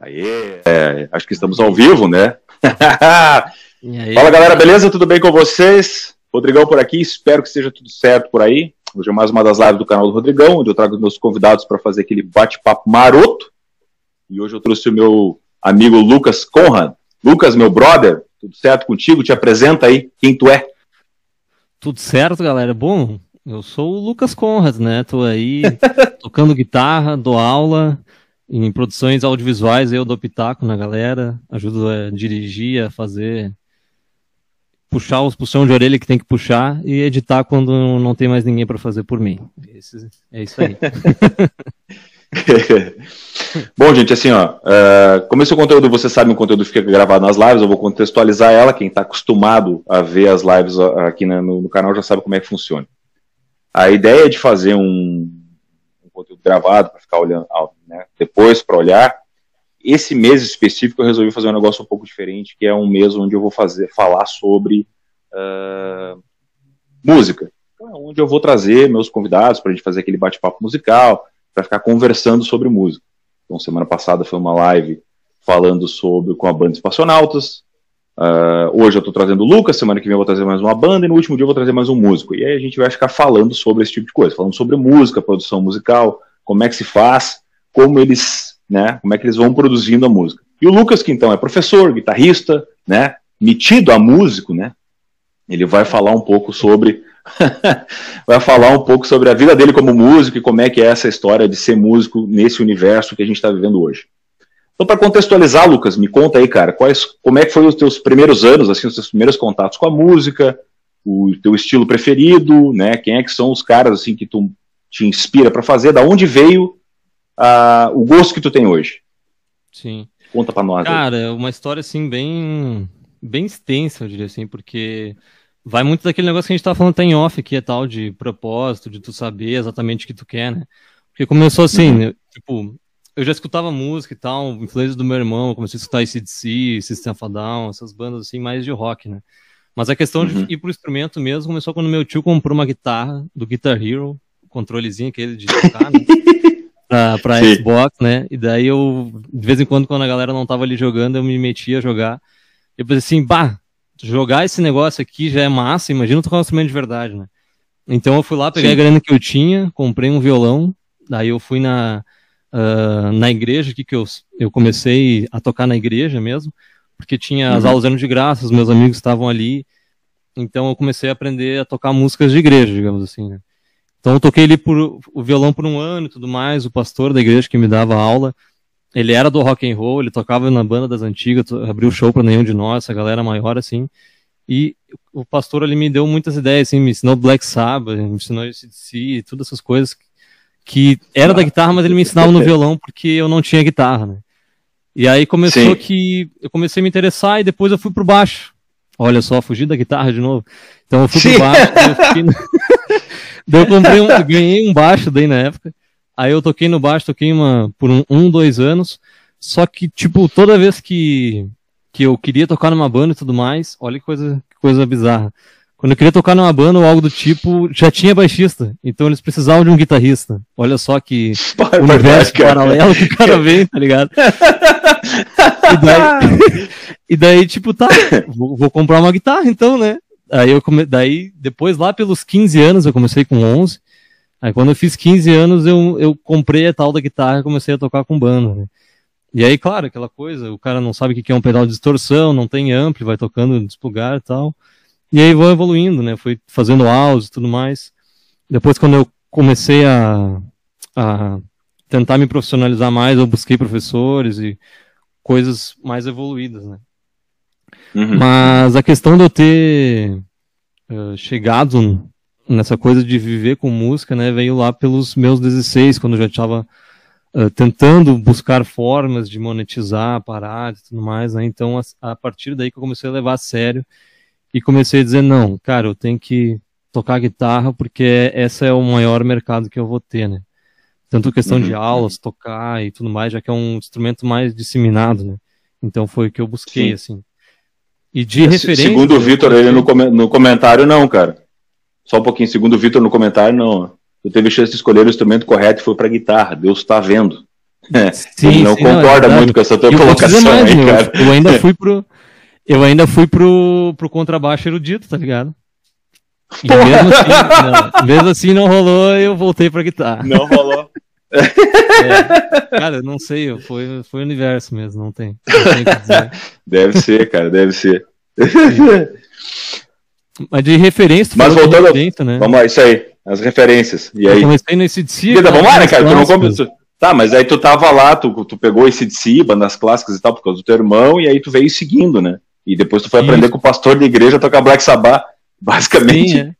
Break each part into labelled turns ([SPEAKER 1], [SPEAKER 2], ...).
[SPEAKER 1] Aê, é, acho que estamos ao vivo, né? Fala galera, beleza? Tudo bem com vocês? Rodrigão por aqui, espero que esteja tudo certo por aí. Hoje é mais uma das lives do canal do Rodrigão, onde eu trago meus convidados para fazer aquele bate-papo maroto. E hoje eu trouxe o meu amigo Lucas Conrad. Lucas, meu brother, tudo certo contigo? Te apresenta aí quem tu é.
[SPEAKER 2] Tudo certo, galera. Bom, eu sou o Lucas Conrad, né? Tô aí tocando guitarra, dou aula, em produções audiovisuais eu dou pitaco na galera, ajudo a dirigir, a fazer puxar os puxão de orelha que tem que puxar e editar quando não tem mais ninguém para fazer por mim. Esse, é isso aí.
[SPEAKER 1] Bom, gente, assim, ó, uh, como esse conteúdo, você sabe, o conteúdo fica gravado nas lives, eu vou contextualizar ela, quem está acostumado a ver as lives aqui no, no, canal já sabe como é que funciona. A ideia de fazer um, conteúdo gravado para ficar olhando né, depois para olhar. Esse mês específico eu resolvi fazer um negócio um pouco diferente, que é um mês onde eu vou fazer falar sobre uh, música. Então, é onde eu vou trazer meus convidados para a gente fazer aquele bate-papo musical, para ficar conversando sobre música. Então, semana passada foi uma live falando sobre com a banda Espaçonautas, Uh, hoje eu estou trazendo o Lucas, semana que vem eu vou trazer mais uma banda e no último dia eu vou trazer mais um músico. E aí a gente vai ficar falando sobre esse tipo de coisa, falando sobre música, produção musical, como é que se faz, como eles, né, como é que eles vão produzindo a música. E o Lucas, que então é professor, guitarrista, né, metido a músico, né, ele vai falar um pouco sobre vai falar um pouco sobre a vida dele como músico e como é que é essa história de ser músico nesse universo que a gente está vivendo hoje. Então, para contextualizar, Lucas, me conta aí, cara, quais, como é que foi os teus primeiros anos, assim, os teus primeiros contatos com a música, o teu estilo preferido, né? Quem é que são os caras assim que tu te inspira para fazer? Da onde veio uh, o gosto que tu tem hoje?
[SPEAKER 2] Sim.
[SPEAKER 1] Conta para nós.
[SPEAKER 2] Cara, é uma história assim bem bem extensa, eu diria assim, porque vai muito daquele negócio que a gente tava falando até em off, que é tal de propósito, de tu saber exatamente o que tu quer, né? Porque começou assim, uhum. né? tipo, eu já escutava música e tal, influência do meu irmão, comecei a escutar ACDC, System of a Down, essas bandas assim, mais de rock, né? Mas a questão uhum. de ir pro instrumento mesmo começou quando meu tio comprou uma guitarra do Guitar Hero, controlezinho aquele de tocar, né? pra, pra Xbox, né? E daí eu, de vez em quando, quando a galera não tava ali jogando, eu me metia a jogar. Eu pensei assim, bah, jogar esse negócio aqui já é massa, imagina tocar um instrumento de verdade, né? Então eu fui lá, peguei Sim. a grana que eu tinha, comprei um violão, daí eu fui na uh, na igreja aqui que eu, eu comecei a tocar na igreja mesmo, porque tinha as uhum. aulas eram de graça, os meus amigos estavam ali, então eu comecei a aprender a tocar músicas de igreja, digamos assim, né? Então eu toquei ali por, o violão por um ano e tudo mais, o pastor da igreja que me dava aula, ele era do rock and roll, ele tocava na banda das antigas, abriu show para nenhum de nós, essa galera maior assim, e o pastor ali me deu muitas ideias, assim, me ensinou Black Sabbath, me ensinou ACDC, todas essas coisas que era da guitarra, mas ele me ensinava no violão porque eu não tinha guitarra, né? E aí começou Sim. que eu comecei a me interessar e depois eu fui pro baixo. Olha só, fugi da guitarra de novo. Então eu fui Sim. pro baixo. eu, no... daí eu comprei um, ganhei um baixo daí na época. Aí eu toquei no baixo, toquei uma, por um, um, dois anos. Só que, tipo, toda vez que, que eu queria tocar numa banda e tudo mais, olha que coisa, que coisa bizarra. Quando eu queria tocar numa banda ou algo do tipo, já tinha baixista. Então eles precisavam de um guitarrista. Olha só que Pai, universo cara. paralelo que o cara vem, tá ligado? e, daí, e daí, tipo, tá, vou, vou, comprar uma guitarra então, né? Aí eu come... daí, depois lá pelos 15 anos, eu comecei com 11. Aí quando eu fiz 15 anos, eu, eu comprei a tal da guitarra e comecei a tocar com banda, né? E aí, claro, aquela coisa, o cara não sabe o que é um pedal de distorção, não tem ampli, vai tocando desplugar e tal. E aí vou evoluindo, né? Fui fazendo áudios e tudo mais. Depois, quando eu comecei a, a tentar me profissionalizar mais, eu busquei professores e coisas mais evoluídas, né? Uhum. Mas a questão de eu ter uh, chegado nessa coisa de viver com música, né, veio lá pelos meus 16, quando eu já estava uh, tentando buscar formas de monetizar a parada e tudo mais, né? Então, a, a partir daí que eu comecei a levar a sério e comecei a dizer, não, cara, eu tenho que tocar guitarra porque esse é o maior mercado que eu vou ter, né? Tanto questão uhum. de aulas, tocar e tudo mais, já que é um instrumento mais disseminado, né? Então foi o que eu busquei, Sim. assim.
[SPEAKER 1] E de referência... Segundo o Vitor, ele no, com no comentário, não, cara. Só um pouquinho, segundo o Vitor no comentário, não. tu teve chance de escolher o instrumento correto e foi pra guitarra. Deus está vendo.
[SPEAKER 2] Sim,
[SPEAKER 1] Ele não
[SPEAKER 2] sim, não, é
[SPEAKER 1] concorda
[SPEAKER 2] verdade.
[SPEAKER 1] muito com essa tua
[SPEAKER 2] eu
[SPEAKER 1] colocação
[SPEAKER 2] mais,
[SPEAKER 1] aí, cara.
[SPEAKER 2] Eu ainda fui pro. Eu ainda fui pro, pro contrabaixo erudito, tá ligado? E mesmo assim, não, mesmo assim não rolou, eu voltei pra guitarra.
[SPEAKER 1] Não rolou.
[SPEAKER 2] É. Cara, eu não sei, foi, foi o universo mesmo, não tem. Não tem o que dizer.
[SPEAKER 1] Deve ser, cara, deve ser.
[SPEAKER 2] Mas de referência, tu
[SPEAKER 1] Mas voltando-
[SPEAKER 2] referência, né?
[SPEAKER 1] Vamos lá, isso aí. As referências. E
[SPEAKER 2] Eu
[SPEAKER 1] aí?
[SPEAKER 2] comecei no ACDC.
[SPEAKER 1] Vida, vamos lá, né, cara? Tu não
[SPEAKER 2] clássicos.
[SPEAKER 1] come... tu- Tá, mas aí tu tava lá, tu, tu pegou esse de si, bandas clássicas e tal, por causa do teu irmão, e aí tu veio seguindo, né? E depois tu foi
[SPEAKER 2] Isso.
[SPEAKER 1] aprender com o pastor da igreja a tocar Black Sabbath, basicamente.
[SPEAKER 2] Sim,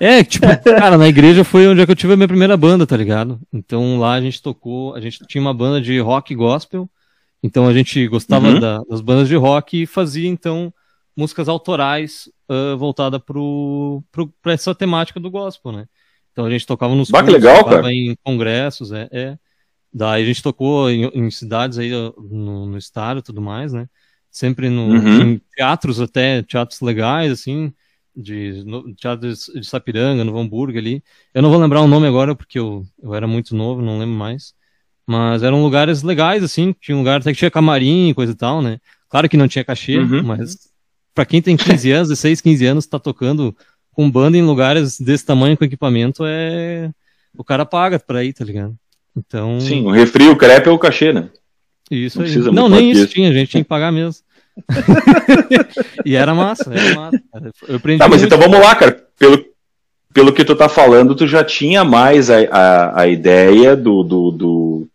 [SPEAKER 2] é. É, tipo, cara, na igreja foi onde é que eu tive a minha primeira banda, tá ligado? Então lá a gente tocou, a gente tinha uma banda de rock gospel, então a gente gostava
[SPEAKER 1] Uhum.
[SPEAKER 2] da- das bandas de rock e fazia, então, músicas autorais ah, voltada pro, pro, pra essa temática do gospel, né? Então a gente tocava nos
[SPEAKER 1] Bah,
[SPEAKER 2] cultos,
[SPEAKER 1] legal,
[SPEAKER 2] tocava
[SPEAKER 1] cara.
[SPEAKER 2] em congressos, é, é. Daí a gente tocou em, em cidades aí no, no estado e tudo mais, né? Sempre no,
[SPEAKER 1] Uhum.
[SPEAKER 2] em teatros até, teatros legais, assim, de no, teatro de, de Sapiranga, no Hamburgo ali. Eu não vou lembrar o nome agora porque eu, eu era muito novo, não lembro mais. Mas eram lugares legais, assim, tinha um lugar até que tinha camarim e coisa e tal, né? Claro que não tinha cachê,
[SPEAKER 1] Uhum.
[SPEAKER 2] mas pra quem tem 15 anos, 16, 15 anos, tá tocando com banda em lugares desse tamanho com equipamento, é. O cara paga pra ir, tá ligado? Então.
[SPEAKER 1] Sim, o refri, o crepe é o cachê, né?
[SPEAKER 2] Isso
[SPEAKER 1] Não
[SPEAKER 2] aí. Não, nem isso. tinha, a gente tinha que pagar mesmo. e era massa, era massa. Eu
[SPEAKER 1] Tá, mas então vamos lá, cara. Pelo, pelo que tu tá falando, tu já tinha mais a, a, a ideia do, do, do-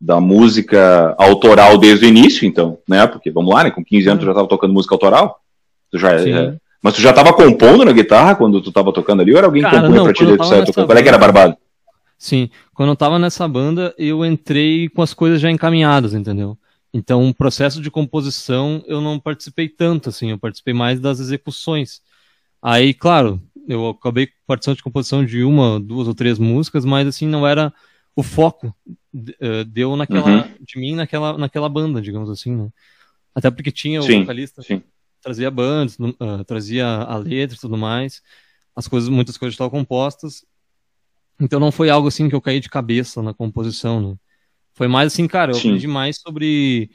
[SPEAKER 1] da música autoral desde o início, então, né? Porque, vamos lá, né? Com 15 anos tu já tava tocando música autoral? Tu já,
[SPEAKER 2] Sim.
[SPEAKER 1] é- mas tu já tava compondo na guitarra quando tu tava tocando ali, ou era alguém que
[SPEAKER 2] Cara,
[SPEAKER 1] compunha
[SPEAKER 2] não,
[SPEAKER 1] pra ti daí tu saia tocando? Qual é que era barbado?
[SPEAKER 2] Sim, quando eu tava nessa banda, eu entrei com as coisas já encaminhadas, entendeu? Então, o processo de composição eu não participei tanto, assim, eu participei mais das execuções. Aí, claro, eu acabei participando de composição de uma, duas ou três músicas, mas assim, não era o foco eh, deu naquela,
[SPEAKER 1] Uhum.
[SPEAKER 2] de mim naquela, naquela banda, digamos assim, né? Até porque tinha o
[SPEAKER 1] Sim,
[SPEAKER 2] vocalista
[SPEAKER 1] sim.
[SPEAKER 2] trazia bandas, ah, trazia a letra e tudo mais. As coisas, muitas coisas estavam compostas. Então não foi algo assim que eu caí de cabeça na composição, né? Foi mais assim, cara, eu
[SPEAKER 1] Sim.
[SPEAKER 2] aprendi mais sobre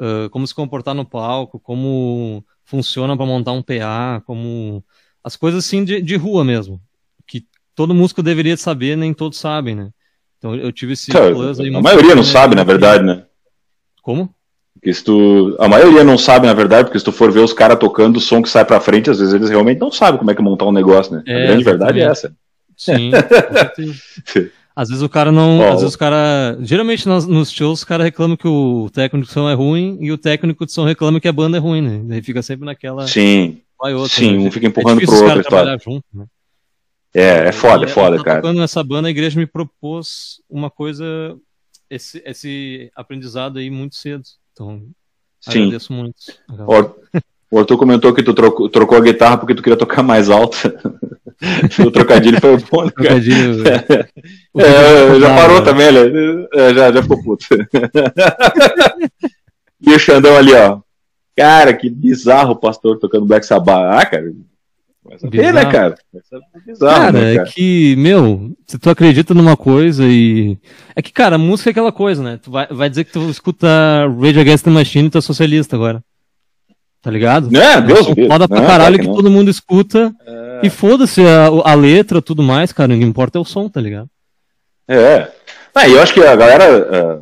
[SPEAKER 2] ah, como se comportar no palco, como funciona para montar um PA, como as coisas assim de, de rua mesmo, que todo músico deveria saber, nem todos sabem, né? Então eu tive esse plus aí
[SPEAKER 1] a maioria não sabe,
[SPEAKER 2] né?
[SPEAKER 1] na verdade, né?
[SPEAKER 2] Como?
[SPEAKER 1] Porque se tu, a maioria não sabe, na verdade, porque se tu for ver os caras tocando o som que sai pra frente, às vezes eles realmente não sabem como é que montar um negócio, né? a
[SPEAKER 2] É,
[SPEAKER 1] grande verdade é
[SPEAKER 2] exatamente.
[SPEAKER 1] essa.
[SPEAKER 2] Sim, com certeza. Às vezes o cara não. Às vezes o cara. Geralmente nos, nos shows os caras reclamam que o técnico de som é ruim e o técnico de som reclama que a banda é ruim, né? Daí fica sempre naquela.
[SPEAKER 1] Sim,
[SPEAKER 2] Vai outra,
[SPEAKER 1] sim,
[SPEAKER 2] né?
[SPEAKER 1] um fica empurrando
[SPEAKER 2] é
[SPEAKER 1] pro outro
[SPEAKER 2] trabalhar junto, né?
[SPEAKER 1] É, é foda, é
[SPEAKER 2] E,
[SPEAKER 1] foda,
[SPEAKER 2] eu
[SPEAKER 1] cara.
[SPEAKER 2] tocando nessa banda, a igreja me propôs uma coisa, esse, esse aprendizado aí muito cedo. Então,
[SPEAKER 1] Sim.
[SPEAKER 2] agradeço muito.
[SPEAKER 1] Ó, O Arthur comentou que tu trocou, trocou a guitarra porque tu queria tocar mais alto. o trocadilho foi bom, né, cara?
[SPEAKER 2] Trocadilho.
[SPEAKER 1] É,
[SPEAKER 2] que
[SPEAKER 1] já
[SPEAKER 2] eu
[SPEAKER 1] parou também, né? É, já, já ficou puto. e o Xandão ali, ó. Cara, que bizarro o pastor tocando Black Sabbath. Ah, cara. Saber, né, cara? Saber, bizarro,
[SPEAKER 2] Cara,
[SPEAKER 1] né,
[SPEAKER 2] é
[SPEAKER 1] cara?
[SPEAKER 2] que, meu, se tu acredita numa coisa e. É que, cara, música é aquela coisa, né? Tu vai, vai dizer que tu escuta Rage Against the Machine e tu é socialista agora. Tá ligado?
[SPEAKER 1] Não, Deus livre.
[SPEAKER 2] foda pra
[SPEAKER 1] Não,
[SPEAKER 2] caralho que,
[SPEAKER 1] que
[SPEAKER 2] todo mundo escuta. E foda-se a, a letra tudo mais, cara. O que importa é o som, tá ligado?
[SPEAKER 1] É. Ah, eu acho que a galera ah,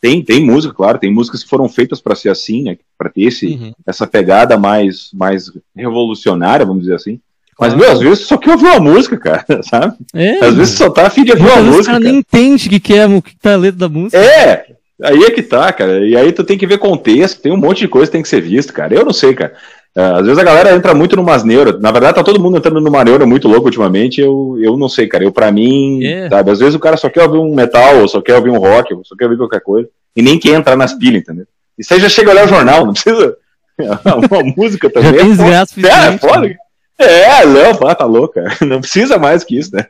[SPEAKER 1] tem, tem música, claro, tem músicas que foram feitas para ser assim, né? Para ter esse,
[SPEAKER 2] Uhum.
[SPEAKER 1] essa pegada mais, mais revolucionária, vamos dizer assim. Mas, meu, às vezes só quer ouvir uma música, cara, sabe?
[SPEAKER 2] É,
[SPEAKER 1] Às vezes só tá afim de ouvir uma
[SPEAKER 2] vezes o
[SPEAKER 1] música.
[SPEAKER 2] cara
[SPEAKER 1] cara.
[SPEAKER 2] nem entende o que, que é o que tá a letra da música.
[SPEAKER 1] É, aí é que tá, cara. E aí tu tem que ver contexto, tem um monte de coisa que tem que ser visto, cara. Eu não sei, cara. Ah, Às vezes a galera entra muito numas neuras. Na verdade, tá todo mundo entrando numa neura muito louca ultimamente. Eu, eu não sei, cara. Eu, pra mim,
[SPEAKER 2] É.
[SPEAKER 1] sabe? Às vezes o cara só quer ouvir um metal, ou só quer ouvir um rock, ou só quer ouvir qualquer coisa. E nem quer entrar nas pilhas, entendeu? Isso aí já chega a olhar o jornal, não precisa. Uma música
[SPEAKER 2] Já
[SPEAKER 1] também.
[SPEAKER 2] tem
[SPEAKER 1] é foda.
[SPEAKER 2] desgraça
[SPEAKER 1] É, é foda.
[SPEAKER 2] né?
[SPEAKER 1] É, não, pá, tá louco, cara. Não precisa mais que isso, né?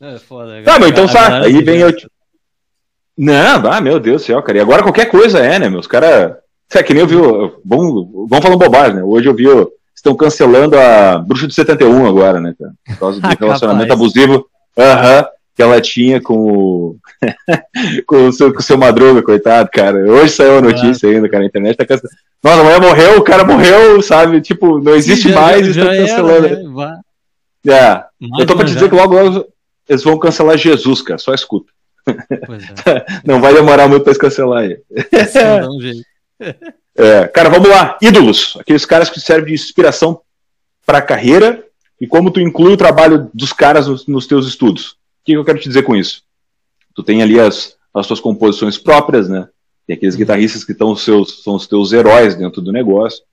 [SPEAKER 2] É foda.
[SPEAKER 1] Tá, mas então
[SPEAKER 2] galera
[SPEAKER 1] Aí vem eu. Não, ah, meu Deus do céu, cara. E agora qualquer coisa é, né, meus caras. É que nem eu vi. o- Vamos, vamos falando bobagem, né? Hoje eu vi. o- Estão cancelando a Bruxa de 71 agora, né, cara? Por causa do
[SPEAKER 2] Capaz.
[SPEAKER 1] relacionamento abusivo. Aham, que ela tinha com o, com o, seu, com o seu Madruga, coitado, cara. Hoje saiu a notícia ainda, cara, na internet tá cancelando. Nossa, amanhã morreu, o cara morreu, sabe? Tipo, não existe
[SPEAKER 2] já-
[SPEAKER 1] mais
[SPEAKER 2] já-
[SPEAKER 1] e
[SPEAKER 2] já
[SPEAKER 1] estão
[SPEAKER 2] era,
[SPEAKER 1] cancelando.
[SPEAKER 2] né?
[SPEAKER 1] É,
[SPEAKER 2] Mais
[SPEAKER 1] eu tô pra te dizer que logo, logo eles vão cancelar Jesus, cara, só escuta.
[SPEAKER 2] É.
[SPEAKER 1] Não vai demorar muito pra eles cancelar ele.
[SPEAKER 2] Assim, dá um jeito.
[SPEAKER 1] É, cara, vamos lá. Ídolos. Aqueles caras que servem de inspiração para a carreira e como tu inclui o trabalho dos caras nos, nos teus estudos. O que eu quero te dizer com isso? Tu tem ali as, as tuas composições próprias, né? Tem aqueles guitarristas que estão os seus, são os teus heróis dentro do negócio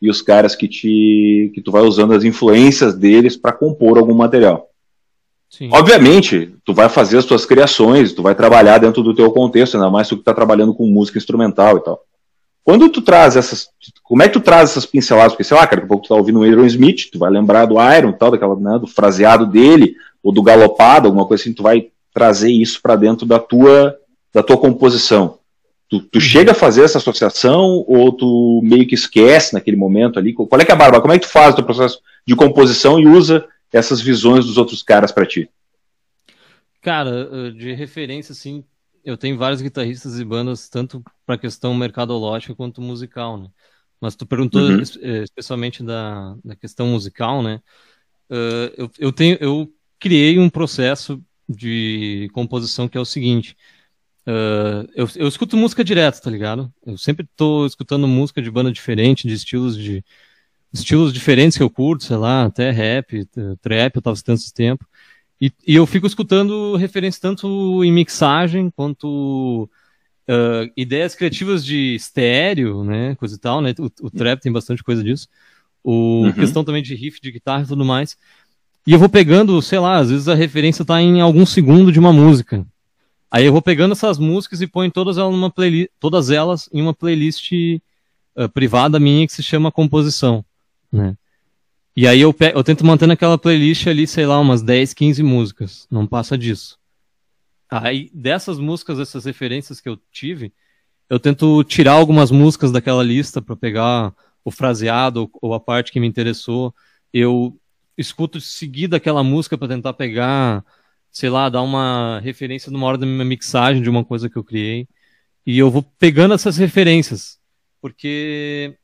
[SPEAKER 1] e os caras que te que tu vai usando as influências deles para compor algum material.
[SPEAKER 2] Sim.
[SPEAKER 1] Obviamente, tu vai fazer as tuas criações, tu vai trabalhar dentro do teu contexto, ainda mais tu que tá trabalhando com música instrumental e tal. Quando tu traz essas. Como é que tu traz essas pinceladas? Porque, sei lá, cara, daqui a pouco tu tá ouvindo o Aaron Smith, tu vai lembrar do Iron, tal, daquela, né, do fraseado dele, ou do galopado, alguma coisa assim, tu vai trazer isso para dentro da tua, da tua composição. Tu, tu chega a fazer essa associação ou tu meio que esquece naquele momento ali? Qual é que é a barba? Como é que tu faz o teu processo de composição e usa essas visões dos outros caras para ti?
[SPEAKER 2] Cara, eh, de referência, assim, eu tenho vários guitarristas e bandas, tanto para questão mercadológica quanto musical, né? Mas tu perguntou
[SPEAKER 1] Uhum.
[SPEAKER 2] eh, especialmente da, da questão musical, né? Eh, eu, eu tenho, eu criei um processo de composição que é o seguinte. eh, eu, eu escuto música direto, tá ligado? Eu sempre tô escutando música de banda diferente, de estilos de estilos diferentes que eu curto, sei lá, até rap, trap, eu tava escutando esses tempos. E, e eu fico escutando referências tanto em mixagem quanto ah, ideias criativas de estéreo, né, coisa e tal, né? O, o trap tem bastante coisa disso. O
[SPEAKER 1] Uhum.
[SPEAKER 2] questão também de riff de guitarra e tudo mais. E eu vou pegando, sei lá, às vezes a referência tá em algum segundo de uma música. Aí eu vou pegando essas músicas e ponho todas elas numa playlist, todas elas em uma playlist ah, privada minha que se chama composição, né? E aí eu, eu tento manter naquela playlist ali, sei lá, umas 10, 15 músicas. Não passa disso. Aí, dessas músicas, essas referências que eu tive, eu tento tirar algumas músicas daquela lista para pegar o fraseado ou, a parte que me interessou. Eu escuto seguida aquela música para tentar pegar, sei lá, dar uma referência numa hora da minha mixagem de uma coisa que eu criei. E eu vou pegando essas referências. Porque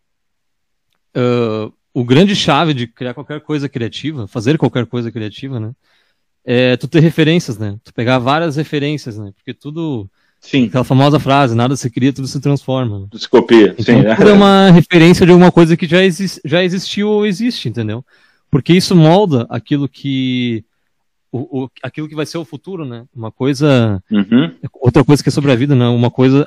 [SPEAKER 2] ah, o grande chave de criar qualquer coisa criativa, fazer qualquer coisa criativa, né? É tu ter referências, né? Tu pegar várias referências, né? Porque tudo.
[SPEAKER 1] Sim,
[SPEAKER 2] Aquela famosa frase, nada se cria, tudo se transforma. né?
[SPEAKER 1] tu se copia.
[SPEAKER 2] Então,
[SPEAKER 1] Sim, né?
[SPEAKER 2] tudo é uma referência de alguma coisa que já, exis- já existiu ou existe, entendeu? Porque isso molda aquilo que. O, o- aquilo que vai ser o futuro, né? Uma coisa.
[SPEAKER 1] Uhum.
[SPEAKER 2] Outra coisa que é sobre a vida, né? Uma coisa.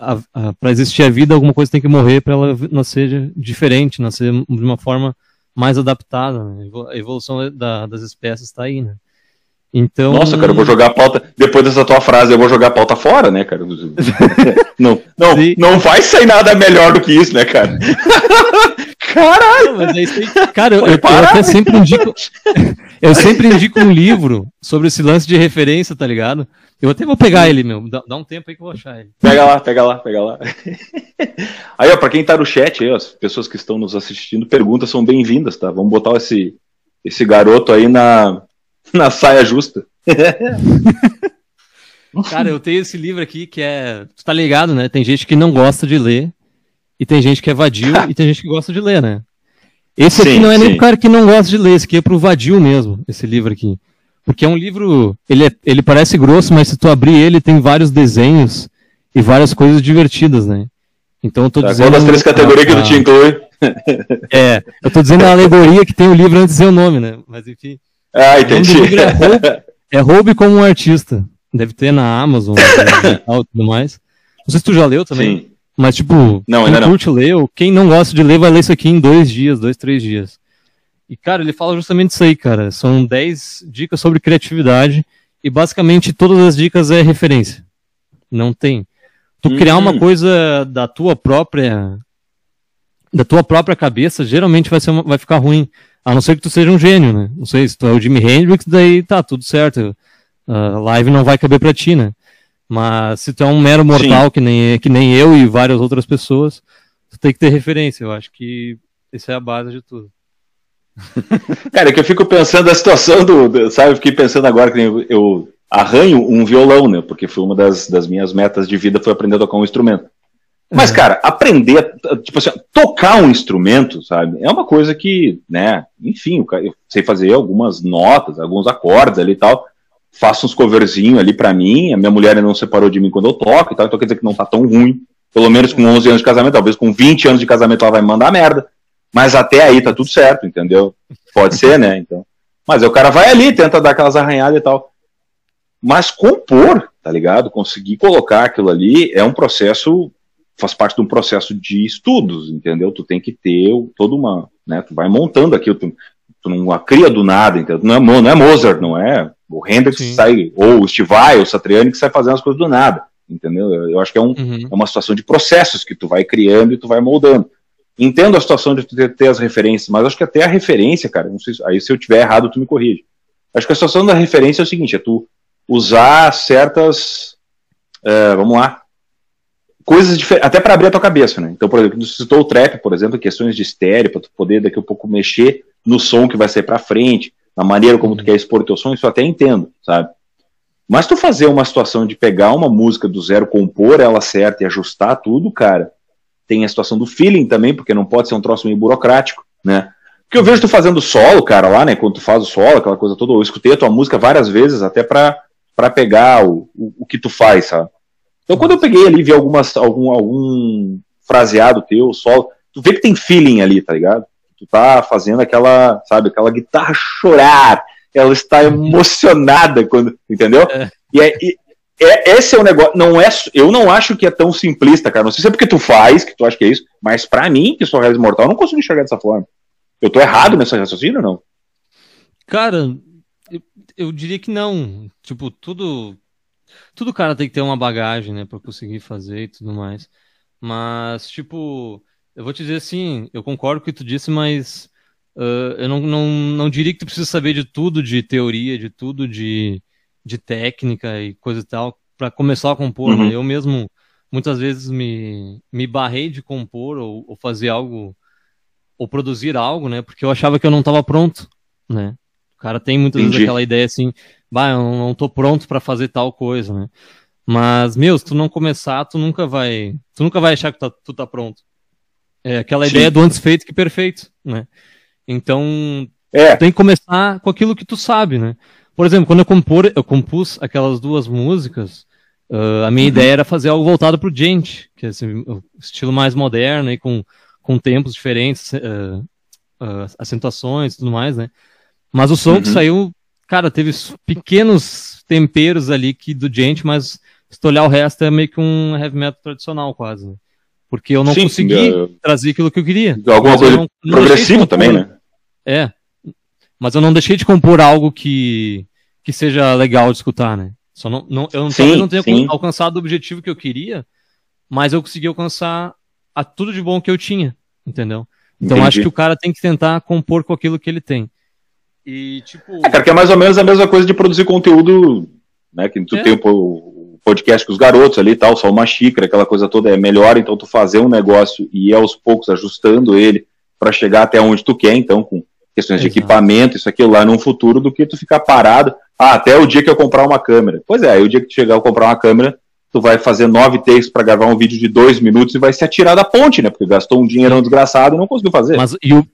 [SPEAKER 2] para existir a vida, alguma coisa tem que morrer para ela nascer diferente, nascer de uma forma mais adaptada. Né? A evolução da- das espécies está aí, né? Então.
[SPEAKER 1] Nossa, cara, eu vou jogar a pauta. Depois dessa tua frase, eu vou jogar a pauta fora, né, cara? não, não,
[SPEAKER 2] Sim.
[SPEAKER 1] não vai sair nada melhor do que isso, né, cara? Caralho!
[SPEAKER 2] Não, mas é isso aí. Cara, eu, eu, eu até
[SPEAKER 1] né?
[SPEAKER 2] sempre indico. Eu sempre indico um livro sobre esse lance de referência, tá ligado? Eu até vou pegar ele, meu. Dá, dá um tempo aí que eu vou achar ele.
[SPEAKER 1] Pega lá, pega lá, pega lá. Aí, ó, pra quem tá no chat aí, ó, as pessoas que estão nos assistindo, perguntas são bem-vindas, tá? Vamos botar esse, esse garoto aí na, na saia justa.
[SPEAKER 2] Cara, eu tenho esse livro aqui que é. Tu tá ligado, né? Tem gente que não gosta de ler, e tem gente que é vadio, e tem gente que gosta de ler, né? Esse aqui
[SPEAKER 1] Sim,
[SPEAKER 2] não é nem
[SPEAKER 1] sim.
[SPEAKER 2] pro cara que não gosta de ler, esse aqui é pro vadio mesmo, esse livro aqui. Porque é um livro. Ele, é- ele parece grosso, mas se tu abrir ele, tem vários desenhos e várias coisas divertidas, né? Então eu tô
[SPEAKER 1] Tá?
[SPEAKER 2] dizendo.
[SPEAKER 1] Qual das três categorias que
[SPEAKER 2] a-
[SPEAKER 1] tu te inclui?
[SPEAKER 2] É, eu tô dizendo a alegoria que tem o livro antes de dizer o nome, né? Mas enfim.
[SPEAKER 1] Ah, entendi.
[SPEAKER 2] é Roube, é Roube como um artista. Deve ter na Amazon e tal, tudo mais. Não sei se tu já leu também,
[SPEAKER 1] Sim.
[SPEAKER 2] mas tipo,
[SPEAKER 1] Não,
[SPEAKER 2] quem
[SPEAKER 1] ainda não.
[SPEAKER 2] curte ler, ou quem não gosta de ler, vai ler isso aqui em dois dias, dois, três dias. E, cara, ele fala justamente isso aí, cara. São 10 dicas sobre criatividade e basicamente todas as dicas é referência. Não tem. Tu criar uma
[SPEAKER 1] Uhum.
[SPEAKER 2] coisa da tua própria da tua própria cabeça, geralmente vai, ser uma- vai ficar ruim. A não ser que tu seja um gênio, né? Não sei, se tu é o Jimi Hendrix, daí tá tudo certo. A live não vai caber pra ti, né? Mas se tu é um mero mortal, que nem, que nem eu e várias outras pessoas, tu tem que ter referência. Eu acho que essa é a base de tudo.
[SPEAKER 1] Cara, é que eu fico pensando a situação do, sabe, eu fiquei pensando agora que eu, eu arranho um violão, né? Porque foi uma das, das minhas metas de vida foi aprender a tocar um instrumento. Mas, cara, aprender, tipo assim, tocar um instrumento, sabe, é uma coisa que, né, enfim, eu sei fazer algumas notas, alguns acordes ali e tal, faço uns coverzinhos ali para mim, a minha mulher não separou de mim quando eu toco e tal, então quer dizer que não tá tão ruim, pelo menos com 11 anos de casamento, talvez com 20 anos de casamento ela vai me mandar merda, mas até aí tá tudo certo, entendeu? Pode ser, né, então. Mas aí o cara vai ali, tenta dar aquelas arranhadas e tal. Mas compor, tá ligado? Conseguir colocar aquilo ali é um processo faz parte de um processo de estudos, entendeu? Tu tem que ter toda uma, né? Tu vai montando aquilo, tu, tu não cria do nada, entendeu? Não é, não é Mozart, não é o Hendrix Sim. sai, ou o Steve Vai, ou o Satriani que sai fazendo as coisas do nada, entendeu? Eu acho que é, um, uhum. é uma situação de processos que tu vai criando e tu vai moldando. Entendo a situação de tu ter, ter as referências, mas acho que até a referência, cara, não sei, aí se eu tiver errado tu me corrige. Acho que a situação da referência é o seguinte, é tu usar certas, é, vamos lá, coisas diferentes, até para abrir a tua cabeça, né? Então, por exemplo, você citou o trap, por exemplo, questões de estéreo, para tu poder daqui a pouco mexer no som que vai sair para frente, na maneira como tu quer expor teu som, isso eu até entendo, sabe? Mas tu fazer uma situação de pegar uma música do zero, compor ela certa e ajustar tudo, cara, tem a situação do feeling também, porque não pode ser um troço meio burocrático, né? Porque eu vejo tu fazendo solo, cara, lá, né? Quando tu faz o solo, aquela coisa toda, eu escutei a tua música várias vezes, até pra, pra pegar o, o, o que tu faz, sabe? Então, quando eu peguei ali e vi algumas, algum, algum fraseado teu, solo, tu vê que tem feeling ali, tá ligado? Tu tá fazendo aquela, sabe, aquela guitarra chorar, ela está emocionada quando, entendeu? É. E, é, e é, esse é o negócio, não é, eu não acho que é tão simplista, cara, não sei se é porque tu faz, que tu acha que é isso, mas para mim, que sou reais mortal, eu não consigo enxergar dessa forma. Eu tô errado nessa raciocínio ou não?
[SPEAKER 2] Cara, eu, eu diria que não. Tipo, tudo tudo cara tem que ter uma bagagem, né, para conseguir fazer e tudo mais. Mas, tipo, eu vou te dizer assim, eu concordo com o que tu disse, mas uh, eu não, não, não diria que tu precisa saber de tudo de teoria, de tudo de, de técnica e coisa e tal, para começar a compor. Né? Uhum. Né? Eu mesmo, muitas vezes, me, me barrei de compor ou, ou fazer algo, ou produzir algo, né, porque eu achava que eu não estava pronto, né. O cara tem muitas Entendi. vezes aquela ideia assim, bah, eu não tô pronto para fazer tal coisa, né? Mas, meu, se tu não começar, tu nunca vai. Tu nunca vai achar que tá, tu tá pronto. É aquela Sim. ideia do antes feito que perfeito, né? Então, é. tu tem que começar com aquilo que tu sabe, né? Por exemplo, quando eu, compor, eu compus aquelas duas músicas, uh, a minha uhum. ideia era fazer algo voltado pro gente, que é assim, o estilo mais moderno e com, com tempos diferentes, uh, uh, acentuações e tudo mais, né? Mas o som uhum. que saiu cara, teve pequenos temperos ali que do gente, mas se tu olhar o resto é meio que um heavy metal tradicional quase. Né? Porque eu não sim, consegui é. trazer aquilo que eu queria.
[SPEAKER 1] Alguma coisa não, não progressivo também, né?
[SPEAKER 2] É. Mas eu não deixei de compor algo que, que seja legal de escutar, né? Só não, não, eu não, sim, não tenha sim. alcançado o objetivo que eu queria, mas eu consegui alcançar a tudo de bom que eu tinha, entendeu? Então Entendi. acho que o cara tem que tentar compor com aquilo que ele tem. E, tipo.
[SPEAKER 1] É, cara, que é mais ou menos a mesma coisa de produzir conteúdo, né? Que tu é. tem o podcast com os garotos ali e tal, só uma xícara, aquela coisa toda é melhor, então tu fazer um negócio e ir aos poucos ajustando ele para chegar até onde tu quer, então, com questões Exato. de equipamento, isso aqui lá no futuro, do que tu ficar parado. Ah, até o dia que eu comprar uma câmera. Pois é, aí o dia que tu chegar a comprar uma câmera, tu vai fazer nove takes para gravar um vídeo de dois minutos e vai se atirar da ponte, né? Porque gastou um dinheirão desgraçado e não conseguiu fazer.
[SPEAKER 2] Mas e o,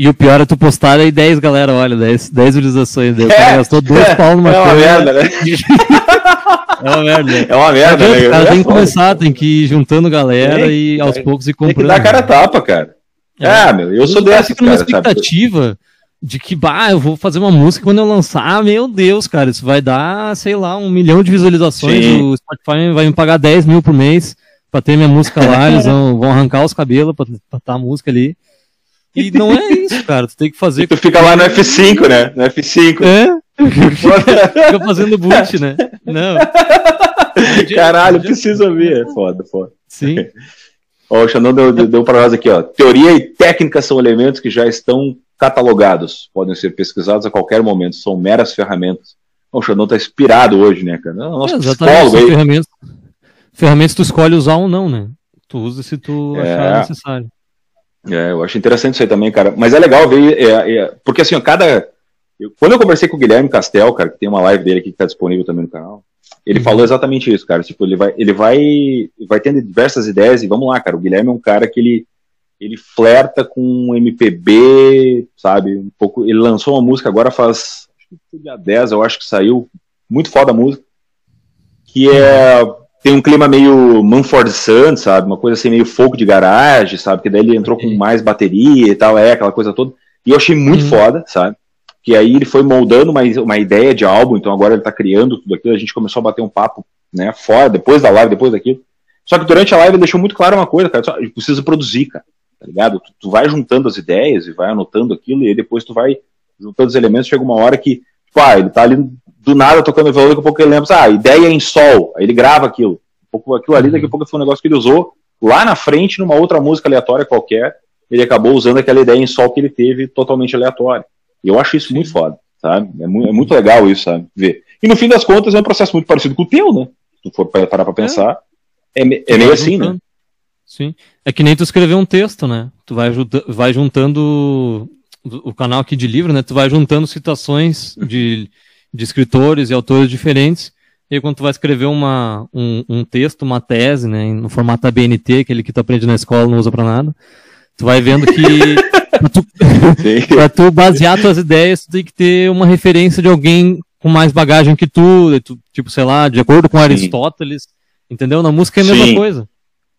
[SPEAKER 2] e o pior é tu postar aí 10, galera, olha, 10, 10 visualizações. Cara é, gastou dois é, pau numa
[SPEAKER 1] É uma merda, né?
[SPEAKER 2] é uma merda.
[SPEAKER 1] É uma merda,
[SPEAKER 2] né? O cara tem que começar, tem que ir juntando galera tem, e aos poucos ir comprando. Tem que
[SPEAKER 1] dar cara tapa, cara. É, ah, meu, eu sou dessa, cara,
[SPEAKER 2] uma expectativa sabe? de que, bah, eu vou fazer uma música quando eu lançar, meu Deus, cara, isso vai dar, sei lá, um milhão de visualizações, Sim. o Spotify vai me pagar 10 mil por mês pra ter minha música lá, eles vão, vão arrancar os cabelos pra, pra estar a música ali. E não é isso, cara. Tu tem que fazer. E
[SPEAKER 1] tu fica lá no F5, né? No F5.
[SPEAKER 2] É. Fica, fazendo boot, né? Não.
[SPEAKER 1] Caralho, preciso ouvir. É foda, foda.
[SPEAKER 2] Sim.
[SPEAKER 1] Ó, o Xandão deu, deu para nós aqui, ó. Teoria e técnica são elementos que já estão catalogados, podem ser pesquisados a qualquer momento, são meras ferramentas. o Xandão tá inspirado hoje, né, cara? Nosso é, psicólogo aí.
[SPEAKER 2] Ferramentas, ferramentas tu escolhe usar ou não, né? Tu usa se tu é. achar necessário.
[SPEAKER 1] É, eu acho interessante isso aí também, cara. Mas é legal ver, é, é, porque assim, ó, cada, Eu, quando eu conversei com o Guilherme Castel, cara, que tem uma live dele aqui que tá disponível também no canal, ele uhum. falou exatamente isso, cara. Tipo, ele vai, ele vai, vai tendo diversas ideias e vamos lá, cara. O Guilherme é um cara que ele, ele flerta com MPB, sabe? Um pouco. Ele lançou uma música agora faz acho que dia 10, eu acho que saiu. Muito foda a música. Que é. Tem um clima meio Manford Sons, sabe? Uma coisa assim, meio folk de garagem, sabe? Que daí ele entrou com mais bateria e tal, é, aquela coisa toda. E eu achei muito uhum. foda, sabe? que aí ele foi moldando uma, uma ideia de álbum, então agora ele está criando tudo aquilo, a gente começou a bater um papo, né, fora, depois da live, depois daquilo. Só que durante a live ele deixou muito claro uma coisa, cara, só, precisa produzir, cara, tá ligado? Tu, tu, vai juntando as ideias e vai anotando aquilo, e aí depois tu vai juntando os elementos, chega uma hora que, tipo, ah, ele tá ali do nada tocando violão, daqui a pouco ele lembra, ah, ideia é em sol, aí ele grava aquilo. Um pouco aquilo ali, daqui a pouco foi um negócio que ele usou lá na frente, numa outra música aleatória qualquer, ele acabou usando aquela ideia em sol que ele teve totalmente aleatória. E eu acho isso muito foda, sabe? É muito, é muito legal isso, sabe? Ver. E no fim das contas é um processo muito parecido com o teu, né? Se tu for parar pra pensar, é, é, é meio assim, né?
[SPEAKER 2] Sim. É que nem tu escrever um texto, né? Tu vai, vai juntando o canal aqui de livro, né? Tu vai juntando citações de, de escritores e autores diferentes. E aí, quando tu vai escrever uma, um, um texto, uma tese, né? No formato ABNT, aquele que tu aprende na escola não usa pra nada. Tu vai vendo que pra, tu, pra tu basear tuas ideias, tu tem que ter uma referência de alguém com mais bagagem que tu, tu tipo, sei lá, de acordo com Aristóteles, Sim. entendeu? Na música é a mesma Sim. coisa.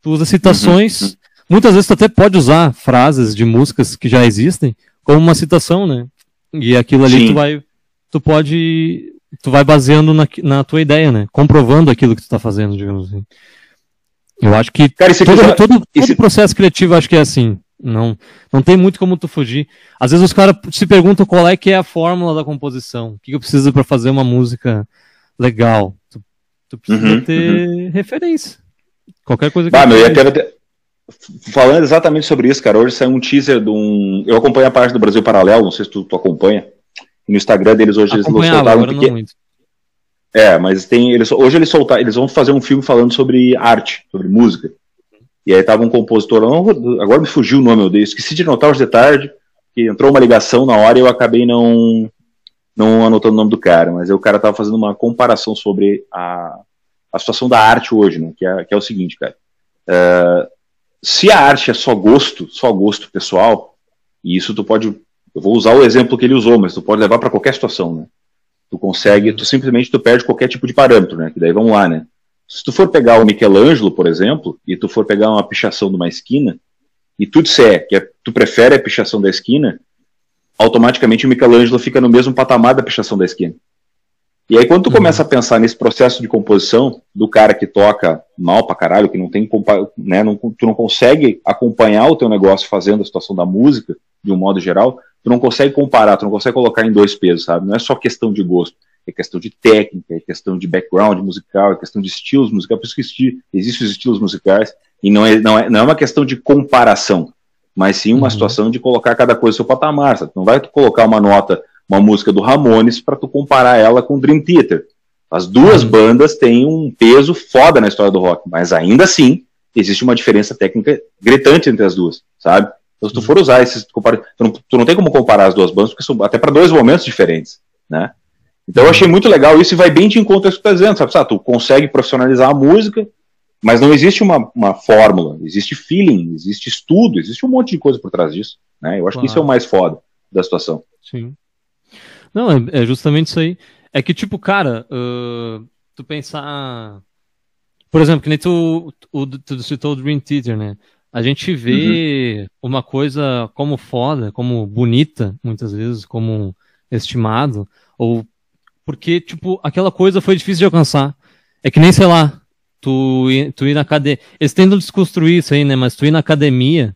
[SPEAKER 2] Tu usa citações, uhum. muitas vezes tu até pode usar frases de músicas que já existem como uma citação, né? E aquilo ali Sim. tu vai, tu pode, tu vai baseando na, na tua ideia, né? Comprovando aquilo que tu tá fazendo, digamos assim. Eu acho que Cara, todo, quiser... todo, todo processo criativo acho que é assim. Não, não tem muito como tu fugir. Às vezes os caras se perguntam qual é que é a fórmula da composição. O que, que eu preciso para fazer uma música legal? Tu, tu precisa uhum, ter uhum. referência. Qualquer coisa que.
[SPEAKER 1] Ah, meu, eu quero ter... Falando exatamente sobre isso, cara, hoje saiu um teaser de um. Eu acompanho a parte do Brasil Paralelo, não sei se tu, tu acompanha. No Instagram deles hoje eles soltaram um pequeno. É, mas tem. Eles, hoje eles soltaram. Eles vão fazer um filme falando sobre arte, sobre música. E aí tava um compositor, agora me fugiu o nome, eu dei, esqueci de anotar hoje de tarde, que entrou uma ligação na hora e eu acabei não, não anotando o nome do cara, mas aí o cara tava fazendo uma comparação sobre a, a situação da arte hoje, né, que é, que é o seguinte, cara. Uh, se a arte é só gosto, só gosto pessoal, e isso tu pode, eu vou usar o exemplo que ele usou, mas tu pode levar para qualquer situação, né? Tu consegue, tu simplesmente tu perde qualquer tipo de parâmetro, né? Que daí vamos lá, né? Se tu for pegar o Michelangelo, por exemplo, e tu for pegar uma pichação de uma esquina, e tu disser que é, tu prefere a pichação da esquina, automaticamente o Michelangelo fica no mesmo patamar da pichação da esquina. E aí quando tu uhum. começa a pensar nesse processo de composição do cara que toca mal pra caralho, que não tem, né, não, tu não consegue acompanhar o teu negócio fazendo a situação da música, de um modo geral, tu não consegue comparar, tu não consegue colocar em dois pesos, sabe? Não é só questão de gosto é questão de técnica, é questão de background musical, é questão de estilos musicais, por isso que existem os estilos musicais, e não é, não, é, não é uma questão de comparação, mas sim uma uhum. situação de colocar cada coisa no seu patamar, sabe? Não vai colocar uma nota, uma música do Ramones para tu comparar ela com Dream Theater. As duas uhum. bandas têm um peso foda na história do rock, mas ainda assim existe uma diferença técnica gritante entre as duas, sabe? Então, se tu for usar esses, tu não, tu não tem como comparar as duas bandas, porque são até para dois momentos diferentes, né? Então eu achei muito legal isso e vai bem de encontro a isso que tu tá dizendo, sabe? tu consegue profissionalizar a música, mas não existe uma, uma fórmula, existe feeling, existe estudo, existe um monte de coisa por trás disso, né? Eu acho claro. que isso é o mais foda da situação.
[SPEAKER 2] Sim. Não, é, é justamente isso aí. É que, tipo, cara, uh, tu pensar... Por exemplo, que nem tu, tu, tu citou o Dream Theater, né? A gente vê uhum. uma coisa como foda, como bonita, muitas vezes, como estimado, ou porque, tipo, aquela coisa foi difícil de alcançar. É que nem, sei lá, tu, ir, tu ir na academia. Eles tentam desconstruir isso aí, né? Mas tu ir na academia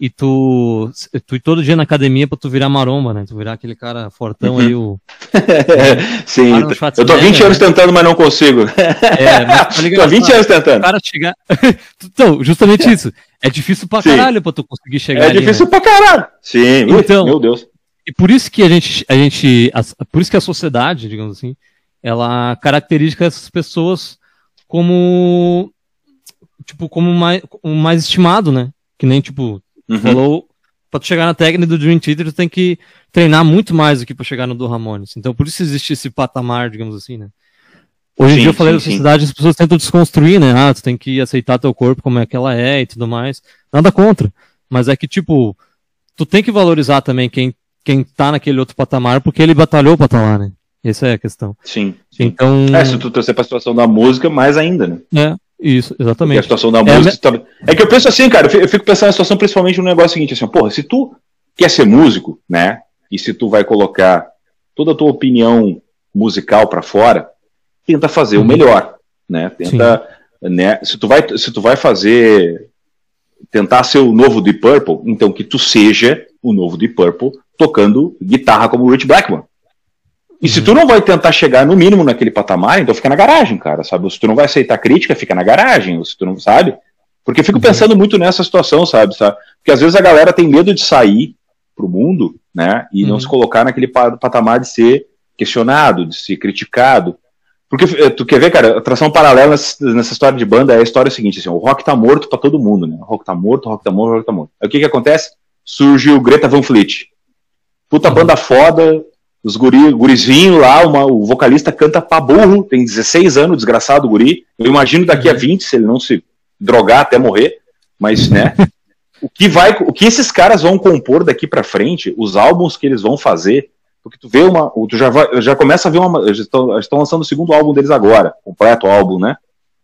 [SPEAKER 2] e tu, tu ir todo dia na academia pra tu virar maromba, né? Tu virar aquele cara fortão uhum. aí, o.
[SPEAKER 1] Sim, eu tô 20 anos né? tentando, mas não consigo. É, mas tá ligado, tô 20 anos tentando. O cara
[SPEAKER 2] chegar. então, justamente isso. É difícil pra Sim. caralho pra tu conseguir chegar.
[SPEAKER 1] É ali, difícil né? pra caralho. Sim, então, meu Deus.
[SPEAKER 2] E por isso que a gente, a gente, a, por isso que a sociedade, digamos assim, ela caracteriza essas pessoas como, tipo, como mais, mais estimado, né? Que nem, tipo, uhum. falou, tu chegar na técnica do Dream Theater, tu tem que treinar muito mais do que pra chegar no do Ramones. Então, por isso existe esse patamar, digamos assim, né? Hoje em dia eu falei da sociedade, as pessoas tentam desconstruir, né? Ah, tu tem que aceitar teu corpo como é que ela é e tudo mais. Nada contra. Mas é que, tipo, tu tem que valorizar também quem, quem tá naquele outro patamar, porque ele batalhou pra estar lá, né? Essa é a questão.
[SPEAKER 1] Sim. sim. Então. É, se tu torcer pra situação da música, mais ainda, né?
[SPEAKER 2] É, isso, exatamente.
[SPEAKER 1] A situação da é música. Me... É que eu penso assim, cara, eu fico pensando na situação principalmente no negócio seguinte, assim, porra, se tu quer ser músico, né? E se tu vai colocar toda a tua opinião musical para fora, tenta fazer o uhum. melhor, né? Tenta, né? Se tu vai, se tu vai fazer, tentar ser o novo Deep Purple, então que tu seja o novo Deep Purple tocando guitarra como o Rich Blackmore. E se tu não vai tentar chegar no mínimo naquele patamar, então fica na garagem, cara, sabe? Se tu não vai aceitar crítica, fica na garagem, ou se tu não sabe. Porque eu fico uhum. pensando muito nessa situação, sabe? sabe? Porque às vezes a galera tem medo de sair pro mundo, né? E uhum. não se colocar naquele patamar de ser questionado, de ser criticado. Porque eh, tu quer ver, cara, a tração paralela nessa, história de banda é a história seguinte, assim, o rock tá morto pra todo mundo, né? O rock tá morto, o rock tá morto, o rock tá morto. Aí o que que acontece? Surge o Greta Van Fleet. Puta uhum. banda foda, os guri, gurizinho lá, uma, o vocalista canta pra burro, tem 16 anos, desgraçado o guri. Eu imagino daqui a 20, se ele não se drogar até morrer, mas, né? o que vai, o que esses caras vão compor daqui para frente, os álbuns que eles vão fazer, porque tu vê uma. Tu já, vai, já começa a ver uma. Eles estão, estão lançando o segundo álbum deles agora, completo álbum, né?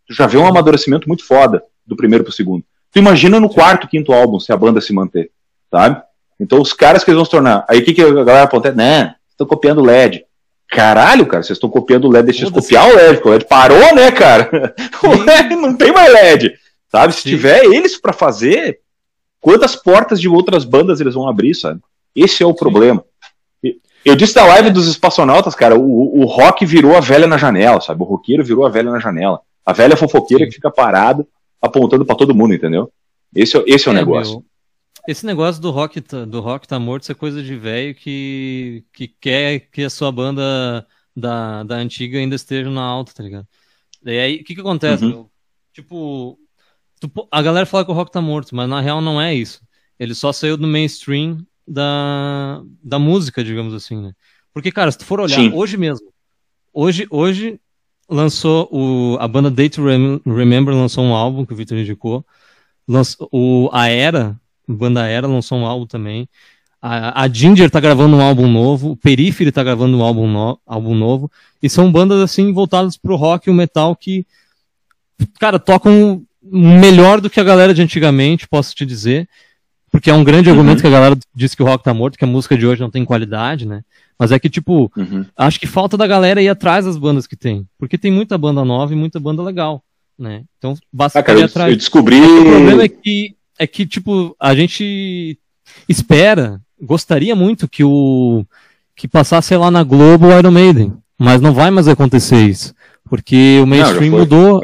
[SPEAKER 1] Tu já vê um amadurecimento muito foda do primeiro pro segundo. Tu imagina no quarto, quinto álbum, se a banda se manter, sabe? Então os caras que eles vão se tornar. Aí o que, que a galera aponta? Né? Estão copiando o LED. Caralho, cara, vocês estão copiando o LED, deixa eles copiar o LED, porque o LED parou, né, cara? O LED não tem mais LED. Sabe? Se Sim. tiver eles para fazer, quantas portas de outras bandas eles vão abrir, sabe? Esse é o Sim. problema. Eu disse da live dos espaçonautas, cara, o, o rock virou a velha na janela, sabe? O roqueiro virou a velha na janela. A velha fofoqueira Sim. que fica parada apontando para todo mundo, entendeu? Esse, esse é o é, negócio. Meu,
[SPEAKER 2] esse negócio do rock, tá, do rock tá morto, isso é coisa de velho que, que quer que a sua banda da, da antiga ainda esteja na alta, tá ligado? E aí, o que que acontece, uhum. meu? Tipo, tu, a galera fala que o rock tá morto, mas na real não é isso. Ele só saiu do mainstream da, da música, digamos assim, né? Porque, cara, se tu for olhar, Sim. hoje mesmo, hoje, hoje lançou o, a banda Date Remember lançou um álbum que o Victor indicou, lançou, o, a Era, banda Era lançou um álbum também, a, a Ginger tá gravando um álbum novo, o Periphery tá gravando um álbum, no, álbum novo, e são bandas, assim, voltadas pro rock e o metal que, cara, tocam melhor do que a galera de antigamente, posso te dizer, porque é um grande uhum. argumento que a galera diz que o rock tá morto, que a música de hoje não tem qualidade, né? Mas é que, tipo, uhum. acho que falta da galera ir atrás das bandas que tem. Porque tem muita banda nova e muita banda legal, né? Então, basta ah, cara, atrás.
[SPEAKER 1] Eu descobri...
[SPEAKER 2] O problema é que, é que, tipo, a gente espera, gostaria muito que o... que passasse, lá, na Globo o Iron Maiden. Mas não vai mais acontecer isso. Porque o mainstream não, mudou.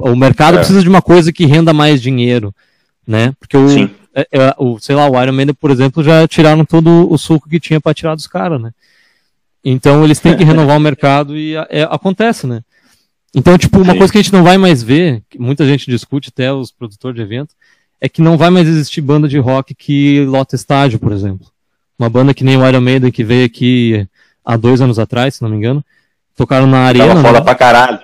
[SPEAKER 2] O mercado é. precisa de uma coisa que renda mais dinheiro, né? Porque o... É, é, o, sei lá, o Iron Man, por exemplo, já tiraram todo o suco que tinha para tirar dos caras, né? Então eles têm que renovar o mercado e é, acontece, né? Então, tipo, uma Sim. coisa que a gente não vai mais ver, que muita gente discute, até os produtores de evento, é que não vai mais existir banda de rock que lota estádio, por exemplo. Uma banda que nem o Iron Maiden, que veio aqui há dois anos atrás, se não me engano, tocaram na arena. Tava
[SPEAKER 1] foda
[SPEAKER 2] né?
[SPEAKER 1] pra caralho.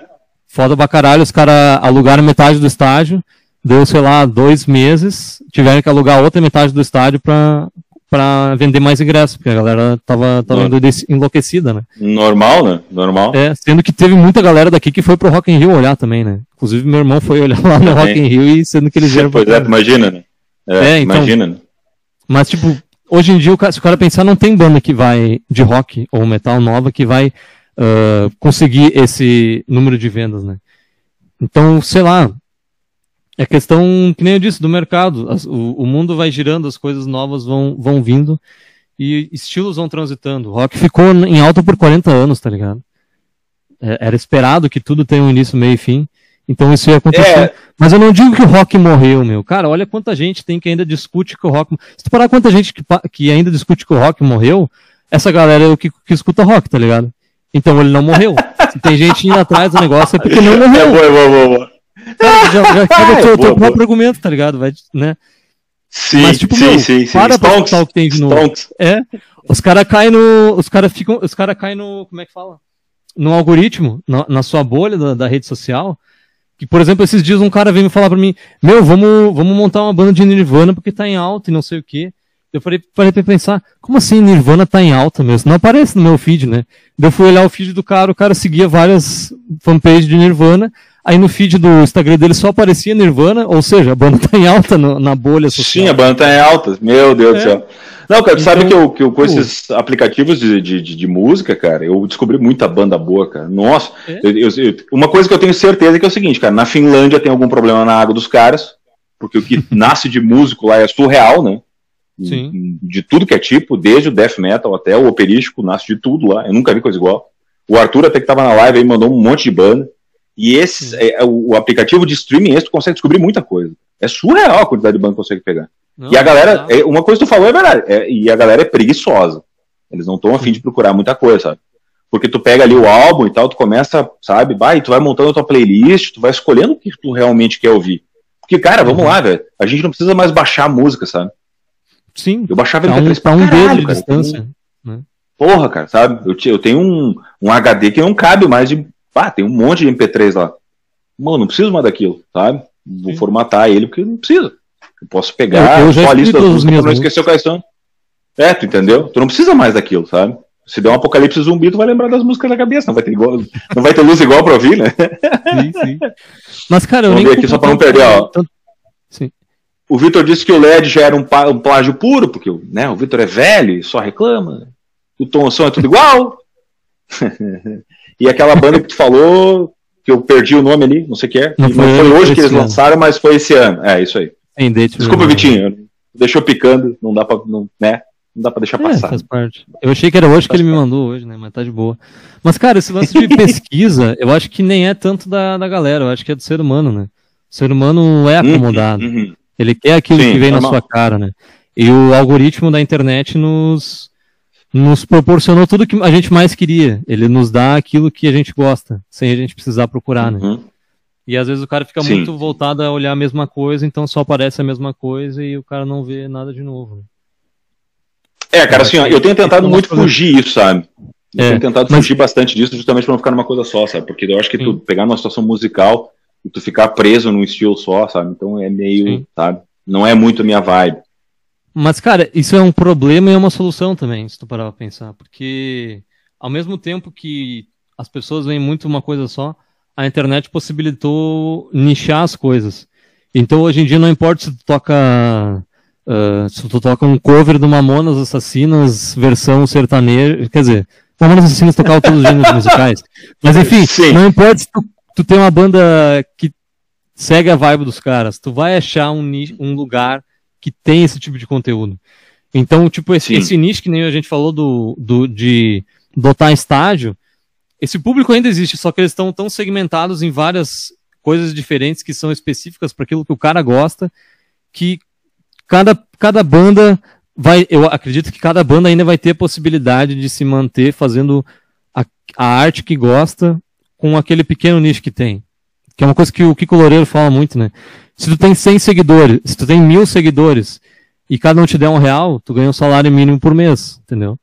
[SPEAKER 2] Foda pra caralho, os caras alugaram metade do estádio, deu, sei lá, dois meses, tiveram que alugar outra metade do estádio para para vender mais ingressos, porque a galera tava, tava enlouquecida, né?
[SPEAKER 1] Normal, né? Normal.
[SPEAKER 2] É, sendo que teve muita galera daqui que foi pro Rock in Rio olhar também, né? Inclusive meu irmão foi olhar lá no. Rock in Rio e sendo que eles vieram...
[SPEAKER 1] Pois é, imagina, né? É, é então, imagina, né?
[SPEAKER 2] Mas, tipo, hoje em dia, se o cara pensar, não tem banda que vai, de rock ou metal nova, que vai uh, conseguir esse número de vendas, né? Então, sei lá, é questão, que nem eu disse, do mercado. As, o, o, mundo vai girando, as coisas novas vão, vão vindo e estilos vão transitando. O rock ficou em alta por 40 anos, tá ligado? É, era esperado que tudo tenha um início, meio e fim. Então isso ia acontecer. É... Mas eu não digo que o rock morreu, meu. Cara, olha quanta gente tem que ainda discute que o rock. Se tu parar quanta gente que, que ainda discute que o rock morreu, essa galera é o que, que escuta rock, tá ligado? Então ele não morreu. Se tem gente indo atrás do negócio é porque não morreu. É boa, boa, boa. Já, já quebra o teu, teu próprio argumento, tá ligado? Vai, né?
[SPEAKER 1] Sim, Mas, tipo, sim, meu, sim, sim.
[SPEAKER 2] para Stonks, pra o que tem de novo. Stonks. É. Os caras caem no. Os caras ficam. Os caras caem no. Como é que fala? No algoritmo, na, na sua bolha da, da, rede social. Que, por exemplo, esses dias um cara veio me falar pra mim: Meu, vamos, vamos montar uma banda de Nirvana porque tá em alta e não sei o quê. Eu parei, parei pra pensar, como assim Nirvana tá em alta mesmo? Não aparece no meu feed, né? Eu fui olhar o feed do cara, o cara seguia várias fanpages de Nirvana, aí no feed do Instagram dele só aparecia Nirvana, ou seja, a banda tá em alta no, na bolha
[SPEAKER 1] social. Sim, a banda tá em alta, meu Deus é. do céu. Não, cara, então, sabe que eu, que eu com esses aplicativos de, de, de, música, cara, eu descobri muita banda boa, cara. Nossa, é? eu, eu, uma coisa que eu tenho certeza é que é o seguinte, cara, na Finlândia tem algum problema na água dos caras, porque o que nasce de músico lá é surreal, né? Sim. de tudo que é tipo, desde o death metal até o operístico, nasce de tudo lá. Eu nunca vi coisa igual. O Arthur até que tava na live aí mandou um monte de banda. E esse, é, é, o, o, aplicativo de streaming, esse tu consegue descobrir muita coisa. É surreal a quantidade de banda que consegue pegar. Não, e a galera, é, uma coisa que tu falou é verdade, é, e a galera é preguiçosa. Eles não estão afim de procurar muita coisa, sabe? Porque tu pega ali o álbum e tal, tu começa, sabe, vai, tu vai montando a tua playlist, tu vai escolhendo o que tu realmente quer ouvir. Porque, cara, vamos uhum. lá, velho, a gente não precisa mais baixar a música, sabe?
[SPEAKER 2] Sim.
[SPEAKER 1] Eu baixava
[SPEAKER 2] MP3 um, pra um caralho, de distância.
[SPEAKER 1] Né? Porra, cara, sabe? Eu, eu tenho um, um HD que não cabe mais de. Ah, tem um monte de MP3 lá. Mano, não preciso mais daquilo, sabe? Vou Sim. formatar ele porque não precisa. Eu posso pegar
[SPEAKER 2] eu, eu só a lista das
[SPEAKER 1] músicas pra não esquecer quais são. É, tu entendeu? Tu não precisa mais daquilo, sabe? Se der um apocalipse zumbi, tu vai lembrar das músicas na cabeça, não vai ter igual, não vai ter luz igual pra ouvir, né? Sim, sim.
[SPEAKER 2] Mas, cara, eu
[SPEAKER 1] Vamos ver aqui só pra não perder, ó. Sim. O Vitor disse que o LED já era um, um plágio puro, porque né, o Vitor é velho e só reclama. O tom o som é tudo igual. e aquela banda que tu falou, que eu perdi o nome ali, não sei o que é. Não, não foi, hoje que eles ano. lançaram, mas foi esse ano. É, isso aí. Desculpa, Vitinho. Deixou picando, não dá pra. Não, né? Não dá pra deixar é, passar.
[SPEAKER 2] Faz parte. Eu achei que era hoje faz que ele parte. me mandou hoje, né? Mas tá de boa. Mas, cara, esse lance de pesquisa, eu acho que nem é tanto da, da galera, eu acho que é do ser humano, né? O ser humano é uhum, acomodado. Uhum, uhum. Ele quer aquilo Sim, que vem normal. na sua cara, né? E o algoritmo da internet nos, nos proporcionou tudo que a gente mais queria. Ele nos dá aquilo que a gente gosta, sem a gente precisar procurar, né? uhum. E às vezes o cara fica Sim. muito voltado a olhar a mesma coisa, então só aparece a mesma coisa e o cara não vê nada de novo. Né?
[SPEAKER 1] É, cara, assim, ó, eu tenho tentado muito fugir isso, sabe? Eu é, tenho tentado mas... fugir bastante disso justamente para não ficar numa coisa só, sabe? Porque eu acho que Sim. tu pegar uma situação musical e tu ficar preso num estilo só, sabe? Então é meio, Sim. sabe? Não é muito a minha vibe.
[SPEAKER 2] Mas, cara, isso é um problema e é uma solução também, se tu parar pra pensar. Porque, ao mesmo tempo que as pessoas veem muito uma coisa só, a internet possibilitou nichar as coisas. Então, hoje em dia, não importa se tu toca. Uh, se tu toca um cover do Mamonas Assassinas, versão sertaneja. Quer dizer, Mamonas Assassinas tocava todos os gêneros musicais. Mas, enfim, Sim. não importa se tu tu tem uma banda que segue a vibe dos caras, tu vai achar um, um lugar que tem esse tipo de conteúdo. Então, tipo, esse, esse nicho que nem a gente falou do, do, de dotar estádio, esse público ainda existe, só que eles estão tão segmentados em várias coisas diferentes que são específicas para aquilo que o cara gosta, que cada, cada banda vai, eu acredito que cada banda ainda vai ter a possibilidade de se manter fazendo a, a arte que gosta com aquele pequeno nicho que tem. Que é uma coisa que o Kiko Loureiro fala muito, né? Se tu tem 100 seguidores, se tu tem mil seguidores e cada um te der um real, tu ganha um salário mínimo por mês, entendeu?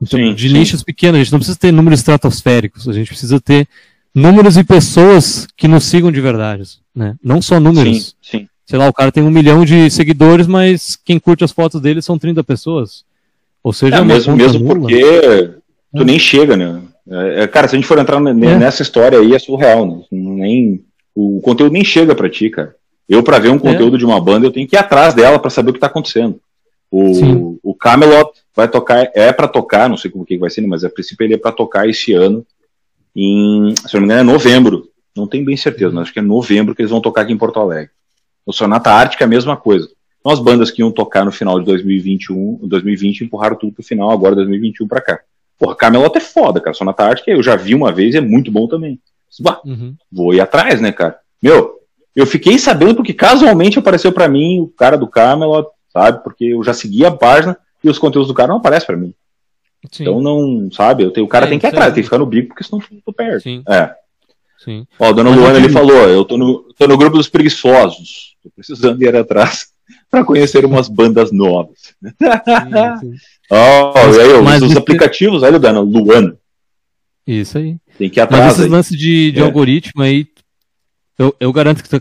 [SPEAKER 2] Então, sim, de sim. nichos pequenos, a gente não precisa ter números estratosféricos, a gente precisa ter números e pessoas que nos sigam de verdade, né? Não só números. Sim, sim. Sei lá, o cara tem um milhão de seguidores, mas quem curte as fotos dele são 30 pessoas. Ou seja, é,
[SPEAKER 1] mesmo, mesmo porque tu nem chega, né? É, é, cara, se a gente for entrar é. nessa história aí, é surreal, né? Nem, o conteúdo nem chega para ti, cara. Eu, para ver um é. conteúdo é. de uma banda, eu tenho que ir atrás dela para saber o que tá acontecendo. O, o Camelot vai tocar, é para tocar, não sei como que vai ser, mas a princípio ele é para tocar esse ano, em, se não me engano, é novembro. Não tenho bem certeza, mas acho que é novembro que eles vão tocar aqui em Porto Alegre. O Sonata Ártica é a mesma coisa. Então, as bandas que iam tocar no final de 2021, 2020 empurraram tudo pro final, agora 2021 para cá. Porra, Camelot é foda, cara. Sonata Ártica eu já vi uma vez e é muito bom também. Bah, uhum. Vou ir atrás, né, cara? Meu, eu fiquei sabendo porque casualmente apareceu para mim o cara do Camelot, sabe? Porque eu já seguia a página e os conteúdos do cara não aparecem para mim. Sim. Então não, sabe? Eu tenho, o cara é, tem que ir atrás, tem que ficar no bico porque senão eu tô perto. Sim. É. Sim. Ó, o Dona Luana ele falou, eu tô no, tô no grupo dos preguiçosos. Tô precisando ir atrás para conhecer umas bandas novas. Sim, sim. oh, e aí, Mas os aplicativos, olha o Dano, Luana.
[SPEAKER 2] Isso aí.
[SPEAKER 1] Tem que ir atrás. Mas
[SPEAKER 2] esses lances de, de é. algoritmo aí, eu, eu garanto que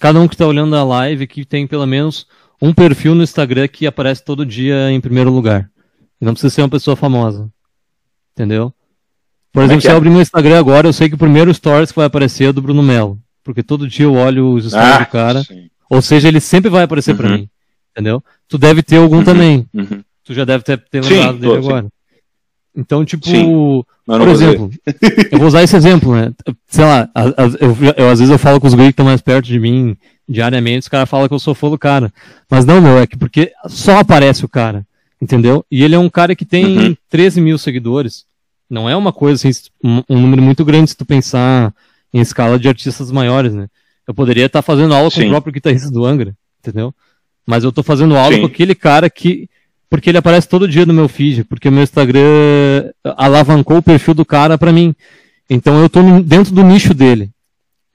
[SPEAKER 2] cada um que está olhando a live que tem pelo menos um perfil no Instagram que aparece todo dia em primeiro lugar. E não precisa ser uma pessoa famosa. Entendeu? Por é exemplo, é se eu abrir meu Instagram agora, eu sei que o primeiro stories que vai aparecer é do Bruno Melo. Porque todo dia eu olho os stories ah, do cara. Sim. Ou seja, ele sempre vai aparecer uhum. para mim. Entendeu? Tu deve ter algum uhum. também. Uhum. Tu já deve ter, ter lembrado sim, dele tô, agora. Sim. Então, tipo, sim, por exemplo, eu vou usar esse exemplo, né? Sei lá, eu, eu, às vezes eu falo com os guris que estão mais perto de mim diariamente, os caras falam que eu sou fã do cara. Mas não, meu, é que porque só aparece o cara, entendeu? E ele é um cara que tem uhum. 13 mil seguidores. Não é uma coisa assim, um, número muito grande se tu pensar em escala de artistas maiores, né? Eu poderia estar fazendo aula Sim. com o próprio guitarrista do Angra, entendeu? Mas eu estou fazendo aula Sim. com aquele cara que. Porque ele aparece todo dia no meu feed, porque o meu Instagram alavancou o perfil do cara para mim. Então eu estou dentro do nicho dele.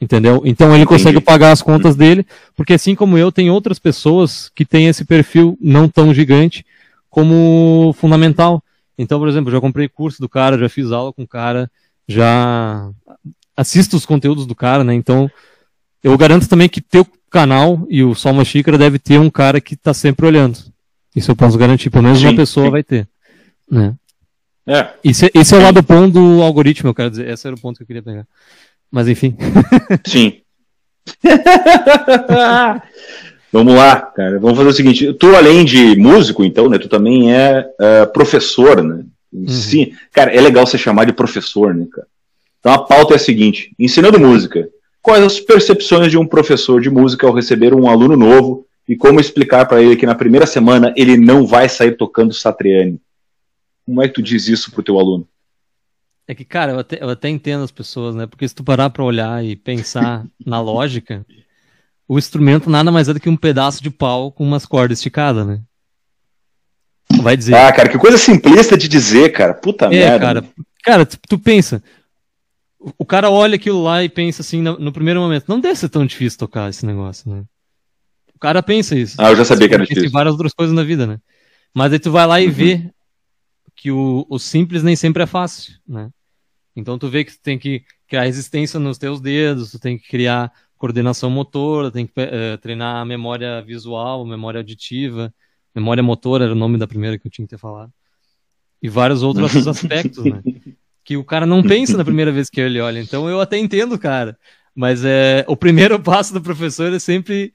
[SPEAKER 2] Entendeu? Então ele Entendi. consegue pagar as contas dele, porque assim como eu, tem outras pessoas que têm esse perfil não tão gigante como fundamental. Então, por exemplo, já comprei curso do cara, já fiz aula com o cara, já assisto os conteúdos do cara, né? Então, eu garanto também que teu canal e o Só Uma Xícara deve ter um cara que está sempre olhando. Isso eu posso garantir, pelo menos sim, uma pessoa sim. vai ter. Né? É. Esse, esse é o lado bom do algoritmo, eu quero dizer. Esse era o ponto que eu queria pegar. Mas enfim.
[SPEAKER 1] Sim. Vamos lá, cara. Vamos fazer o seguinte. Tu, além de músico, então, né? Tu também é uh, professor, né? Uhum. Sim. Cara, é legal você chamar de professor, né, cara? Então a pauta é a seguinte: ensinando música. Quais as percepções de um professor de música ao receber um aluno novo e como explicar para ele que na primeira semana ele não vai sair tocando Satriani? Como é que tu diz isso pro teu aluno?
[SPEAKER 2] É que, cara, eu até, eu até entendo as pessoas, né? Porque se tu parar pra olhar e pensar na lógica, o instrumento nada mais é do que um pedaço de pau com umas cordas esticadas, né? Vai dizer.
[SPEAKER 1] Ah, cara, que coisa simplista de dizer, cara. Puta é, merda.
[SPEAKER 2] Cara, cara, tu, tu, pensa. O cara olha aquilo lá e pensa assim no, no, primeiro momento, não deve ser tão difícil tocar esse negócio, né? O cara pensa isso.
[SPEAKER 1] Ah, eu já sabia que era difícil.
[SPEAKER 2] Tem várias outras coisas na vida, né? Mas aí tu vai lá e uhum. vê que o, o simples nem sempre é fácil, né? Então tu vê que tu tem que criar resistência nos teus dedos, tu tem que criar coordenação motora, tem que uh, treinar a memória visual, memória auditiva, memória motora era o nome da primeira que eu tinha que ter falado. E vários outros aspectos, né? Que o cara não pensa na primeira vez que ele olha. Então eu até entendo, cara. Mas é, o primeiro passo do professor é sempre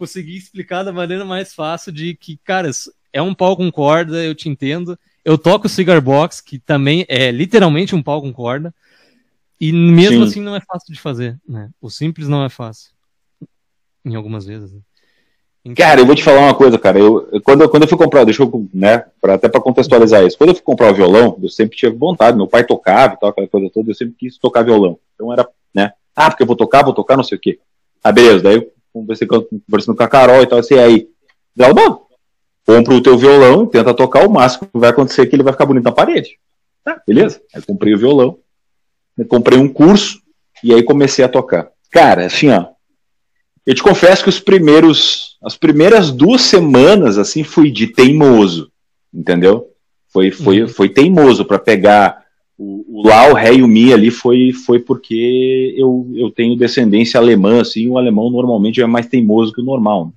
[SPEAKER 2] conseguir explicar da maneira mais fácil de que, cara, é um pau com corda, eu te entendo, eu toco o Cigar Box, que também é literalmente um pau com corda. E mesmo Sim. assim não é fácil de fazer, né? O simples não é fácil. Em algumas vezes. Né?
[SPEAKER 1] Então... Cara, eu vou te falar uma coisa, cara. Eu, quando, quando eu fui comprar, deixa eu, né, pra, até para contextualizar isso. Quando eu fui comprar o violão, eu sempre tive vontade. Meu pai tocava e tal, aquela coisa toda. Eu sempre quis tocar violão. Então era, né? Ah, porque eu vou tocar, vou tocar, não sei o quê. Ah, beleza. Daí eu conversei, conversando com a Carol e tal, assim, aí. Não, compra o teu violão, tenta tocar, o máximo que vai acontecer que ele vai ficar bonito na parede. Tá, beleza. Aí comprei o violão, comprei um curso e aí comecei a tocar. Cara, assim, ó, eu te confesso que os primeiros, as primeiras duas semanas, assim, fui de teimoso, entendeu? Foi, foi, uhum. foi teimoso para pegar o, o Lá, o Ré e o Mi ali foi, foi porque eu, eu tenho descendência alemã, assim, o alemão normalmente é mais teimoso que o normal. Né?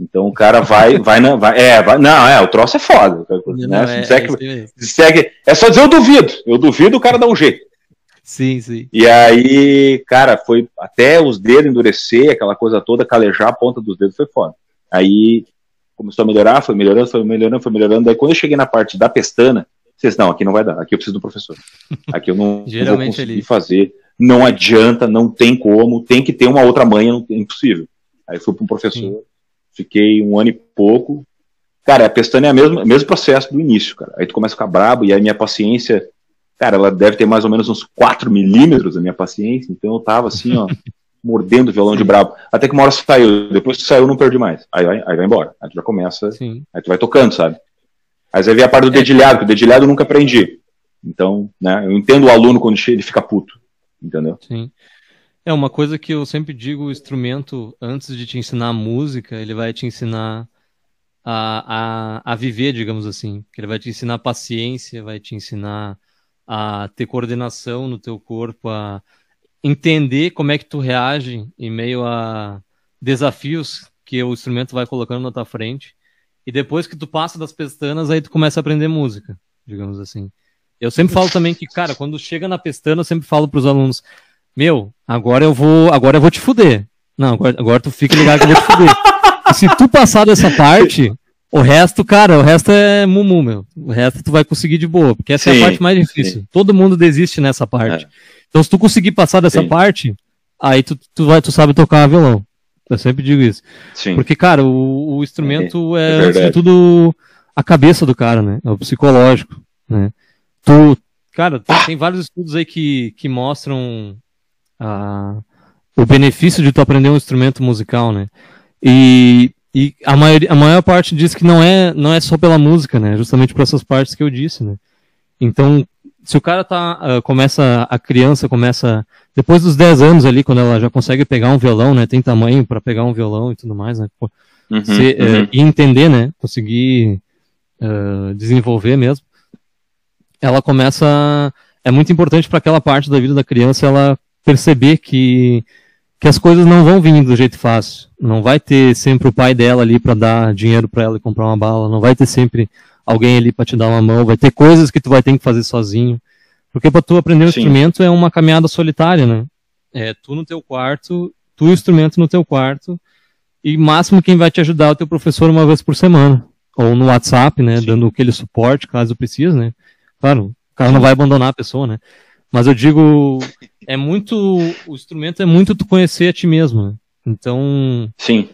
[SPEAKER 1] Então o cara vai, vai, na, vai, é, vai, não, é, o troço é foda. Né? Não, é, segue, é, segue, é só dizer eu duvido, eu duvido, o cara dá um jeito.
[SPEAKER 2] Sim, sim.
[SPEAKER 1] E aí, cara, foi até os dedos endurecer, aquela coisa toda, calejar a ponta dos dedos, foi foda. Aí começou a melhorar, foi melhorando, foi melhorando, foi melhorando. Daí quando eu cheguei na parte da pestana, vocês, não, aqui não vai dar, aqui eu preciso do professor. Aqui eu não, não vou conseguir ali. fazer, não adianta, não tem como, tem que ter uma outra manha, é impossível. Aí fui para um professor, sim Fiquei um ano e pouco. Cara, a pestana é o mesmo, mesmo processo do início, cara. Aí tu começa a ficar brabo e aí minha paciência, cara, ela deve ter mais ou menos uns 4 milímetros a minha paciência. Então eu tava assim, ó, mordendo o violão de brabo. Até que uma hora saiu. Depois que saiu, não perdi mais. Aí vai, aí vai embora. Aí tu já começa. Sim. Aí tu vai tocando, sabe? Aí você vê a parte do dedilhado, que o dedilhado eu nunca aprendi. Então, né, eu entendo o aluno quando ele fica puto. Entendeu?
[SPEAKER 2] Sim. É uma coisa que eu sempre digo, o instrumento, antes de te ensinar música, ele vai te ensinar a, a, a viver, digamos assim. Ele vai te ensinar paciência, vai te ensinar a ter coordenação no teu corpo, a entender como é que tu reage em meio a desafios que o instrumento vai colocando na tua frente. E depois que tu passa das pestanas, aí tu começa a aprender música, digamos assim. Eu sempre falo também que, cara, quando chega na pestana, eu sempre falo para os alunos: Meu, agora eu vou, agora eu vou te fuder. Não, agora, agora tu fica ligado que eu vou te fuder. E se tu passar dessa parte, o resto, cara, o resto é mumu, meu. O resto tu vai conseguir de boa, porque essa sim, é a parte mais difícil. Sim. Todo mundo desiste nessa parte. É. Então, se tu conseguir passar dessa sim. parte, aí tu, tu, vai, tu sabe tocar violão. Eu sempre digo isso. Sim. Porque, cara, o, o instrumento é, é, antes de tudo, a cabeça do cara, né? É o psicológico, né? Tu, cara, ah! tem vários estudos aí que, que mostram a, o benefício de tu aprender um instrumento musical, né? E, e a, maior, a maior parte diz que não é, não é só pela música, né? Justamente por essas partes que eu disse, né? Então, se o cara tá, uh, começa, a criança começa, depois dos 10 anos ali, quando ela já consegue pegar um violão, né, tem tamanho para pegar um violão e tudo mais, né, uhum, se, eh, uhum. Uh, e entender, né, conseguir uh, desenvolver mesmo, ela começa, é muito importante para aquela parte da vida da criança ela perceber que que as coisas não vão vir do jeito fácil. Não vai ter sempre o pai dela ali para dar dinheiro para ela e comprar uma bala. Não vai ter sempre alguém ali para te dar uma mão, vai ter coisas que tu vai ter que fazer sozinho. Porque para tu aprender um Sim. instrumento é uma caminhada solitária, né? É tu no teu quarto, tu o instrumento no teu quarto, e máximo quem vai te ajudar é o teu professor uma vez por semana. Ou no WhatsApp, né? Sim. Dando aquele suporte caso precise, né? Claro, o cara não vai abandonar a pessoa, né? Mas eu digo, é muito. O instrumento é muito tu conhecer a ti mesmo. Né? Então.
[SPEAKER 1] Sim.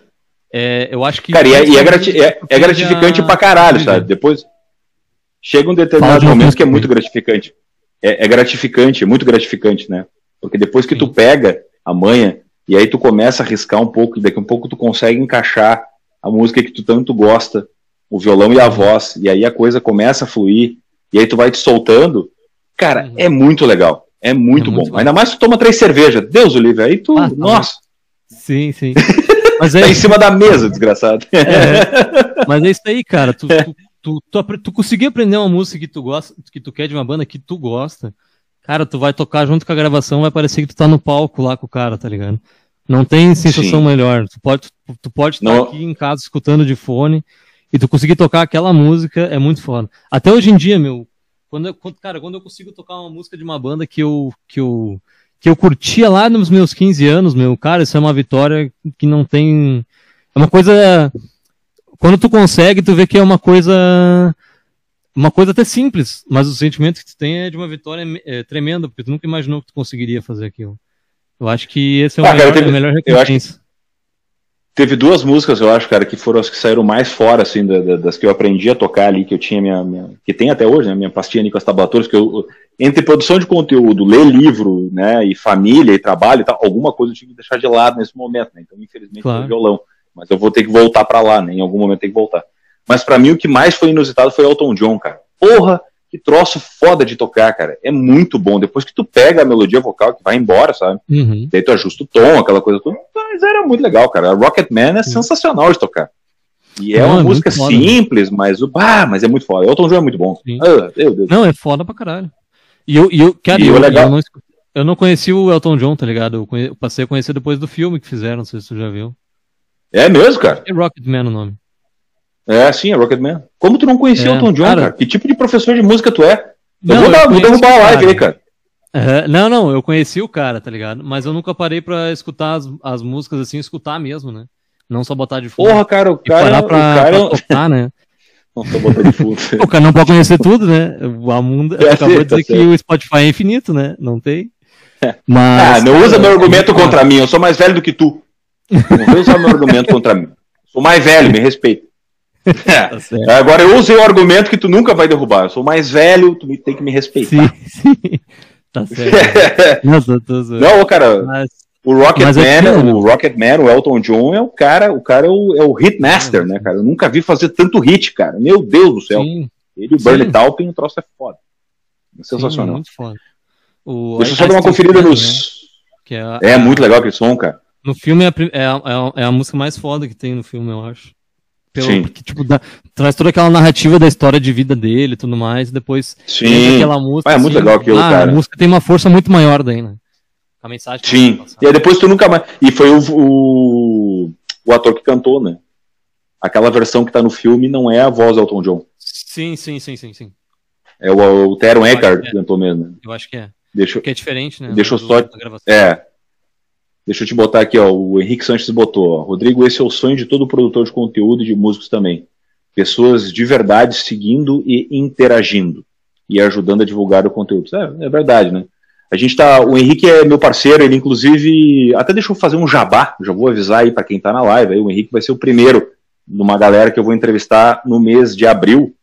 [SPEAKER 2] É, eu acho que.
[SPEAKER 1] Cara, e é, e é, grati é, é gratificante a... pra caralho, sabe? Depois. Chega um determinado momento que é muito gratificante. É, é, gratificante, é muito gratificante, né? Porque depois que Sim. tu pega a manha e aí tu começa a riscar um pouco, e daqui a um pouco tu consegue encaixar a música que tu tanto gosta, o violão e a voz, e aí a coisa começa a fluir, e aí tu vai te soltando. Cara, uhum. é muito legal. É muito, é muito bom. bom. Ainda mais se tu toma três cervejas. Deus o livre. Aí tu. Ah, tá nossa.
[SPEAKER 2] Sim, sim.
[SPEAKER 1] Mas é... tá em cima da mesa, desgraçado.
[SPEAKER 2] É, mas é isso aí, cara. Tu, tu, tu, tu, tu conseguir aprender uma música que tu gosta, que tu quer de uma banda que tu gosta, cara, tu vai tocar junto com a gravação, vai parecer que tu tá no palco lá com o cara, tá ligado? Não tem sensação Sim. melhor. Tu pode, tu, tu pode estar aqui em casa escutando de fone e tu conseguir tocar aquela música é muito foda. Até hoje em dia, meu, quando eu, cara, quando eu consigo tocar uma música de uma banda que eu, que eu que eu curtia lá nos meus 15 anos, meu, cara, isso é uma vitória que não tem. É uma coisa. Quando tu consegue, tu vê que é uma coisa. Uma coisa até simples, mas o sentimento que tu tem é de uma vitória é, tremenda, porque tu nunca imaginou que tu conseguiria fazer aquilo. Eu acho que esse é o ah, melhor, cara, teve, melhor recompensa.
[SPEAKER 1] Teve duas músicas, eu acho, cara, que foram as que saíram mais fora, assim, das que eu aprendi a tocar ali, que eu tinha minha. minha que tem até hoje, né? Minha pastinha ali com as tabaturas, que eu. Entre produção de conteúdo, ler livro, né? E família e trabalho e tal, alguma coisa eu tive que deixar de lado nesse momento, né? Então, infelizmente, claro. violão. Mas eu vou ter que voltar para lá, né? Em algum momento tem que voltar. Mas para mim, o que mais foi inusitado foi Elton John, cara. Porra! Que troço foda de tocar, cara. É muito bom. Depois que tu pega a melodia vocal que vai embora, sabe? Uhum. Daí tu ajusta o tom, aquela coisa toda. Mas era muito legal, cara. A Rocket Man é sensacional de tocar. E é Não, uma é música simples, mas o ah, mas é muito foda. Elton John é muito bom.
[SPEAKER 2] Ah, Não, é foda pra caralho. E eu, e eu, cara, e eu, eu, eu, não, eu não conheci o Elton John, tá ligado? Eu, conhe, eu passei a conhecer depois do filme que fizeram, não sei se tu já viu.
[SPEAKER 1] É mesmo, cara?
[SPEAKER 2] É Rocket Man o nome.
[SPEAKER 1] É, sim, é Rocketman. Como tu não conhecia é, o Elton John, cara, cara, Que tipo de professor de música tu é? Eu não, vou, dar, vou derrubar a live aí, cara.
[SPEAKER 2] É, não, não, eu conheci o cara, tá ligado? Mas eu nunca parei pra escutar as, as músicas assim, escutar mesmo, né? Não só botar de
[SPEAKER 1] fundo. Porra, cara, o cara.
[SPEAKER 2] Parar pra,
[SPEAKER 1] o cara...
[SPEAKER 2] pra tocar, né?
[SPEAKER 1] Não só botar de fundo.
[SPEAKER 2] o cara não pode conhecer tudo, né? A mundo é, acabou de dizer tá que o Spotify é infinito, né? Não tem.
[SPEAKER 1] Mas, ah, não usa meu argumento contra mim, eu sou mais velho do que tu. Não vem usar meu argumento contra mim. Sou mais velho, me respeita. É. Tá Agora eu usei o argumento que tu nunca vai derrubar. Eu sou mais velho, tu tem que me respeitar. Sim, sim. Tá certo. não, tô, tô não, cara, mas, o Rocket Man, o Rocket Man, o Elton John é o cara, o cara é o, é o hitmaster, é, né, cara? Eu nunca vi fazer tanto hit, cara. Meu Deus do céu. Sim. Ele e o Bernie Taupin, o troço é foda. É sensacional. Sim, muito foda. O, Deixa eu só dar uma conferida nos.
[SPEAKER 2] Que é, a,
[SPEAKER 1] é muito legal aquele som, cara.
[SPEAKER 2] No filme é a, é, a, é a música mais foda que tem no filme, eu acho. Pelo, Sim. Porque, tipo, dá, traz toda aquela narrativa da história de vida dele e tudo mais, e depois
[SPEAKER 1] Sim. aquela música. Ah, é muito assim, legal aquilo, ah, cara.
[SPEAKER 2] A música tem uma força muito maior daí, né?
[SPEAKER 1] A mensagem Sim. E aí depois tu nunca mais. E foi o, o, o, ator que cantou, né? Aquela versão que tá no filme não é a voz do Elton John.
[SPEAKER 2] Sim, sim, sim, sim, sim.
[SPEAKER 1] É o, o Teron Eckhart que, é. cantou mesmo.
[SPEAKER 2] Eu acho que é.
[SPEAKER 1] Deixa,
[SPEAKER 2] Porque é diferente, né?
[SPEAKER 1] Deixa eu só. É. Deixa eu te botar aqui, ó. O Henrique Sanches botou, ó, Rodrigo, esse é o sonho de todo produtor de conteúdo e de músicos também. Pessoas de verdade seguindo e interagindo e ajudando a divulgar o conteúdo. É, é verdade, né? A gente tá. O Henrique é meu parceiro, ele inclusive. Até deixou fazer um jabá, já vou avisar aí para quem tá na live. Aí o Henrique vai ser o primeiro numa galera que eu vou entrevistar no mês de abril.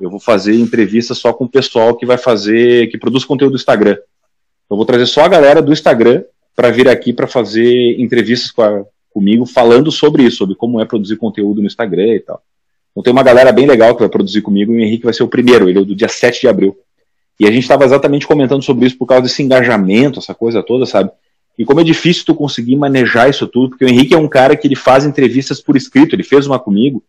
[SPEAKER 1] Eu vou fazer entrevista só com o pessoal que vai fazer, que produz conteúdo do Instagram. Eu vou trazer só a galera do Instagram para vir aqui para fazer entrevistas com a, comigo falando sobre isso, sobre como é produzir conteúdo no Instagram e tal. Então tem uma galera bem legal que vai produzir comigo e o Henrique vai ser o primeiro, ele é do dia 7 de abril. E a gente estava exatamente comentando sobre isso por causa desse engajamento, essa coisa toda, sabe? E como é difícil tu conseguir manejar isso tudo, porque o Henrique é um cara que ele faz entrevistas por escrito, ele fez uma comigo,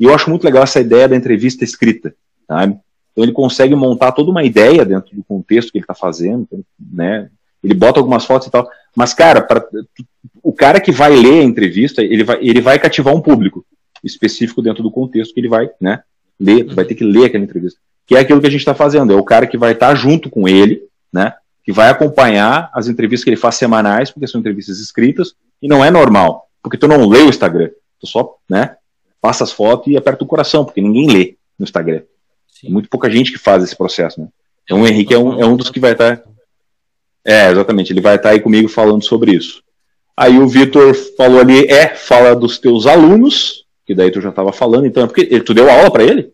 [SPEAKER 1] e eu acho muito legal essa ideia da entrevista escrita, sabe? Então ele consegue montar toda uma ideia dentro do contexto que ele está fazendo, né? Ele bota algumas fotos e tal. Mas, cara, pra, o cara que vai ler a entrevista, ele vai, ele vai cativar um público específico dentro do contexto que ele vai, né? Ler, vai ter que ler aquela entrevista. Que é aquilo que a gente está fazendo. É o cara que vai estar tá junto com ele, né? Que vai acompanhar as entrevistas que ele faz semanais, porque são entrevistas escritas, e não é normal. Porque tu não lê o Instagram. Tu só, né? Passa as fotos e aperta o coração, porque ninguém lê no Instagram. Sim. É muito pouca gente que faz esse processo, né? Então o Henrique é um, é um dos que vai estar. Tá, é, exatamente, ele vai estar aí comigo falando sobre isso. Aí o Vitor falou ali, é, fala dos teus alunos, que daí tu já estava falando, então é porque tu deu aula para ele?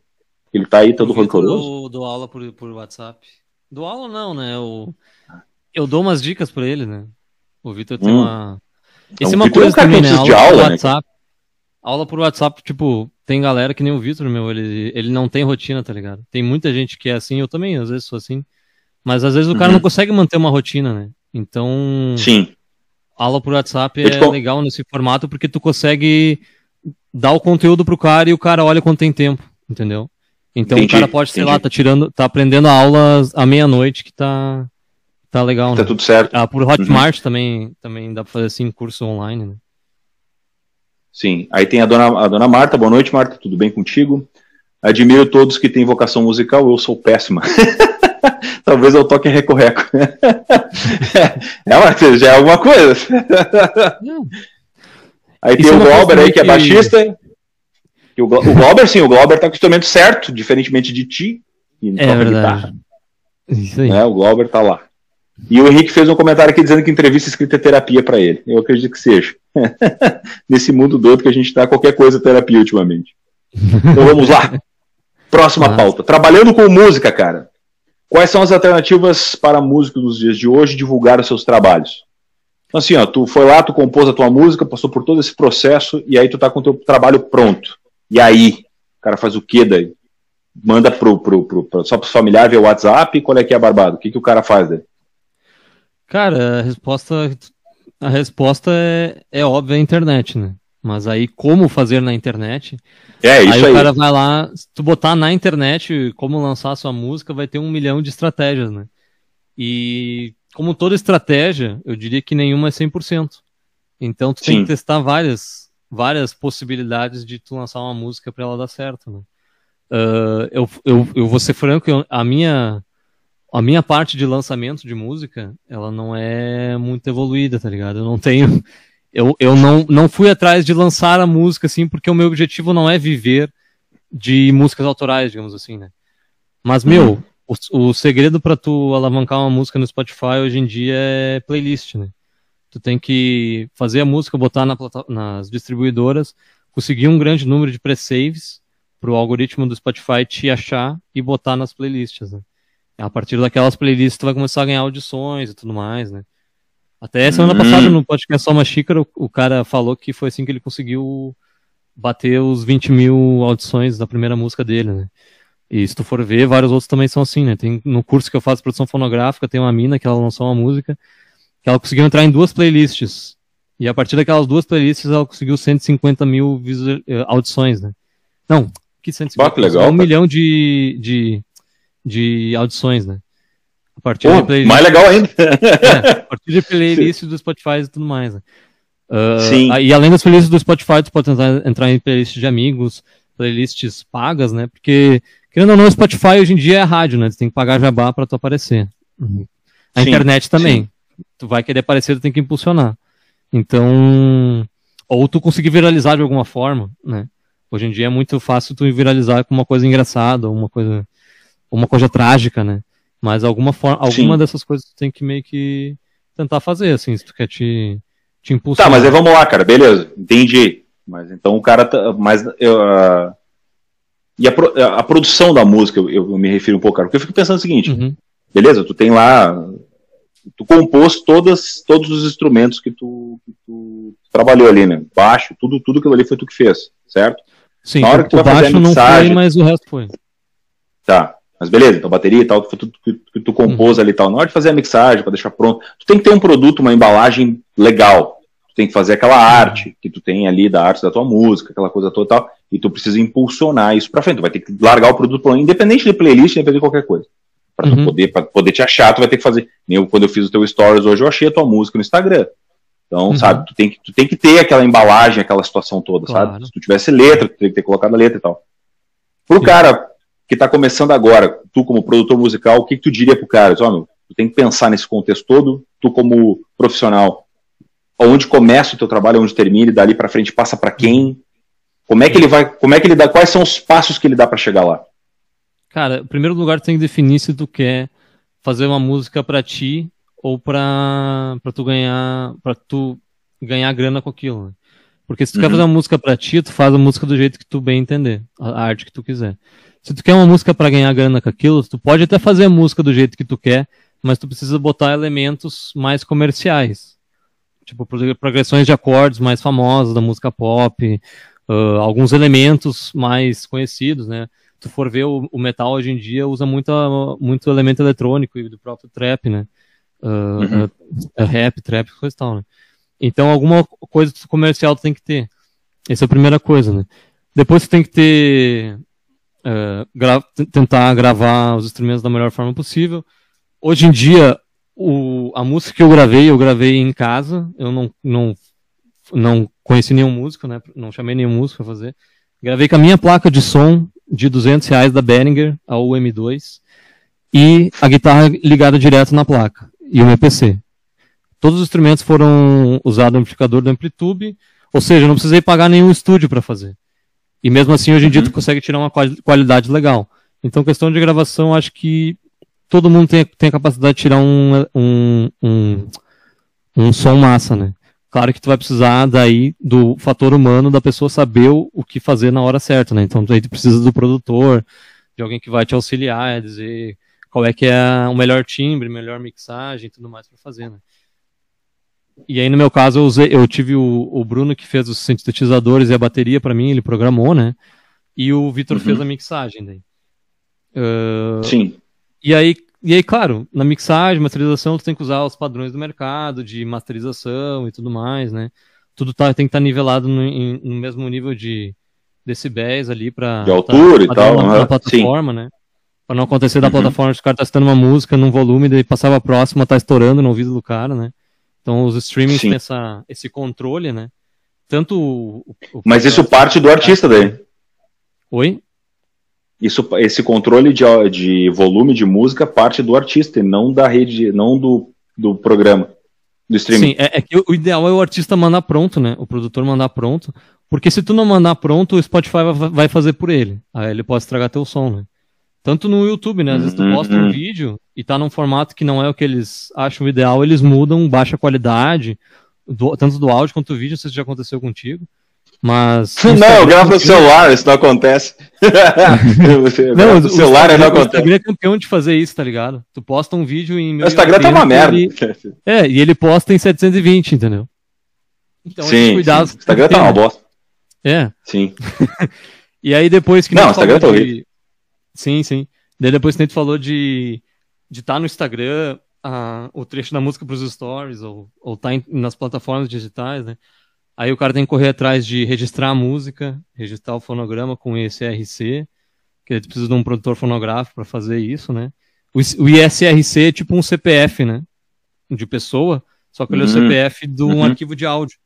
[SPEAKER 1] Ele tá aí todo rancoroso?
[SPEAKER 2] Eu dou aula por, por WhatsApp. Dou aula não, né? Eu, eu dou umas dicas para ele, né? O Vitor tem hum. uma. Isso é uma coisa é um também, né? Aula, de aula, por né, WhatsApp. Né? Aula por WhatsApp, tipo, tem galera que nem o Vitor, meu, ele, ele não tem rotina, tá ligado? Tem muita gente que é assim, eu também, às vezes sou assim. Mas às vezes o cara uhum. não consegue manter uma rotina, né? Então.
[SPEAKER 1] Sim.
[SPEAKER 2] Aula por WhatsApp é legal nesse formato porque tu consegue dar o conteúdo pro cara e o cara olha quando tem tempo, entendeu? Então entendi, o cara pode, sei entendi. lá, tá tirando, tá aprendendo a aula à meia-noite que tá, tá legal,
[SPEAKER 1] tá
[SPEAKER 2] né?
[SPEAKER 1] tudo certo.
[SPEAKER 2] Ah, por Hotmart uhum. também, também dá pra fazer assim, curso online, né?
[SPEAKER 1] Sim. Aí tem a dona, a dona Marta. Boa noite, Marta. Tudo bem contigo? Admiro todos que têm vocação musical. Eu sou péssima. Talvez eu toque recorreco. é, Marta, já é alguma coisa. Aí tem o Glauber aí, que é baixista. O, o Glauber, sim, o Glauber tá com o instrumento certo, diferentemente de ti.
[SPEAKER 2] é verdade.
[SPEAKER 1] Isso aí. É, o Glauber tá lá. E o Henrique fez um comentário aqui dizendo que entrevista escrita é terapia para ele. Eu acredito que seja. Nesse mundo doido que a gente está, qualquer coisa é terapia ultimamente. Então vamos lá. Próxima ah. pauta. Trabalhando com música, cara. Quais são as alternativas para músicos nos dias de hoje divulgar os seus trabalhos? Então, assim, ó, tu foi lá, tu compôs a tua música, passou por todo esse processo e aí tu tá com o teu trabalho pronto. E aí? O cara faz o que daí? Manda pro, pro, pro, pro, só pro familiar via WhatsApp? Qual é que é a barbado? O que, que o cara faz daí?
[SPEAKER 2] Cara, a resposta, a resposta é, é óbvia a internet, né? Mas aí como fazer na internet?
[SPEAKER 1] É isso aí.
[SPEAKER 2] Aí o cara vai lá, se tu botar na internet como lançar a sua música, vai ter um milhão de estratégias, né? E como toda estratégia, eu diria que nenhuma é 100%. Então tu Sim. tem que testar várias, várias possibilidades de tu lançar uma música para ela dar certo, né? Uh, eu, eu, eu vou ser franco, eu, a minha a minha parte de lançamento de música, ela não é muito evoluída, tá ligado? Eu não tenho. Eu, eu não, não fui atrás de lançar a música, assim, porque o meu objetivo não é viver de músicas autorais, digamos assim, né? Mas, meu, uhum. o, o segredo para tu alavancar uma música no Spotify hoje em dia é playlist, né? Tu tem que fazer a música, botar na, nas distribuidoras, conseguir um grande número de pre-saves para o algoritmo do Spotify te achar e botar nas playlists, né? a partir daquelas playlists tu vai começar a ganhar audições e tudo mais, né? Até semana hum. passada no podcast Só Uma Xícara, o, cara falou que foi assim que ele conseguiu bater os 20 mil audições da primeira música dele, né? E se tu for ver, vários outros também são assim, né? Tem, no curso que eu faço produção fonográfica, tem uma mina que ela lançou uma música que ela conseguiu entrar em duas playlists. E a partir daquelas duas playlists ela conseguiu 150 mil visual, uh, audições, né? Não, que 150
[SPEAKER 1] bah, que legal,
[SPEAKER 2] Um milhão de, de, de audições, né?
[SPEAKER 1] A partir Pô, de playlist, mais legal ainda.
[SPEAKER 2] é, a partir de playlist do Spotify e tudo mais, né? Uh, Sim. E além das playlists do Spotify, tu pode entrar em playlists de amigos, playlists pagas, né? Porque, querendo ou não, o Spotify hoje em dia é rádio, né? Tu tem que pagar jabá para tu aparecer. Uhum. A sim, internet também. Sim. Tu vai querer aparecer, tu tem que impulsionar. Então, ou tu conseguir viralizar de alguma forma, né? Hoje em dia é muito fácil tu viralizar com uma coisa engraçada, uma coisa, uma coisa trágica, né? Mas alguma forma, alguma dessas coisas tu tem que meio que tentar fazer, assim, se tu quer te, te impulsionar.
[SPEAKER 1] Tá, mas aí vamos lá, cara, beleza, entendi. Mas então o cara tá, mas eu, uh, e a, a, produção da música, eu, eu, me refiro um pouco, cara, porque eu fico pensando o seguinte, uhum. beleza, tu tem lá tu compôs todas, todos os instrumentos que tu, que tu, trabalhou ali, né? Baixo, tudo, tudo aquilo ali foi tu que fez, certo?
[SPEAKER 2] Sim, Na hora que tu o vai baixo fazer a mixagem, não foi, mas o resto foi.
[SPEAKER 1] Tá, mas beleza, então bateria e tal, foi tudo que, que tu compôs uhum. ali e tal. Na hora de fazer a mixagem, para deixar pronto, tu tem que ter um produto, uma embalagem legal. Tu tem que fazer aquela arte que tu tem ali da arte da tua música, aquela coisa toda e tal, e tu precisa impulsionar isso pra frente. Tu vai ter que largar o produto independente de playlist, independente de qualquer coisa. Para uhum. poder, poder te achar, tu vai ter que fazer. Eu, quando eu fiz o teu stories hoje, eu achei a tua música no Instagram. Então, uhum. sabe, tu tem, que, tu tem que ter aquela embalagem, aquela situação toda, claro. sabe? Se tu tivesse letra, tu tem que ter colocado a letra e tal. Pro Sim. cara que tá começando agora, tu como produtor musical, o que, que tu diria pro cara? Ó, tu tem que pensar nesse contexto todo, tu como profissional, onde começa o teu trabalho, onde termina, e dali para frente passa para quem? Como é que ele vai, como é que ele dá, quais são os passos que ele dá para chegar lá?
[SPEAKER 2] Cara, em primeiro lugar, tu tem que definir se tu quer fazer uma música para ti ou para para tu ganhar para tu ganhar grana com aquilo. Né? Porque se tu uhum. quer fazer uma música para ti, tu faz a música do jeito que tu bem entender, a arte que tu quiser. Se tu quer uma música para ganhar grana com aquilo, tu pode até fazer a música do jeito que tu quer, mas tu precisa botar elementos mais comerciais. Tipo, progressões de acordes mais famosas da música pop, uh, alguns elementos mais conhecidos, né? tu for ver o, o, metal hoje em dia usa muita, muito elemento eletrônico e do próprio trap, né? Uh, uhum. uh, rap, trap, coisa e tal, né? Então alguma coisa comercial tu tem que ter. Essa é a primeira coisa, né? Depois tu tem que ter uh, gra tentar gravar os instrumentos da melhor forma possível. Hoje em dia o, a música que eu gravei, eu gravei em casa. Eu não não não conheci nenhum músico, né? Não chamei nenhum músico para fazer. Gravei com a minha placa de som de 200 reais da Behringer, a UM2, e a guitarra ligada direto na placa, e o MPC. Todos os instrumentos foram usados no amplificador do Amplitube, ou seja, não precisei pagar nenhum estúdio para fazer. E mesmo assim, hoje em uhum. dia, tu consegue tirar uma qualidade legal. Então, questão de gravação, acho que todo mundo tem, tem a capacidade de tirar um, um, um, um som massa, né? Claro que tu vai precisar daí do fator humano da pessoa saber o, o que fazer na hora certa, né? Então aí tu precisa do produtor, de alguém que vai te auxiliar, dizer qual é que é o melhor timbre, melhor mixagem e tudo mais para fazer, né? E aí no meu caso eu, usei, eu tive o, o Bruno que fez os sintetizadores e a bateria para mim, ele programou, né? E o Vitor uhum. fez a mixagem daí.
[SPEAKER 1] Uh, Sim.
[SPEAKER 2] E aí e aí, claro, na mixagem, masterização, tu tem que usar os padrões do mercado, de masterização e tudo mais, né? Tudo tá, tem que estar tá nivelado no, em, no, mesmo nível de decibéis ali para
[SPEAKER 1] De altura
[SPEAKER 2] tá,
[SPEAKER 1] e tal,
[SPEAKER 2] na, na plataforma, Sim. né? Pra não acontecer da uhum. plataforma de o cara tá escutando uma música num volume, daí passava a próxima, tá estourando no ouvido do cara, né? Então os streamings têm essa, esse controle, né? Tanto o,
[SPEAKER 1] o Mas isso parte do artista daí.
[SPEAKER 2] Oi?
[SPEAKER 1] Isso, esse controle de, de volume de música parte do artista e não da rede, não do, do programa, do streaming.
[SPEAKER 2] Sim, é, é que o ideal é o artista mandar pronto, né? O produtor mandar pronto. Porque se tu não mandar pronto, o Spotify vai fazer por ele. Aí ele pode estragar teu som, né? Tanto no YouTube, né? Às vezes tu uhum, posta um vídeo e tá num formato que não é o que eles acham ideal, eles mudam, baixa qualidade, do, tanto do áudio quanto do vídeo, não sei se já aconteceu contigo. Mas.
[SPEAKER 1] Não, eu gravo no celular, isso não acontece.
[SPEAKER 2] não, o celular não acontece. O Instagram é campeão de fazer isso, tá ligado? Tu posta um vídeo em.
[SPEAKER 1] O Instagram tá uma merda.
[SPEAKER 2] Ele... É, e ele posta em 720, entendeu?
[SPEAKER 1] Então, sim, cuidados. Sim. O Instagram tá uma bosta.
[SPEAKER 2] É.
[SPEAKER 1] Sim.
[SPEAKER 2] e aí depois que.
[SPEAKER 1] Não, o Instagram tá horrível.
[SPEAKER 2] Sim, sim. Daí depois que a gente falou de de estar tá no Instagram, a, o trecho da música para os stories ou, ou tá em, nas plataformas digitais, né? Aí o cara tem que correr atrás de registrar a música, registrar o fonograma com ISRC, que ele precisa de um produtor fonográfico para fazer isso, né? O, o ISRC é tipo um CPF, né? De pessoa, só que ele é o uhum. CPF de um uhum. arquivo de áudio.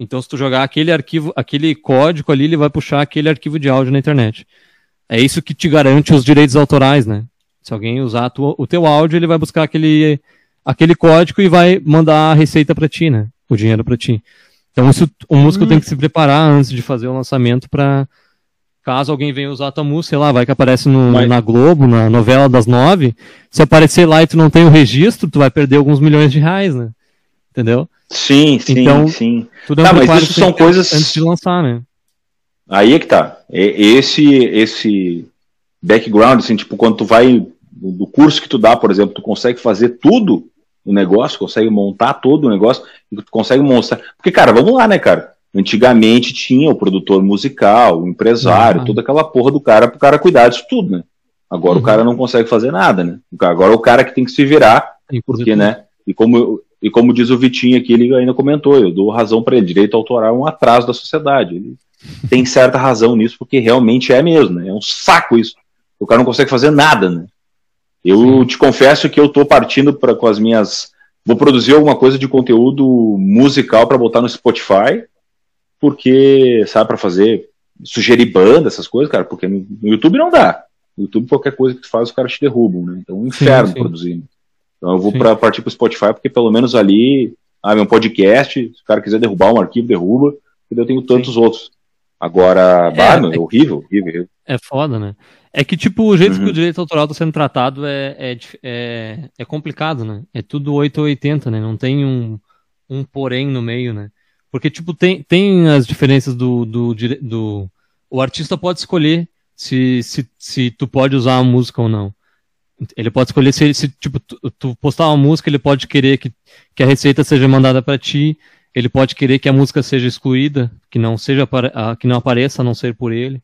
[SPEAKER 2] Então, se tu jogar aquele arquivo, aquele código ali, ele vai puxar aquele arquivo de áudio na internet. É isso que te garante os direitos autorais, né? Se alguém usar tua, o teu áudio, ele vai buscar aquele, aquele código e vai mandar a receita para ti, né? O dinheiro para ti. Então, isso, o músico hum. tem que se preparar antes de fazer o lançamento para caso alguém venha usar a tua música, sei lá, vai que aparece no, Mas... na Globo, na novela das nove, se aparecer lá e tu não tem o registro, tu vai perder alguns milhões de reais, né? Entendeu?
[SPEAKER 1] Sim, sim, então, sim. Tudo é tá, mas isso são coisas
[SPEAKER 2] antes de lançar, né?
[SPEAKER 1] Aí é que tá. Esse esse background, assim, tipo, quando tu vai do curso que tu dá, por exemplo, tu consegue fazer tudo o negócio, consegue montar todo o negócio, e tu consegue mostrar. Porque, cara, vamos lá, né, cara? Antigamente tinha o produtor musical, o empresário, uhum. toda aquela porra do cara pro cara cuidar disso tudo, né? Agora uhum. o cara não consegue fazer nada, né? Agora é o cara que tem que se virar, porque, né? E como, e como diz o Vitinho aqui, ele ainda comentou, eu dou razão para ele, direito autoral é um atraso da sociedade. Ele tem certa razão nisso, porque realmente é mesmo, né? É um saco isso. O cara não consegue fazer nada, né? Eu Sim. te confesso que eu estou partindo para com as minhas. Vou produzir alguma coisa de conteúdo musical para botar no Spotify, porque, sabe, para fazer, sugerir banda, essas coisas, cara, porque no, YouTube não dá. No YouTube, qualquer coisa que tu faz, os caras te derrubam, né? Então, é um inferno sim, sim. produzindo. Então, eu vou para partir para o Spotify, porque pelo menos ali, ah, meu podcast, se o cara quiser derrubar um arquivo, derruba, porque eu tenho tantos sim. outros. Agora, é, bah, é, é horrível, horrível.
[SPEAKER 2] É foda, né? É que, tipo, o jeito uhum. que o direito autoral está sendo tratado é, é, é, é, complicado, né? É tudo 8 ou 80, né? Não tem um, um porém no meio, né? Porque, tipo, tem, tem as diferenças do, do, do... O artista pode escolher se, se, se tu pode usar a música ou não. Ele pode escolher se, se tipo, tu, tu, postar uma música, ele pode querer que, que a receita seja mandada para ti, ele pode querer que a música seja excluída, que não seja que não apareça a não ser por ele.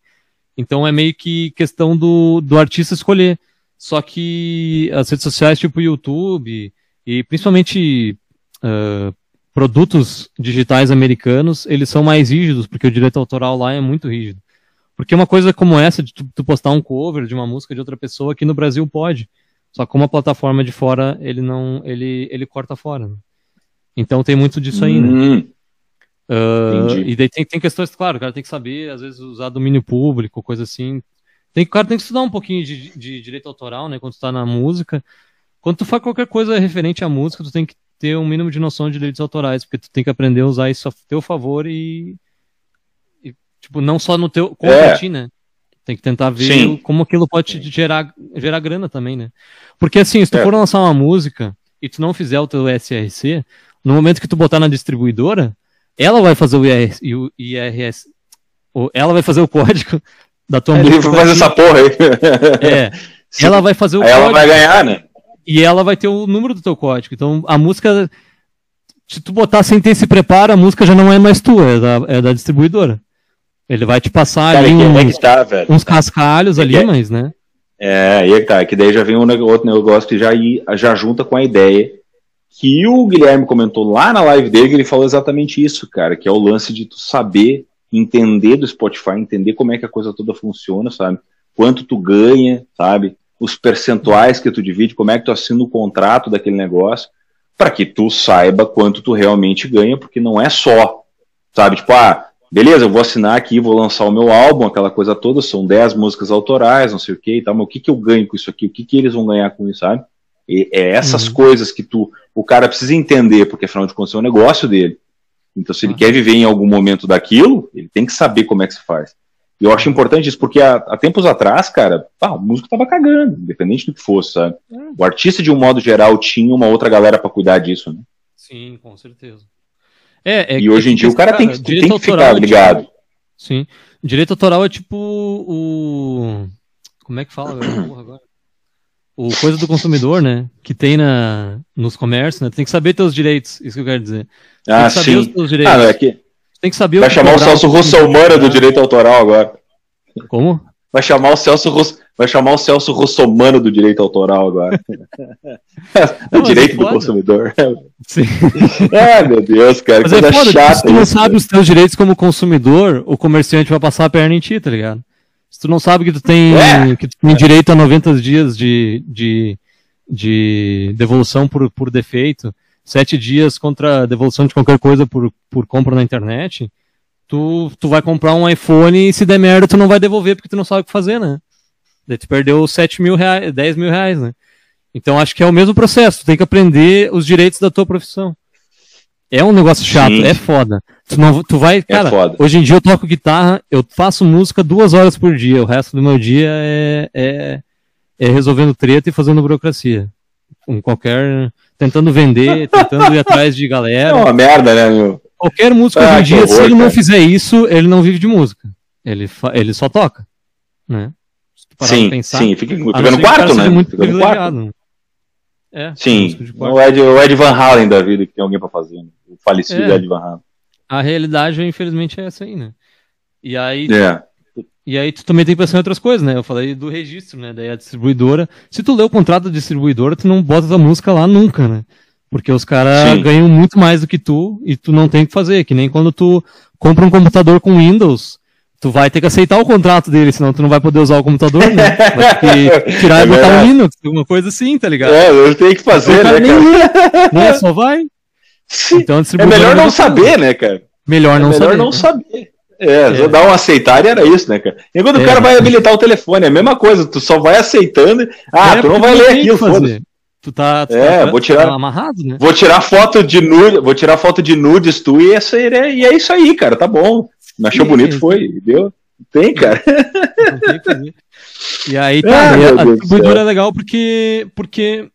[SPEAKER 2] Então é meio que questão do, do artista escolher. Só que as redes sociais, tipo YouTube, e principalmente uh, produtos digitais americanos, eles são mais rígidos, porque o direito autoral lá é muito rígido. Porque uma coisa como essa, de tu, tu postar um cover de uma música de outra pessoa, aqui no Brasil pode. Só que como a plataforma de fora, ele não. ele, ele corta fora. Né? Então tem muito disso aí, né? Hum. Uh, e daí tem, tem questões, claro, o cara tem que saber, às vezes, usar domínio público, coisa assim. Tem, o cara tem que estudar um pouquinho de, de direito autoral, né, quando tu tá na música. Quando tu faz qualquer coisa referente à música, tu tem que ter um mínimo de noção de direitos autorais, porque tu tem que aprender a usar isso a teu favor e, e tipo, não só no teu, contra é. ti, né? Tem que tentar ver Sim. como aquilo pode te gerar, gerar grana também, né? Porque assim, se tu é. for lançar uma música e tu não fizer o teu SRC, no momento que tu botar na distribuidora, ela vai fazer o IRS, o IRS ela vai fazer o código da tua
[SPEAKER 1] música. Ele vai fazer essa porra aí.
[SPEAKER 2] É. Sim. Ela vai fazer o
[SPEAKER 1] aí código. Ela vai ganhar, né?
[SPEAKER 2] E ela vai ter o número do teu código. Então a música, se tu botar sem ter esse preparo, a música já não é mais tua, é da, é da distribuidora. Ele vai te passar Cara, ali um, é tá, uns cascalhos ali, é, mas, né?
[SPEAKER 1] É, aí é que tá, que daí já vem um outro negócio que já, já junta com a ideia que o Guilherme comentou lá na live dele, ele falou exatamente isso, cara, que é o lance de tu saber entender do Spotify, entender como é que a coisa toda funciona, sabe? Quanto tu ganha, sabe? Os percentuais que tu divide, como é que tu assina o contrato daquele negócio, para que tu saiba quanto tu realmente ganha, porque não é só, sabe? Tipo, ah, beleza, eu vou assinar aqui, vou lançar o meu álbum, aquela coisa toda, são 10 músicas autorais, não sei o que e tal, mas o que, que eu ganho com isso aqui? O que, que eles vão ganhar com isso, sabe? E é essas uhum. coisas que tu, o cara precisa entender, porque afinal de contas é um negócio dele. Então, se ele uhum. quer viver em algum momento daquilo, ele tem que saber como é que se faz. E eu acho importante isso, porque há, há tempos atrás, cara, o músico tava cagando, independente do que fosse, sabe? Uhum. O artista, de um modo geral, tinha uma outra galera para cuidar disso, né?
[SPEAKER 2] Sim, com certeza.
[SPEAKER 1] É, é, e hoje em dia o cara, cara tem, tem que ficar é ligado.
[SPEAKER 2] Tipo, sim. Direito autoral é tipo o. Como é que fala agora? O coisa do consumidor, né? Que tem na, nos comércios, né? Tem que saber teus direitos, isso que eu quero dizer.
[SPEAKER 1] Tem ah, que saber sim. os teus direitos. Ah, é que...
[SPEAKER 2] Tem que saber
[SPEAKER 1] Vai chamar o Celso Russomana do direito autoral agora.
[SPEAKER 2] Como?
[SPEAKER 1] Vai chamar o Celso vai chamar o Celso Russomano do direito autoral agora. Não, direito é do consumidor.
[SPEAKER 2] Sim.
[SPEAKER 1] Ai, meu Deus, cara.
[SPEAKER 2] Mas é foda, chata se tu não sabe os teus direitos como consumidor, o comerciante vai passar a perna em ti, tá ligado? Se tu não sabe que tu tem, é. que tu tem direito a 90 dias de, de, de devolução por, por defeito, sete dias contra devolução de qualquer coisa por, por compra na internet, tu, tu vai comprar um iPhone e se der merda tu não vai devolver porque tu não sabe o que fazer, né? Daí tu perdeu 7 mil reais, 10 mil reais, né? Então acho que é o mesmo processo, tu tem que aprender os direitos da tua profissão. É um negócio chato, Sim. é foda. Tu, não, tu vai, é cara, é hoje em dia eu toco guitarra, eu faço música duas horas por dia, o resto do meu dia é, é, é resolvendo treta e fazendo burocracia. Com qualquer. tentando vender, tentando ir atrás de galera. É
[SPEAKER 1] uma merda, né, meu?
[SPEAKER 2] Qualquer músico ah, hoje em dia, horror, se ele cara. não fizer isso, ele não vive de música. Ele, ele só toca. Né?
[SPEAKER 1] sim, pensar, sim, fica, fica no quarto, né?
[SPEAKER 2] Muito
[SPEAKER 1] fica
[SPEAKER 2] no quarto.
[SPEAKER 1] É, sim, o Ed, o Ed Van Halen da vida, que tem alguém pra fazer. Né? O falecido é. Ed Van Halen.
[SPEAKER 2] A realidade, infelizmente, é essa aí, né? E aí,
[SPEAKER 1] é.
[SPEAKER 2] e aí tu também tem que pensar em outras coisas, né? Eu falei do registro, né? Daí a distribuidora. Se tu lê o contrato da distribuidora, tu não bota a música lá nunca, né? Porque os caras ganham muito mais do que tu e tu não tem o que fazer. Que nem quando tu compra um computador com Windows, tu vai ter que aceitar o contrato dele, senão tu não vai poder usar o computador, né? Vai ter que tirar é e botar um Linux, alguma coisa assim, tá ligado?
[SPEAKER 1] É, eu tenho que fazer, né, cara?
[SPEAKER 2] Né? Só vai.
[SPEAKER 1] Então, é melhor não saber, né, cara?
[SPEAKER 2] Melhor não
[SPEAKER 1] é melhor
[SPEAKER 2] saber.
[SPEAKER 1] não né? saber. É, é. dar um aceitar e era isso, né, cara? Enquanto é. o cara vai habilitar o telefone, é a mesma coisa, tu só vai aceitando. Ah, é, tu não vai ler aquilo, foda-se.
[SPEAKER 2] Tu tá, tu
[SPEAKER 1] é, tá, vou tirar,
[SPEAKER 2] tá amarrado, né?
[SPEAKER 1] Vou tirar foto de nude, vou tirar foto de nudes tu e, essa, e é isso aí, cara, tá bom. Achou bonito, foi, deu. Tem, cara.
[SPEAKER 2] Tem e aí, tá, ah, e a, a distribuidora é legal porque, porque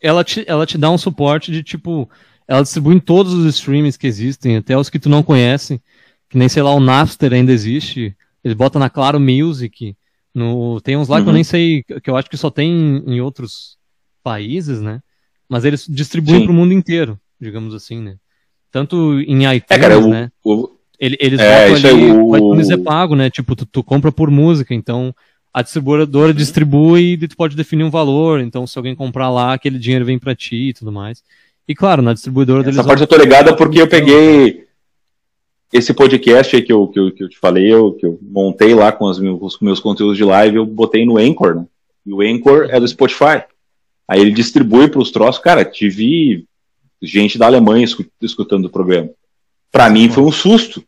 [SPEAKER 2] ela, te, ela te dá um suporte de tipo, ela distribui em todos os streams que existem, até os que tu não conhece, que nem, sei lá, o Napster ainda existe, ele bota na Claro Music, no, tem uns lá uhum. que eu uhum. nem sei, que eu acho que só tem em outros países, né? Mas eles distribuem para o mundo inteiro, digamos assim, né? Tanto em iTunes, é, cara, o, né? O, Ele, eles é, botam ali, o... o iTunes é pago, né? Tipo, tu, tu, compra por música, então a distribuidora distribui e tu pode definir um valor, então se alguém comprar lá, aquele dinheiro vem para ti e tudo mais. E claro, na distribuidora
[SPEAKER 1] deles... Essa parte eu tô ligada porque eu peguei esse podcast aí que eu, que eu, que eu te falei, eu, que eu montei lá com, os meus, com meus conteúdos de live, eu botei no Anchor, né? E o Anchor é do Spotify. Aí ele distribui para os troços. Cara, tive gente da Alemanha escutando o programa. Para mim foi um susto.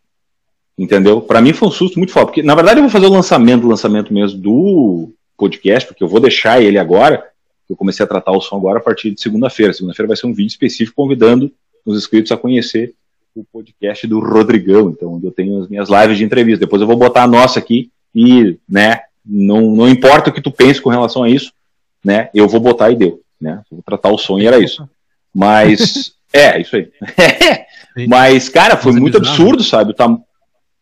[SPEAKER 1] Entendeu? Para mim foi um susto muito forte. Porque, na verdade, eu vou fazer o lançamento, o lançamento mesmo do podcast, porque eu vou deixar ele agora. Eu comecei a tratar o som agora a partir de segunda-feira. Segunda-feira vai ser um vídeo específico convidando os inscritos a conhecer o podcast do Rodrigão, então, onde eu tenho as minhas lives de entrevista. Depois eu vou botar a nossa aqui e, né, não, não importa o que tu pense com relação a isso, né? Eu vou botar e deu, né? Vou tratar o sonho e era isso. Mas é, isso aí. Mas cara, foi muito absurdo, sabe? Tá...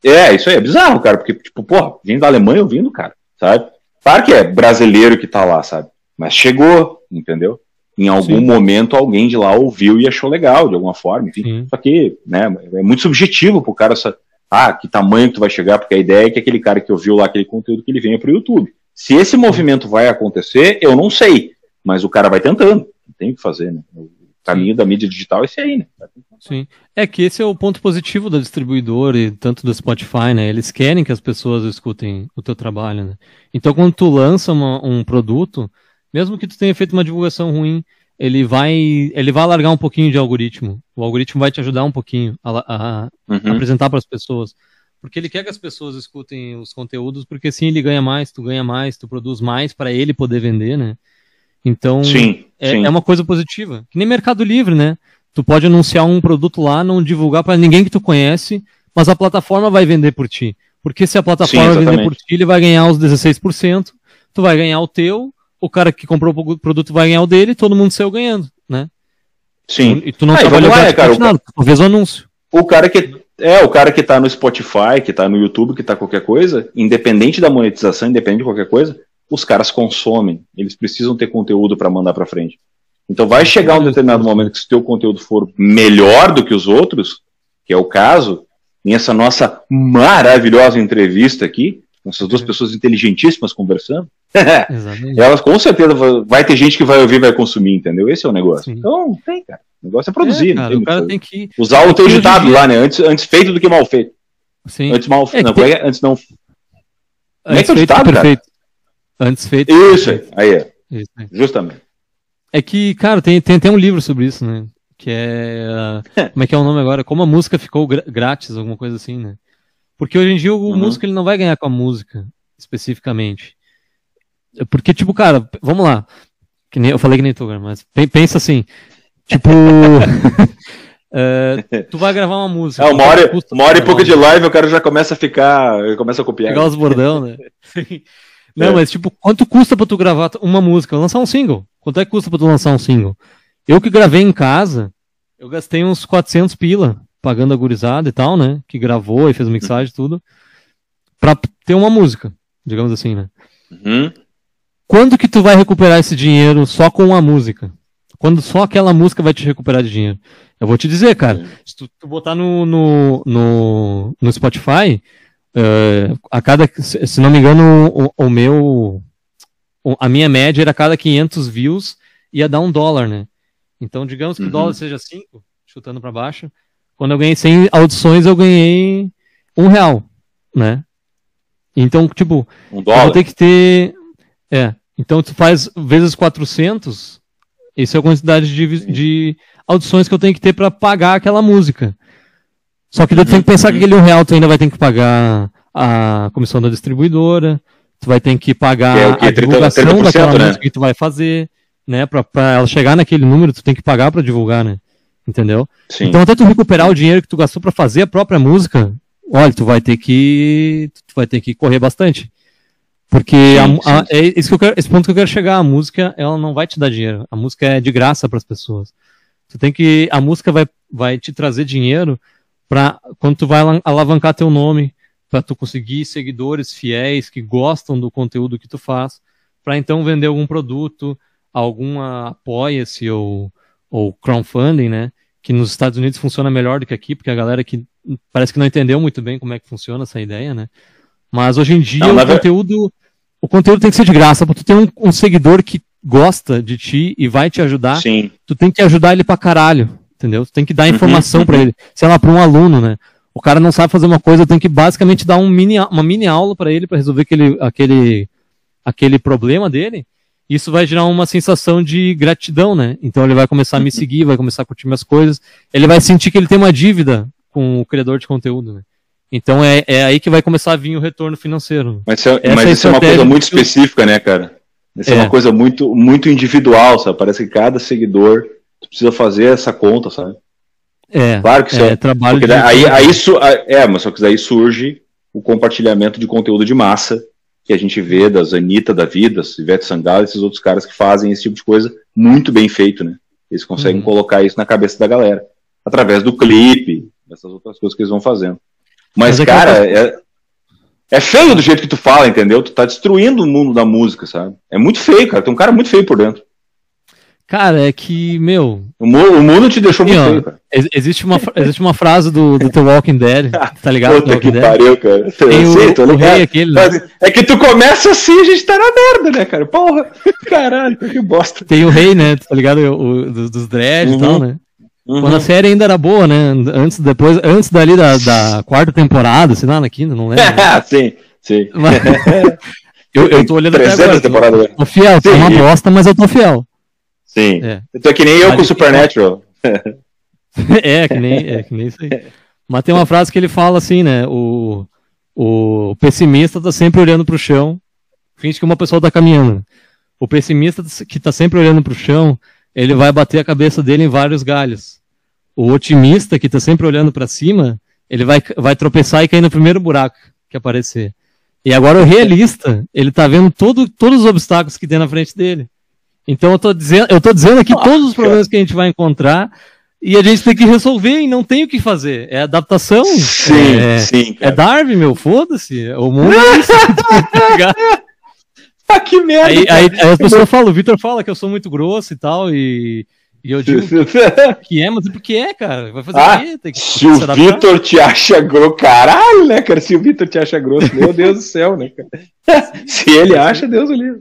[SPEAKER 1] É, isso aí é bizarro, cara, porque tipo, porra, vindo da Alemanha ouvindo, cara, sabe? Claro que é brasileiro que tá lá, sabe? Mas chegou, entendeu? Em algum Sim. momento alguém de lá ouviu e achou legal, de alguma forma, enfim. Sim. Só que, né, é muito subjetivo pro cara, ah, que tamanho que tu vai chegar, porque a ideia é que aquele cara que ouviu lá aquele conteúdo que ele venha pro YouTube. Se esse movimento vai acontecer, eu não sei, mas o cara vai tentando. Tem que fazer, né? Caminho Sim. da mídia digital é esse aí, né?
[SPEAKER 2] Sim. É que esse é o ponto positivo da distribuidora e tanto do Spotify, né? Eles querem que as pessoas escutem o teu trabalho, né? Então quando tu lança uma, um produto, mesmo que tu tenha feito uma divulgação ruim, ele vai, ele vai alargar um pouquinho de algoritmo. O algoritmo vai te ajudar um pouquinho a, a uhum. apresentar para as pessoas. Porque ele quer que as pessoas escutem os conteúdos, porque assim ele ganha mais, tu ganha mais, tu produz mais para ele poder vender, né? Então,
[SPEAKER 1] sim,
[SPEAKER 2] é,
[SPEAKER 1] sim.
[SPEAKER 2] é, uma coisa positiva. Que nem Mercado Livre, né? Tu pode anunciar um produto lá, não divulgar para ninguém que tu conhece, mas a plataforma vai vender por ti. Porque se a plataforma sim, vender por ti, ele vai ganhar os 16%, tu vai ganhar o teu, o cara que comprou o produto vai ganhar o dele, todo mundo saiu ganhando, né?
[SPEAKER 1] Sim.
[SPEAKER 2] E tu não ah, trabalhou lá, né, cara, nada, tu fez o anúncio.
[SPEAKER 1] O cara que é, o cara que tá no Spotify, que tá no YouTube, que tá qualquer coisa, independente da monetização, independente de qualquer coisa, os caras consomem. Eles precisam ter conteúdo para mandar para frente. Então vai chegar um determinado momento que se o teu conteúdo for melhor do que os outros, que é o caso, nessa nossa maravilhosa entrevista aqui, essas duas pessoas inteligentíssimas conversando, elas com certeza vai ter gente que vai ouvir e vai consumir, entendeu? Esse é o negócio. Sim. Então, tem, cara. O negócio é produzir. É,
[SPEAKER 2] cara, o cara tem que.
[SPEAKER 1] Usar o teu ditado lá, né? Antes, antes feito do que mal feito.
[SPEAKER 2] Sim.
[SPEAKER 1] Antes mal feito. É, não,
[SPEAKER 2] tem...
[SPEAKER 1] é, antes não.
[SPEAKER 2] Antes é, é ditado, perfeito. Cara? Antes feito.
[SPEAKER 1] Isso aí. Aí é. Isso. Justamente.
[SPEAKER 2] É que, cara, tem, tem até um livro sobre isso, né? Que é. como é que é o nome agora? Como a música ficou grátis, alguma coisa assim, né? Porque hoje em dia o uhum. músico ele não vai ganhar com a música, especificamente. Porque, tipo, cara, vamos lá. Que nem, eu falei que nem tu, mas pensa assim. Tipo. uh, tu vai gravar uma música.
[SPEAKER 1] É, uma hora, uma hora e pouco de live o cara já começa a ficar. Começa a copiar.
[SPEAKER 2] Pegar os bordão, né? Não, é. mas tipo, quanto custa pra tu gravar uma música? Lançar um single. Quanto é que custa pra tu lançar um single? Eu que gravei em casa, eu gastei uns 400 pila, pagando a gurizada e tal, né? Que gravou e fez mixagem e tudo. Pra ter uma música, digamos assim, né?
[SPEAKER 1] Uhum.
[SPEAKER 2] Quando que tu vai recuperar esse dinheiro só com a música? Quando só aquela música vai te recuperar de dinheiro? Eu vou te dizer, cara, se tu, tu botar no, no, no, no Spotify, uh, a cada, se não me engano, o, o meu, a minha média era a cada 500 views ia dar um dólar, né? Então, digamos que uhum. o dólar seja 5, chutando para baixo, quando eu ganhei 100 audições, eu ganhei um real, né? Então, tipo,
[SPEAKER 1] um dólar.
[SPEAKER 2] eu vou ter que ter, é, então tu faz vezes 400, isso é a quantidade de, de audições que eu tenho que ter para pagar aquela música. Só que tu tem que pensar que aquele um real tu ainda vai ter que pagar a comissão da distribuidora, tu vai ter que pagar que é que? a divulgação 30, 30%, daquela né? música que tu vai fazer, né? Pra, pra ela chegar naquele número, tu tem que pagar para divulgar, né? Entendeu?
[SPEAKER 1] Sim.
[SPEAKER 2] Então até tu recuperar o dinheiro que tu gastou para fazer a própria música, olha, tu vai ter que tu vai ter que correr bastante. Porque sim, a, a, é esse, que eu quero, esse ponto que eu quero chegar, a música, ela não vai te dar dinheiro. A música é de graça para as pessoas. Tu tem que. A música vai, vai te trazer dinheiro para quando tu vai alavancar teu nome, para tu conseguir seguidores fiéis que gostam do conteúdo que tu faz, para então vender algum produto, alguma apoia-se ou, ou crowdfunding, né? Que nos Estados Unidos funciona melhor do que aqui, porque a galera que parece que não entendeu muito bem como é que funciona essa ideia, né? Mas hoje em dia não, o conteúdo o conteúdo tem que ser de graça, porque tu tem um, um, seguidor que gosta de ti e vai te ajudar,
[SPEAKER 1] Sim.
[SPEAKER 2] tu tem que ajudar ele pra caralho, entendeu? Tem que dar uhum, informação uhum. para ele. Sei lá, pra um aluno, né? O cara não sabe fazer uma coisa, tem que basicamente dar um mini, uma mini aula para ele para resolver aquele, aquele, aquele problema dele. Isso vai gerar uma sensação de gratidão, né? Então ele vai começar a me uhum. seguir, vai começar a curtir minhas coisas. Ele vai sentir que ele tem uma dívida com o criador de conteúdo, né? Então é, é aí que vai começar a vir o retorno financeiro.
[SPEAKER 1] Mas, é, mas é isso é uma coisa muito específica, né, cara? Isso é. é. uma coisa muito, muito individual, sabe? Parece que cada seguidor precisa fazer essa conta, sabe?
[SPEAKER 2] É.
[SPEAKER 1] Claro que isso é,
[SPEAKER 2] é trabalho.
[SPEAKER 1] de... aí, aí isso, é, mas só que daí surge o compartilhamento de conteúdo de massa que a gente vê das Anitta da vida, Ivete Sangalo, esses outros caras que fazem esse tipo de coisa muito bem feito, né? Eles conseguem uhum. colocar isso na cabeça da galera através do clipe, essas outras coisas que eles vão fazendo. Mas, Mas é cara, é, é feio do jeito que tu fala, entendeu? Tu tá destruindo o mundo da música, sabe? É muito feio, cara. Tem um cara muito feio por dentro.
[SPEAKER 2] Cara, é que, meu.
[SPEAKER 1] O, o mundo te deixou muito feio, cara.
[SPEAKER 2] Existe uma, existe uma frase do, do The Walking Dead, tá ligado?
[SPEAKER 1] Puta que Dead? pariu, cara.
[SPEAKER 2] Tem o, Sei, o rei aquele. Né?
[SPEAKER 1] É que tu começa assim a gente tá na merda, né, cara? Porra, caralho, que bosta.
[SPEAKER 2] Tem o rei, né? Tá ligado? O, o dos, dos dread uhum. e tal, né? Uhum. Quando a série ainda era boa, né? Antes, depois, antes dali da, da quarta temporada, sei lá, na quinta, não lembro.
[SPEAKER 1] sim, sim.
[SPEAKER 2] Mas, eu, eu tô olhando até agora. Tô, tô fiel, tô uma bosta, mas eu tô fiel.
[SPEAKER 1] Sim. É. Eu tô que nem eu com o Supernatural.
[SPEAKER 2] é, que nem, é, que nem isso aí. Mas tem uma frase que ele fala assim, né? O, o pessimista tá sempre olhando pro chão, finge que uma pessoa tá caminhando. O pessimista que tá sempre olhando pro chão, ele vai bater a cabeça dele em vários galhos o otimista que está sempre olhando para cima, ele vai, vai tropeçar e cair no primeiro buraco que aparecer. E agora o realista, ele está vendo todo, todos os obstáculos que tem na frente dele. Então eu estou dizendo, eu tô dizendo aqui todos os problemas que a gente vai encontrar e a gente tem que resolver e não tem o que fazer. É adaptação.
[SPEAKER 1] Sim,
[SPEAKER 2] é,
[SPEAKER 1] sim.
[SPEAKER 2] Cara. É Darwin, meu, foda-se. O mundo é isso.
[SPEAKER 1] ah, que merda.
[SPEAKER 2] Aí, aí, aí as pessoas falam, o Victor fala que eu sou muito grosso e tal, e E eu digo que é, mas é porque é, cara. Vai fazer
[SPEAKER 1] ah,
[SPEAKER 2] o quê? Tem que,
[SPEAKER 1] se o Vitor te acha grosso, caralho, né, cara? Se o Vitor te acha grosso, meu Deus do céu, né, cara? se ele acha, Deus o livre.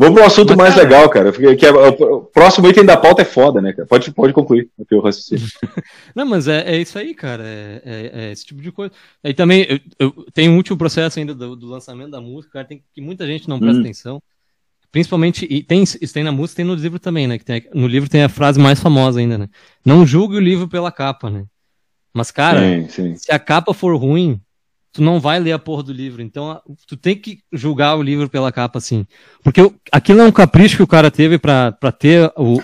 [SPEAKER 1] Vamos para um assunto Mas, mais cara, legal, cara. Que é, o próximo item da pauta é foda, né, cara? Pode, pode concluir o teu raciocínio.
[SPEAKER 2] Não, mas é, é isso aí, cara. É, é, é, esse tipo de coisa. E também eu, eu, tem um último processo ainda do, do, lançamento da música, cara, tem que muita gente não presta hum. atenção. Principalmente, e tem, isso tem na música, tem no livro também, né? Que tem, no livro tem a frase mais famosa ainda, né? Não julgue o livro pela capa, né? Mas, cara, sim, sim. se a capa for ruim, tu não vai ler a porra do livro. Então, tu tem que julgar o livro pela capa, assim. Porque aquilo é um capricho que o cara teve para ter o.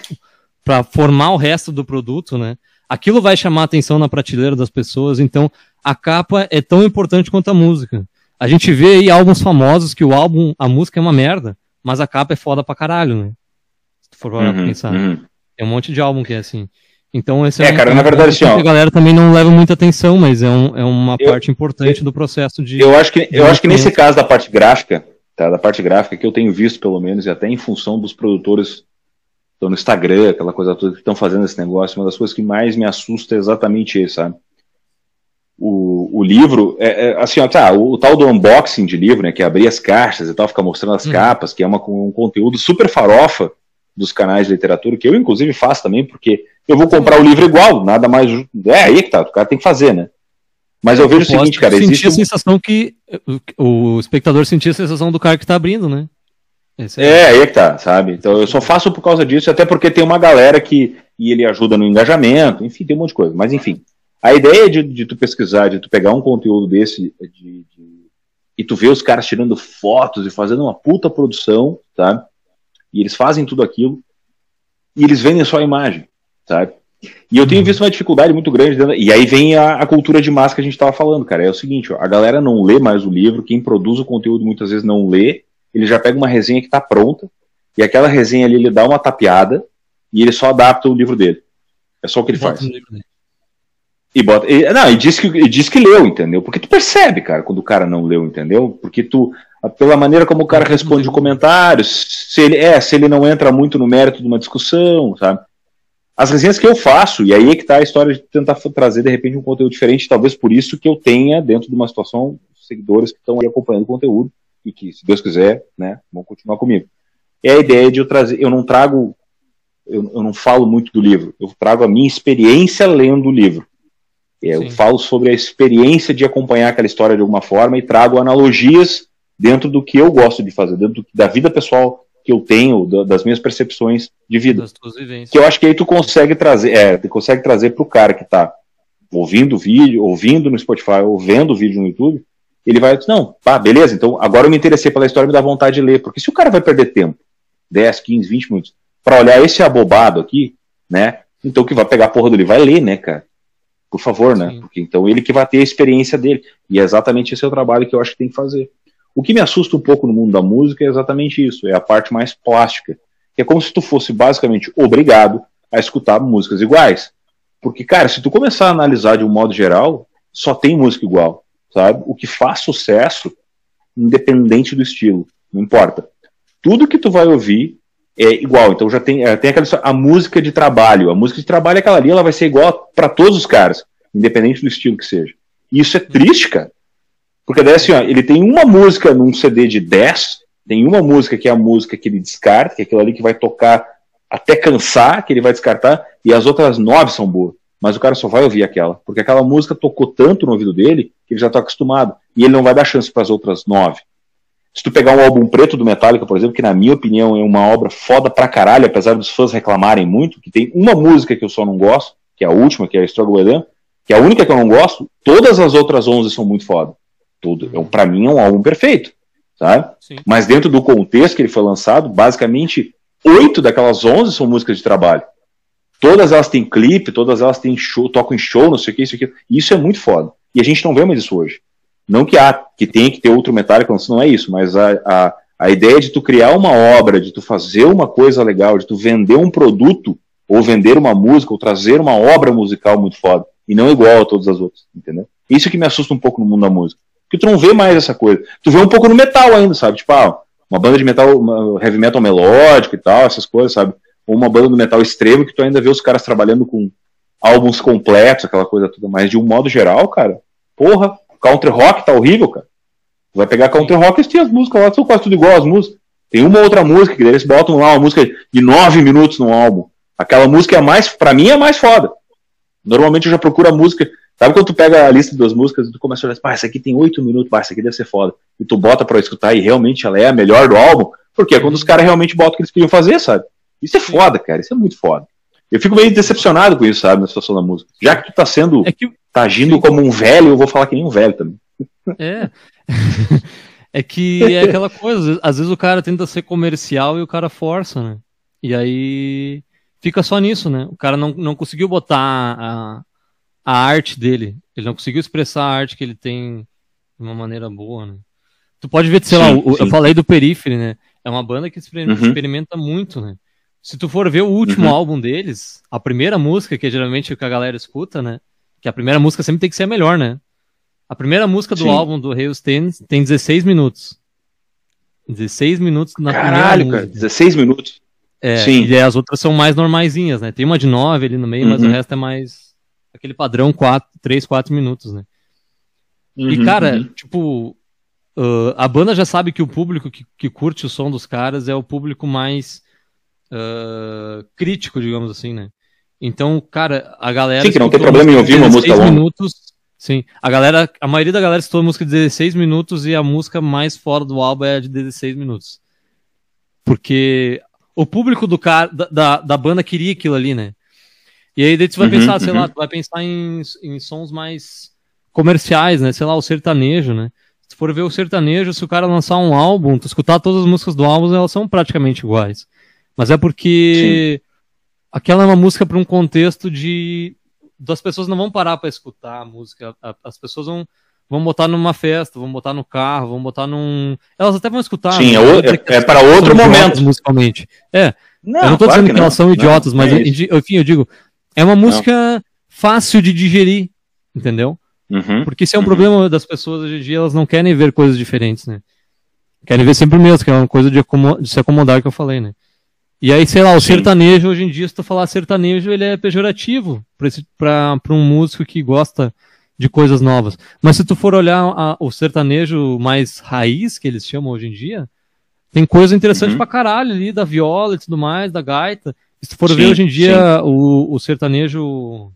[SPEAKER 2] para formar o resto do produto, né? Aquilo vai chamar a atenção na prateleira das pessoas, então a capa é tão importante quanto a música. A gente vê aí álbuns famosos que o álbum, a música é uma merda, mas a capa é foda pra caralho, né? Se tu for uhum, pensar. Uhum. Tem um monte de álbum que é assim. Então esse é,
[SPEAKER 1] é cara, na verdade, assim, ó,
[SPEAKER 2] a galera também não leva muita atenção, mas é, um, é uma eu, parte importante eu, do processo de.
[SPEAKER 1] Eu acho que, eu acho que nesse caso da parte gráfica, tá, da parte gráfica que eu tenho visto pelo menos e até em função dos produtores estão no Instagram, aquela coisa toda que estão fazendo esse negócio, uma das coisas que mais me assusta é exatamente isso, sabe? O, o livro, é, é, assim, ó, tá, o, o, tal do unboxing de livro, né, que é abrir as caixas e tal, ficar mostrando as uhum. capas, que é uma, um conteúdo super farofa dos canais de literatura, que eu inclusive faço também, porque eu vou comprar o livro igual, nada mais. É aí que tá, o cara tem que fazer, né? Mas eu vejo o seguinte, cara.
[SPEAKER 2] Existe a sensação que o espectador sentia a sensação do cara que tá abrindo, né?
[SPEAKER 1] Esse é, é aí é que tá, sabe? Então eu só faço por causa disso, até porque tem uma galera que. E ele ajuda no engajamento, enfim, tem um monte de coisa. Mas enfim. A ideia de, de tu pesquisar, de tu pegar um conteúdo desse de, de, e tu ver os caras tirando fotos e fazendo uma puta produção, tá? E eles fazem tudo aquilo e eles vendem só a imagem sabe? E eu tenho visto uma dificuldade muito grande. Dentro, e aí vem a, a, cultura de massa que a gente estava falando, cara. É o seguinte, ó, a galera não lê mais o livro, quem produz o conteúdo muitas vezes não lê, ele já pega uma resenha que está pronta, e aquela resenha ali ele dá uma tapeada, e ele só adapta o livro dele. É só o que ele faz. E bota. E, não, e diz, que, e diz que leu, entendeu? Porque tu percebe, cara, quando o cara não leu, entendeu? Porque tu. Pela maneira como o cara responde o comentário, se ele, é, se ele não entra muito no mérito de uma discussão, sabe? As resenhas que eu faço, e aí é que está a história de tentar trazer de repente um conteúdo diferente, talvez por isso que eu tenha, dentro de uma situação, seguidores que estão aí acompanhando o conteúdo e que, se Deus quiser, né, vão continuar comigo. É a ideia de eu trazer, eu não trago, eu, eu não falo muito do livro, eu trago a minha experiência lendo o livro. É, eu falo sobre a experiência de acompanhar aquela história de alguma forma e trago analogias dentro do que eu gosto de fazer, dentro do, da vida pessoal que eu tenho, das minhas percepções de vida. Que eu acho que aí tu consegue trazer, é, tu consegue trazer pro cara que tá ouvindo o vídeo, ouvindo no Spotify, ou vendo o vídeo no YouTube, ele vai não, pá, beleza, então agora eu me interessei pela história e me dá vontade de ler, porque se o cara vai perder tempo, 10, 15, 20 minutos, para olhar esse abobado aqui, né, então que vai pegar a porra dele, vai ler, né, cara? Por favor, né? Porque então ele que vai ter a experiência dele. E é exatamente esse é o trabalho que eu acho que tem que fazer. O que me assusta um pouco no mundo da música é exatamente isso, é a parte mais plástica. Que é como se tu fosse basicamente obrigado a escutar músicas iguais. Porque, cara, se tu começar a analisar de um modo geral, só tem música igual, sabe? O que faz sucesso, independente do estilo, não importa. Tudo que tu vai ouvir é igual. Então já tem, é, tem aquela a música de trabalho. A música de trabalho é aquela ali, ela vai ser igual para todos os caras, independente do estilo que seja. E isso é triste, cara. Porque daí assim, ó, ele tem uma música num CD de 10, tem uma música que é a música que ele descarta, que é aquilo ali que vai tocar até cansar, que ele vai descartar, e as outras nove são boas. Mas o cara só vai ouvir aquela, porque aquela música tocou tanto no ouvido dele que ele já está acostumado, e ele não vai dar chance para as outras nove. Se tu pegar um álbum preto do Metallica, por exemplo, que na minha opinião é uma obra foda pra caralho, apesar dos fãs reclamarem muito, que tem uma música que eu só não gosto, que é a última, que é a Struggle With Them, que é a única que eu não gosto, todas as outras onze são muito foda tudo. É, para mim é um álbum perfeito, sabe? Sim. Mas dentro do contexto que ele foi lançado, basicamente oito daquelas onze são músicas de trabalho. Todas elas têm clipe, todas elas têm show, tocam em show, não sei o que, isso aqui. Isso é muito foda. E a gente não vê mais isso hoje. Não que há, que tem que ter outro metálico, não é isso, mas a, a, a ideia de tu criar uma obra, de tu fazer uma coisa legal, de tu vender um produto, ou vender uma música, ou trazer uma obra musical muito foda, e não igual a todas as outras, entendeu? Isso que me assusta um pouco no mundo da música. Porque tu não vê mais essa coisa. Tu vê um pouco no metal ainda, sabe? Tipo, ah, uma banda de metal, uma heavy metal melódico e tal, essas coisas, sabe? Ou uma banda do metal extremo que tu ainda vê os caras trabalhando com álbuns completos, aquela coisa toda, mas de um modo geral, cara, porra, country rock tá horrível, cara. Tu vai pegar country rock e as músicas lá, são quase tudo igual as músicas. Tem uma outra música que eles botam lá uma música de nove minutos no álbum. Aquela música é mais, para mim é mais foda. Normalmente eu já procuro a música. Sabe quando tu pega a lista das músicas e tu começa a olhar, pá, essa aqui tem oito minutos, pá, essa aqui deve ser foda. E tu bota pra escutar e realmente ela é a melhor do álbum. Porque é quando os caras realmente botam o que eles queriam fazer, sabe? Isso é foda, cara. Isso é muito foda. Eu fico meio decepcionado com isso, sabe, na situação da música. Já que tu tá sendo. É que... tá agindo como um velho, eu vou falar que nem um velho também.
[SPEAKER 2] É. é que é aquela coisa, às vezes o cara tenta ser comercial e o cara força, né? E aí fica só nisso, né? O cara não, não conseguiu botar a, a arte dele. Ele não conseguiu expressar a arte que ele tem de uma maneira boa, né? Tu pode ver, sei sim, lá, o, eu falei do Periphery, né? É uma banda que experimenta, uhum. experimenta muito, né? Se tu for ver o último uhum. álbum deles, a primeira música, que é geralmente o que a galera escuta, né? Que a primeira música sempre tem que ser a melhor, né? A primeira música do sim. álbum do Reus tem, tem 16 minutos. 16 minutos na
[SPEAKER 1] Caralho, primeira cara, 16 minutos.
[SPEAKER 2] É, Sim. e as outras são mais normaisinhas, né? Tem uma de 9 ali no meio, uhum. mas o uhum. resto é mais aquele padrão 4, 3, 4 minutos, né? Uhum, e, cara, uhum. tipo, uh, a banda já sabe que o público que, que curte o som dos caras é o público mais uh, crítico, digamos assim, né? Então, cara, a galera.
[SPEAKER 1] Sim, que não tem problema em ouvir uma música longa.
[SPEAKER 2] Minutos, sim, a galera, a maioria da galera escutou a música de 16 minutos e a música mais fora do álbum é a de 16 minutos. Porque o público do cara, da, da, da banda queria aquilo ali, né? E aí daí tu vai uhum, pensar, sei uhum. lá, tu vai pensar em, em sons mais comerciais, né? Sei lá, o sertanejo, né? Se for ver o sertanejo, se o cara lançar um álbum, tu escutar todas as músicas do álbum, elas são praticamente iguais. Mas é porque Sim. aquela é uma música para um contexto de das pessoas não vão parar para escutar a música, as pessoas vão vão botar numa festa, vão botar no carro, vão botar num. Elas até vão escutar.
[SPEAKER 1] Sim, né? é, é, é para outro momento.
[SPEAKER 2] Musicalmente. É. Não, eu não tô claro dizendo que, que elas são idiotas, não, mas é enfim, eu digo, é uma música não. fácil de digerir, entendeu? Uhum, Porque esse é um uhum. problema das pessoas hoje em dia, elas não querem ver coisas diferentes, né? Querem ver sempre o mesmo, que é uma coisa de, de se acomodar que eu falei, né? E aí, sei lá, o Sim. sertanejo, hoje em dia, se tu falar sertanejo, ele é pejorativo para um músico que gosta de coisas novas. Mas se tu for olhar a, o sertanejo mais raiz, que eles chamam hoje em dia, tem coisa interessante uhum. pra caralho ali, da viola e tudo mais, da gaita. Se tu for sim, ver hoje em dia o, o sertanejo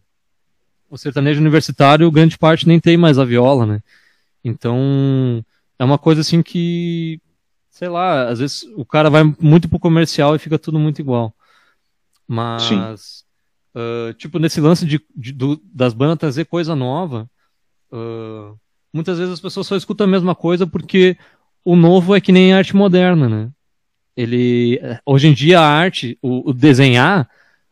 [SPEAKER 2] o sertanejo universitário, grande parte nem tem mais a viola, né? Então, é uma coisa assim que, sei lá, às vezes o cara vai muito pro comercial e fica tudo muito igual. Mas. Uh, tipo, nesse lance de, de do, das bandas trazer coisa nova, uh, muitas vezes as pessoas só escutam a mesma coisa porque o novo é que nem arte moderna, né? Ele, hoje em dia a arte, o, o desenhar,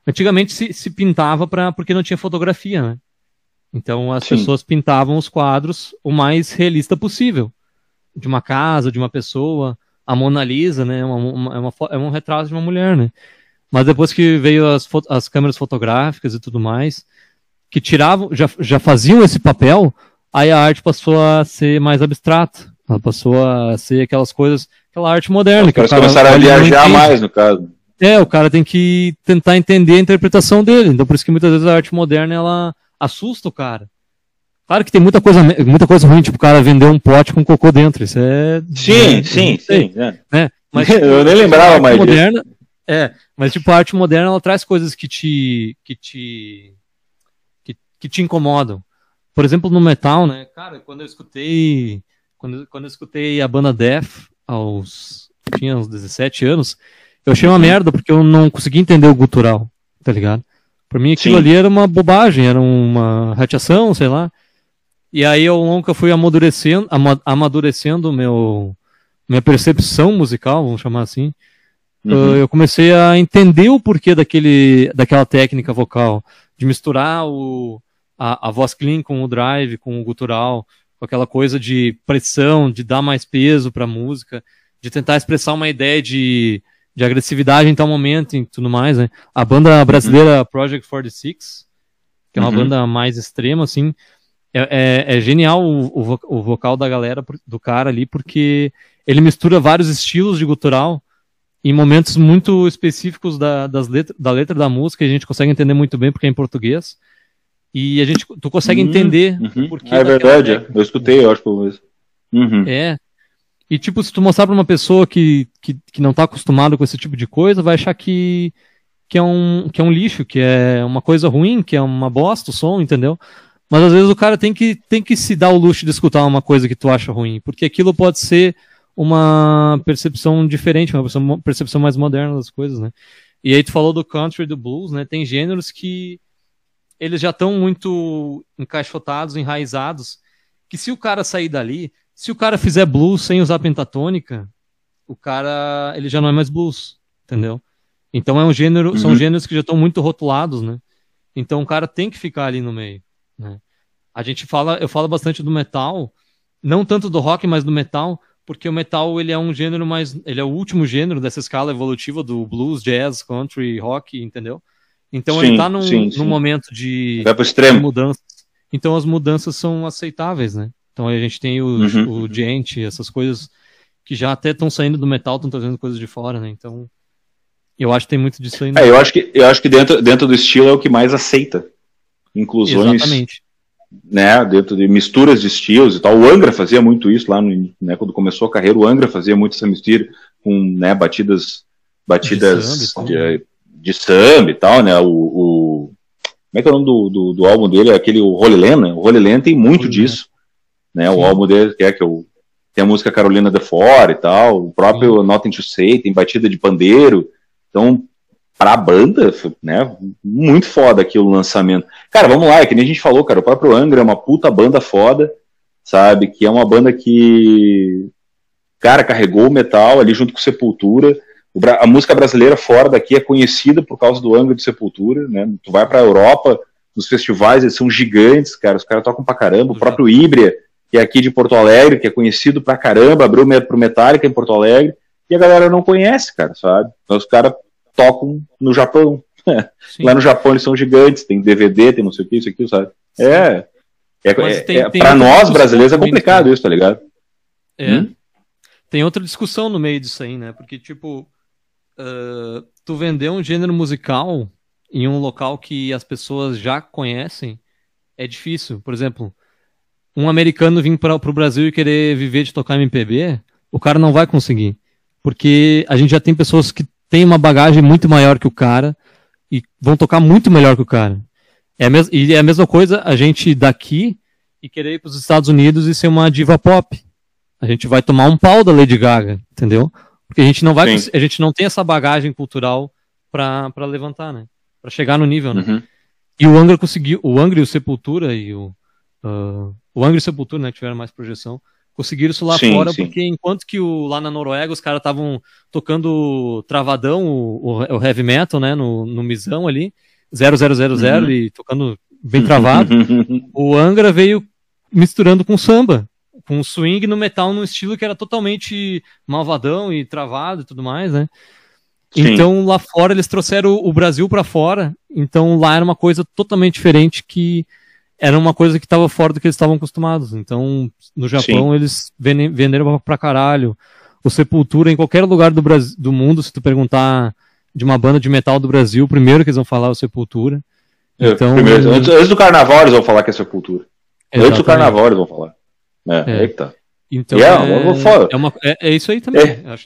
[SPEAKER 2] antigamente se, se pintava pra, porque não tinha fotografia, né? Então as Sim. pessoas pintavam os quadros o mais realista possível. De uma casa, de uma pessoa. A Mona Lisa, né? Uma, uma, é, uma, é um retrato de uma mulher, né? Mas depois que veio as, as câmeras fotográficas e tudo mais, que tiravam, já, já faziam esse papel, aí a arte passou a ser mais abstrata. Ela passou a ser aquelas coisas, aquela arte moderna. Os
[SPEAKER 1] caras começaram a viajar mais, no caso.
[SPEAKER 2] É, o cara tem que tentar entender a interpretação dele. Então por isso que muitas vezes a arte moderna, ela assusta o cara. Claro que tem muita coisa, muita coisa ruim, tipo o cara vender um pote com cocô dentro. Isso é.
[SPEAKER 1] Sim, é, sim, sim. É.
[SPEAKER 2] Né? Mas,
[SPEAKER 1] eu nem lembrava mais
[SPEAKER 2] moderna, disso. É, mas tipo, a arte moderna ela traz coisas que te que te que, que te incomodam. Por exemplo, no metal, né? Cara, quando eu escutei quando, quando eu escutei a banda Death aos tinha uns 17 anos, eu achei uma merda porque eu não conseguia entender o gutural, tá ligado? Pra mim aquilo Sim. ali era uma bobagem, era uma radiação, sei lá. E aí ao longo que eu fui amadurecendo, amadurecendo meu minha percepção musical, vamos chamar assim, uhum. uh, eu comecei a entender o porquê daquele, daquela técnica vocal, de misturar o, a, a voz clean com o drive, com o gutural, com aquela coisa de pressão, de dar mais peso para a música, de tentar expressar uma ideia de, de agressividade em tal momento e tudo mais, né? A banda brasileira uhum. Project 46, que é uma uhum. banda mais extrema, assim, é, é, é genial o, o, o, vocal da galera, do cara ali, porque ele mistura vários estilos de gutural em momentos muito específicos da, das letra, da letra da música, a gente consegue entender muito bem porque é em português. E a gente, tu consegue uhum, entender
[SPEAKER 1] uhum. por que. É verdade, é. eu escutei, eu acho que foi
[SPEAKER 2] uhum. É. E tipo, se tu mostrar pra uma pessoa que, que, que não tá acostumada com esse tipo de coisa, vai achar que, que, é um, que é um lixo, que é uma coisa ruim, que é uma bosta o som, entendeu? Mas às vezes o cara tem que, tem que se dar o luxo de escutar uma coisa que tu acha ruim, porque aquilo pode ser uma percepção diferente, uma percepção mais moderna das coisas, né? E aí tu falou do country do blues, né? Tem gêneros que eles já estão muito encaixotados, enraizados, que se o cara sair dali, se o cara fizer blues sem usar pentatônica, o cara, ele já não é mais blues, entendeu? Então é um gênero, uhum. são gêneros que já estão muito rotulados, né? Então o cara tem que ficar ali no meio, né? A gente fala, eu falo bastante do metal, não tanto do rock, mas do metal, porque o metal ele é um gênero mais, ele é o último gênero dessa escala evolutiva do blues, jazz, country, rock, entendeu? Então sim, ele está num, sim, num momento de,
[SPEAKER 1] de
[SPEAKER 2] mudança. Então as mudanças são aceitáveis, né? Então a gente tem o, uhum. o essas coisas que já até estão saindo do metal, estão trazendo coisas de fora, né? Então eu acho que tem muito disso aí.
[SPEAKER 1] Né? É, eu acho que, eu acho que dentro, dentro do estilo é o que mais aceita inclusões. Exatamente né, dentro de misturas de estilos e tal. O Angra fazia muito isso lá no, né, quando começou a carreira, o Angra fazia muito essa mistura com, né, batidas batidas de samba, de, de samba e tal, né, o, o, como é que é o nome do, do, do álbum dele? É aquele, o Holy Land, né? O Holy Land tem muito Holy disso, né, o álbum dele, que é que eu, tem a música Carolina de Fora e tal, o próprio Sim. Nothing to Say, tem batida de pandeiro, então pra banda, né? Muito foda aqui o lançamento. Cara, vamos lá, é que nem a gente falou, cara, o próprio Angra é uma puta banda foda, sabe? Que é uma banda que, cara, carregou o metal ali junto com Sepultura. A música brasileira fora daqui é conhecida por causa do Angra de Sepultura, né? Tu vai pra Europa, nos festivais, eles são gigantes, cara, os caras tocam pra caramba. O próprio Ibria, que é aqui de Porto Alegre, que é conhecido pra caramba, abriu pro Metallica em Porto Alegre, e a galera não conhece, cara, sabe? Então os caras tocam no Japão. Lá no Japão eles são gigantes, tem DVD, tem não sei o que, isso aqui, sabe? É. É, é, tem, é para nós brasileiros é complicado né? isso, tá ligado?
[SPEAKER 2] É. Hum? Tem outra discussão no meio disso aí, né? Porque, tipo, uh, tu vender um gênero musical em um local que as pessoas já conhecem é difícil. Por exemplo, um americano vir para o Brasil e querer viver de tocar MPB, o cara não vai conseguir. Porque a gente já tem pessoas que têm uma bagagem muito maior que o cara e vão tocar muito melhor que o cara. É a mes e é a mesma coisa a gente daqui e querer ir para os Estados Unidos e ser uma diva pop. A gente vai tomar um pau da Lady Gaga, entendeu? Porque a gente não vai, a gente não tem essa bagagem cultural para levantar, né? Para chegar no nível, né? Uhum. E o Angra conseguiu, o Angra e o Sepultura e o uh, o Angra e o Sepultura, né, tiveram mais projeção conseguiram isso lá sim, fora, sim. porque enquanto que o, lá na Noruega os caras estavam tocando travadão, o, o, heavy metal, né, no, no misão ali, 0000 uhum. e tocando bem travado, o Angra veio misturando com samba, com swing no metal num estilo que era totalmente malvadão e travado e tudo mais, né? Sim. Então lá fora eles trouxeram o Brasil para fora, então lá era uma coisa totalmente diferente que era uma coisa que estava fora do que eles estavam acostumados. Então, no Japão, Sim. eles venderam pra caralho. O Sepultura, em qualquer lugar do, Brasil, do mundo, se tu perguntar de uma banda de metal do Brasil, o primeiro que eles vão falar é o Sepultura.
[SPEAKER 1] É, então, primeiro, antes, antes, do carnaval eles vão falar que é Sepultura. Exatamente. Antes do carnaval eles vão falar. É, é. Eita.
[SPEAKER 2] Então yeah, é, é, uma, é, é, isso aí também. É.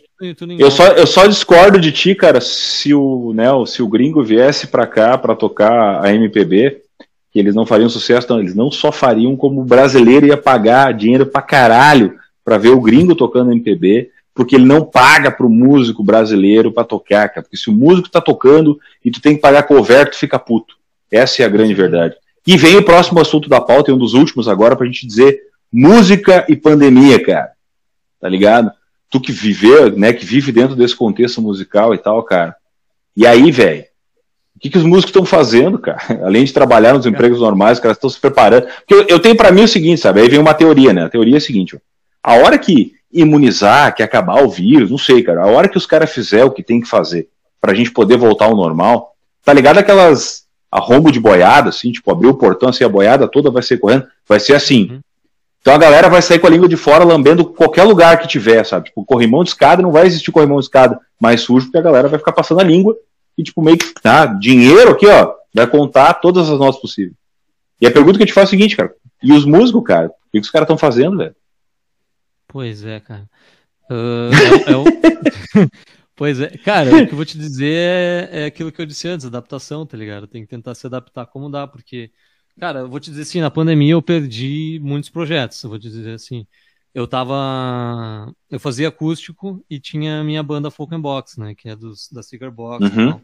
[SPEAKER 1] eu, só, eu só discordo de ti, cara, se o, né, se o gringo viesse pra cá pra tocar a MPB, que eles não fariam sucesso, não, eles não só fariam como o brasileiro ia pagar dinheiro pra caralho pra ver o gringo tocando MPB, porque ele não paga pro músico brasileiro pra tocar, cara. Porque se o músico tá tocando e tu tem que pagar cover, tu fica puto. Essa é a grande verdade. E vem o próximo assunto da pauta, e um dos últimos agora, pra gente dizer música e pandemia, cara. Tá ligado? Tu que viveu, né, que vive dentro desse contexto musical e tal, cara. E aí, velho, que, que os músicos estão fazendo, cara? Além de trabalhar nos empregos normais, os caras estão se preparando. Porque eu, eu tenho para mim o seguinte, sabe? Aí vem uma teoria, né? A teoria é a seguinte: ó. a hora que imunizar, que acabar o vírus, não sei, cara. A hora que os caras fizer o que tem que fazer pra gente poder voltar ao normal, tá ligado aquelas arrombo de boiada, assim, tipo, abrir o portão assim, a boiada toda vai ser correndo, vai ser assim. Uhum. Então a galera vai sair com a língua de fora lambendo qualquer lugar que tiver, sabe? Tipo, corrimão de escada, não vai existir corrimão de escada mais sujo, porque a galera vai ficar passando a língua e, tipo, meio que, tá, dinheiro aqui, ó, vai contar todas as notas possíveis. E a pergunta que eu te faço é a seguinte, cara, e os músicos, cara? O que os caras estão fazendo, velho?
[SPEAKER 2] Pois é, cara. Uh, é, é o... pois é, cara, o que eu vou te dizer é, é, aquilo que eu disse antes, adaptação, tá ligado? Tem que tentar se adaptar como dá, porque Cara, eu vou te dizer assim, na pandemia eu perdi muitos projetos, eu vou te dizer assim. Eu tava. Eu fazia acústico e tinha minha banda Folk and Box, né? Que é dos, da Cigar Box uhum.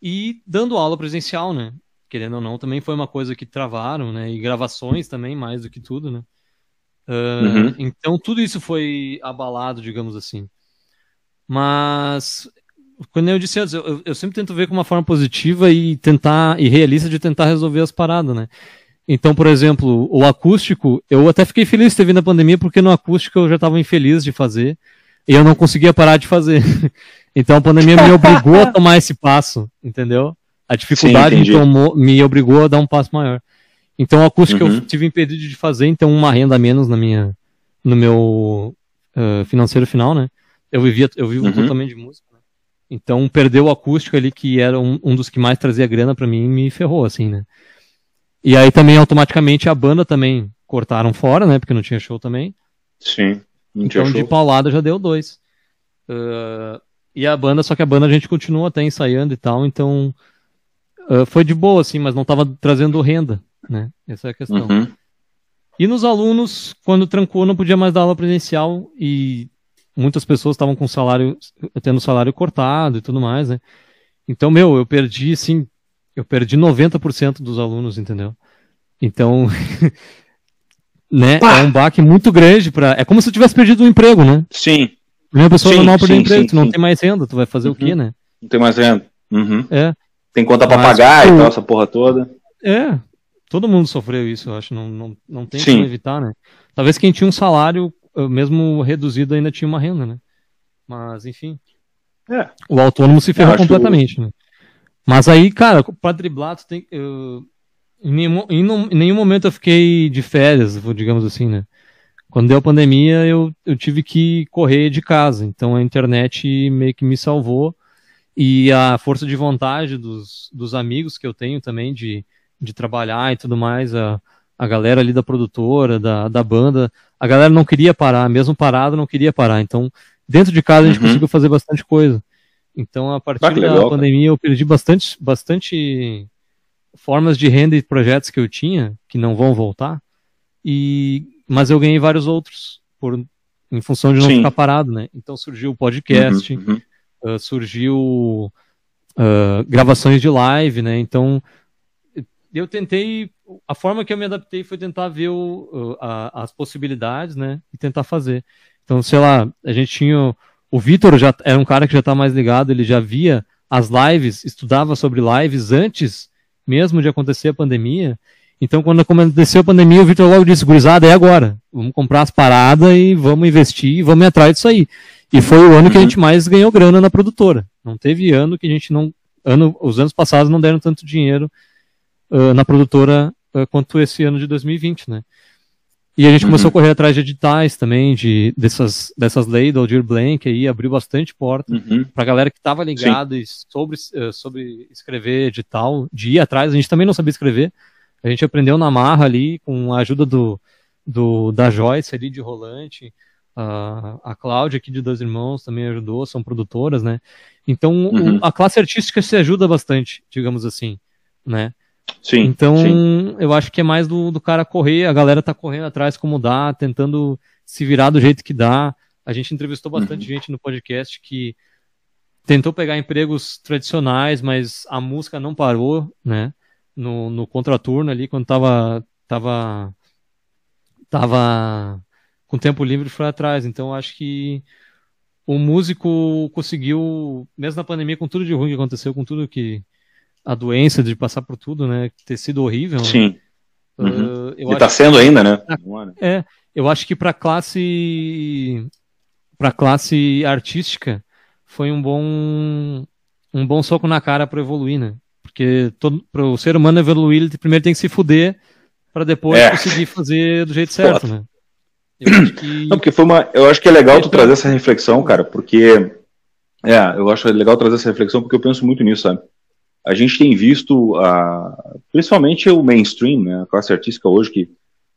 [SPEAKER 2] e E dando aula presencial, né? Querendo ou não, também foi uma coisa que travaram, né? E gravações também, mais do que tudo, né? Uh, uhum. Então tudo isso foi abalado, digamos assim. Mas quando eu disse antes, eu, eu, sempre tento ver com uma forma positiva e tentar, e realista de tentar resolver as paradas, né? Então, por exemplo, o acústico, eu até fiquei feliz de ter vindo a pandemia, porque no acústico eu já estava infeliz de fazer, e eu não conseguia parar de fazer. então a pandemia me obrigou a tomar esse passo, entendeu? A dificuldade Sim, me, tomou, me obrigou a dar um passo maior. Então o acústico uhum. eu tive impedido de fazer, então uma renda a menos na minha, no meu uh, financeiro final, né? Eu vivia, eu vivo uhum. totalmente de música. Então, perder o acústico ali, que era um, um dos que mais trazia grana para mim, me ferrou, assim, né? E aí também, automaticamente, a banda também cortaram fora, né? Porque não tinha show também.
[SPEAKER 1] Sim.
[SPEAKER 2] então, show. de paulada já deu dois. Uh, e a banda, só que a banda a gente continua até ensaiando e tal, então uh, foi de boa, assim, mas não estava trazendo renda, né? Essa é a questão. Uhum. E nos alunos, quando trancou, não podia mais dar aula presencial e muitas pessoas estavam com salário, tendo salário cortado e tudo mais, né? Então, meu, eu perdi, assim, eu perdi 90% dos alunos, entendeu? Então, né, Pá. é um baque muito grande para É como se eu tivesse perdido um emprego, né?
[SPEAKER 1] Sim.
[SPEAKER 2] Uma pessoa sim, normal perdeu emprego, sim, tu não tem mais renda, tu vai fazer uhum. o quê, uhum. né?
[SPEAKER 1] Não tem mais renda. Uhum.
[SPEAKER 2] É.
[SPEAKER 1] Tem conta pra Mas, pagar e tal, essa porra toda.
[SPEAKER 2] É, todo mundo sofreu isso, eu acho, não, não, não tem como evitar, né? Talvez quem tinha um salário mesmo reduzido, ainda tinha uma renda, né? Mas, enfim. É. O autônomo se ferrou completamente, né? Mas aí, cara, para driblar, tu tem. Eu, em, nenhum, em, nenhum momento eu fiquei de férias, digamos assim, né? Quando deu a pandemia, eu, eu tive que correr de casa. Então a internet meio que me salvou. E a força de vontade dos, dos amigos que eu tenho também de, de trabalhar e tudo mais, a, a galera ali da produtora, da, da banda, a galera não queria parar, mesmo parado não queria parar. Então, dentro de casa a gente uhum. conseguiu fazer bastante coisa. Então, a partir ah, da legal, pandemia, eu perdi bastante, bastante formas de renda e projetos que eu tinha, que não vão voltar, e mas eu ganhei vários outros, por, em função de não Sim. ficar parado, né? Então surgiu o podcast, uhum, uhum. Uh, surgiu uh, gravações de live, né? Então eu tentei a forma que eu me adaptei foi tentar ver o, a, as possibilidades, né? E tentar fazer. Então, sei lá, a gente tinha. O Vitor já era um cara que já está mais ligado, ele já via as lives, estudava sobre lives antes mesmo de acontecer a pandemia. Então, quando aconteceu a pandemia, o Vitor logo disse: gurizada, é agora. Vamos comprar as paradas e vamos investir e vamos ir atrás disso aí. E foi o ano que a uhum. gente mais ganhou grana na produtora. Não teve ano que a gente não. Ano, os anos passados não deram tanto dinheiro uh, na produtora uh, quanto esse ano de 2020, né? E a gente uhum. começou a correr atrás de editais também, de, dessas, dessas leis do Aldir Blank aí, abriu bastante porta uhum. pra galera que estava ligada sobre, uh, sobre escrever edital, de ir atrás. A gente também não sabia escrever. A gente aprendeu na marra ali, com a ajuda do, do da Joyce ali de Rolante. Uh, a Cláudia aqui de Dois Irmãos também ajudou, são produtoras, né? Então uhum. a classe artística se ajuda bastante, digamos assim, né?
[SPEAKER 1] Sim.
[SPEAKER 2] Então,
[SPEAKER 1] sim.
[SPEAKER 2] eu acho que é mais do, do cara correr, a galera tá correndo atrás como dá, tentando se virar do jeito que dá. A gente entrevistou bastante uhum. gente no podcast que tentou pegar empregos tradicionais, mas a música não parou, né? No, no contraturno ali, quando tava, tava, tava com tempo livre foi atrás. Então, acho que o músico conseguiu, mesmo na pandemia, com tudo de ruim que aconteceu, com tudo que, a doença de passar por tudo, né? Ter sido horrível. Né?
[SPEAKER 1] Sim. Né? Uhum. Uh, e está sendo que, ainda, né?
[SPEAKER 2] É, eu acho que para classe para classe artística foi um bom um bom soco na cara para evoluir, né? Porque para o ser humano evoluir, ele primeiro tem que se fuder para depois é. conseguir fazer do jeito certo, né?
[SPEAKER 1] Que... Não, porque foi uma. Eu acho que é legal tu trazer essa reflexão, cara, porque. É, eu acho legal trazer essa reflexão porque eu penso muito nisso, sabe? A gente tem visto, a, principalmente o mainstream, né, a classe artística hoje, que,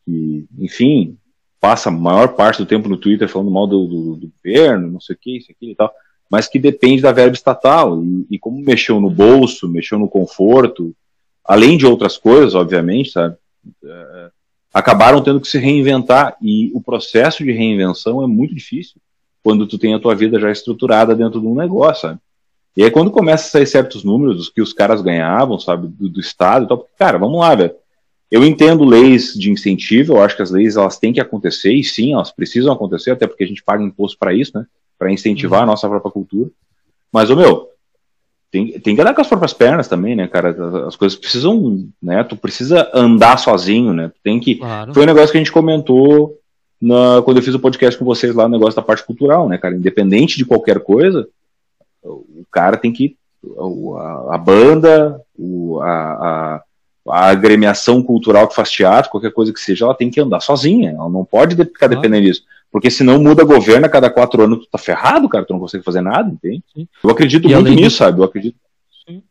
[SPEAKER 1] que, enfim, passa a maior parte do tempo no Twitter falando mal do, do, do governo, não sei o que, isso aqui e tal, mas que depende da verba estatal. E, e, como mexeu no bolso, mexeu no conforto, além de outras coisas, obviamente, sabe? É, acabaram tendo que se reinventar e o processo de reinvenção é muito difícil quando tu tem a tua vida já estruturada dentro de um negócio, sabe? E aí quando começa a sair certos números dos que os caras ganhavam, sabe, do, do Estado e tal, porque, cara, vamos lá, velho. Eu entendo leis de incentivo, eu acho que as leis elas têm que acontecer, e sim, elas precisam acontecer, até porque a gente paga imposto para isso, né? Para incentivar uhum. a nossa própria cultura. Mas, ô meu, tem, tem que andar com as próprias pernas também, né, cara? As coisas precisam, né? Tu precisa andar sozinho, né? Tu tem que. Claro. Foi um negócio que a gente comentou na, quando eu fiz o podcast com vocês lá, o negócio da parte cultural, né, cara? Independente de qualquer coisa, o cara tem que. A, a banda, o, a, a, a, agremiação cultural que faz teatro, qualquer coisa que seja, ela tem que andar sozinha. Ela não pode ficar dependendo disso. Porque senão muda governo a cada quatro anos, tu tá ferrado, cara, tu não consegue fazer nada, entende? Sim. Eu acredito e muito nisso, de... sabe? Eu acredito.
[SPEAKER 2] Sim.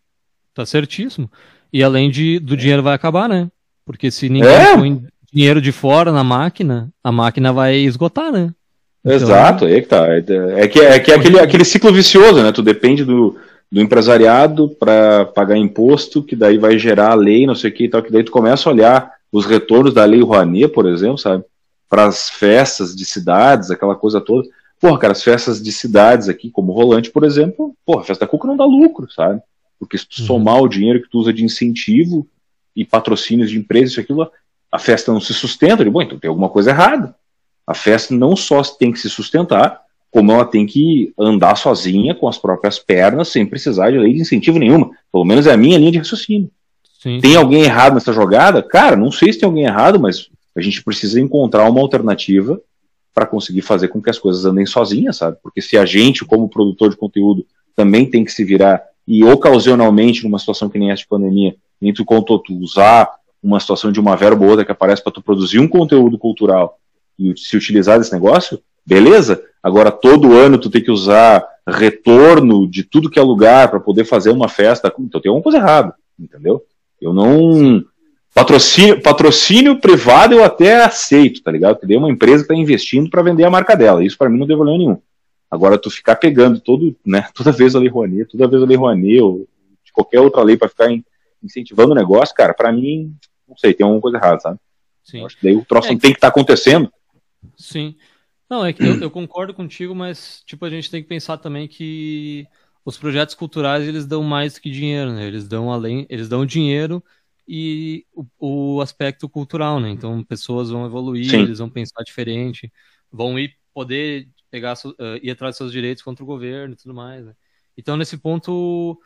[SPEAKER 2] Tá certíssimo. E além de, do dinheiro vai acabar, né? Porque se ninguém é. põe dinheiro de fora na máquina, a máquina vai esgotar, né?
[SPEAKER 1] Então... Exato, é que tá. É, que, é, que é aquele, aquele ciclo vicioso, né? Tu depende do, do empresariado para pagar imposto, que daí vai gerar a lei, não sei o que e tal, que daí tu começa a olhar os retornos da lei Rouanet, por exemplo, sabe? para as festas de cidades, aquela coisa toda. Porra, cara, as festas de cidades aqui, como Rolante, por exemplo, porra, a festa da Cuca não dá lucro, sabe? Porque se tu uhum. somar o dinheiro que tu usa de incentivo e patrocínios de empresas, isso aquilo, a festa não se sustenta. Bom, então tem alguma coisa errada. A festa não só tem que se sustentar, como ela tem que andar sozinha com as próprias pernas, sem precisar de lei de incentivo nenhuma. Pelo menos é a minha linha de raciocínio. Sim. Tem alguém errado nessa jogada? Cara, não sei se tem alguém errado, mas a gente precisa encontrar uma alternativa para conseguir fazer com que as coisas andem sozinhas, sabe? Porque se a gente, como produtor de conteúdo, também tem que se virar e ocasionalmente, numa situação que nem essa de pandemia, nem tu contou, tu usar uma situação de uma verba ou outra que aparece para tu produzir um conteúdo cultural e se utilizar desse negócio, beleza? Agora, todo ano tu tem que usar retorno de tudo que é lugar para poder fazer uma festa, então tem alguma coisa errada, entendeu? Eu não Patrocínio, patrocínio privado eu até aceito, tá ligado? Porque daí é uma empresa que está investindo para vender a marca dela. Isso para mim não deu valor nenhum. Agora, tu ficar pegando todo, né, toda vez a Lei Rouanet, toda vez a Lei Rouanet, ou de qualquer outra lei para ficar incentivando o negócio, cara, para mim, não sei, tem alguma coisa errada, sabe? Sim. Eu acho que daí o troço é, tem que estar tá acontecendo.
[SPEAKER 2] Sim. Não, é que eu, eu, concordo contigo, mas, tipo, a gente tem que pensar também que os projetos culturais, eles dão mais que dinheiro, né? Eles dão além, eles dão dinheiro e o, o, aspecto cultural, né? Então, pessoas vão evoluir, Sim. eles vão pensar diferente, vão ir poder pegar uh, ir atrás dos seus direitos contra o governo e tudo mais. Né? Então, nesse ponto,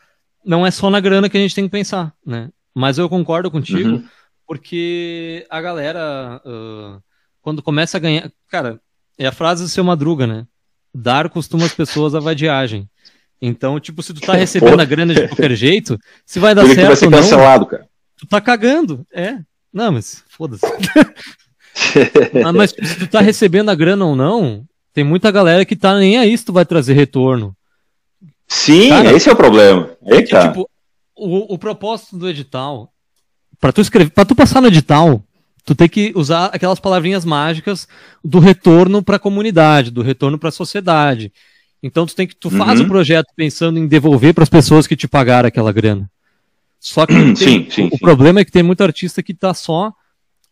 [SPEAKER 2] não é só na grana que a gente tem que pensar, né? Mas eu concordo contigo, uhum. porque a galera, uh, quando começa a ganhar. Cara, é a frase do seu Madruga, né? Dar costuma as pessoas a vadiagem. Então, tipo, se tu tá recebendo a grana de qualquer jeito, se vai dar Por certo. Vai ser
[SPEAKER 1] cancelado, não, cara.
[SPEAKER 2] Tu tá cagando. É. Não, mas foda-se. ah, mas se tu tá recebendo a grana ou não, tem muita galera que tá nem aí se tu vai trazer retorno.
[SPEAKER 1] Sim, Cara, esse é o problema. É que,
[SPEAKER 2] tipo, o, o propósito do edital, para tu escrever, para tu passar no edital, tu tem que usar aquelas palavrinhas mágicas do retorno para a comunidade, do retorno para a sociedade. Então tu tem que tu uhum. faz o projeto pensando em devolver para as pessoas que te pagaram aquela grana. Só que tem, sim, sim, o, sim. problema é que tem muito artista que tá só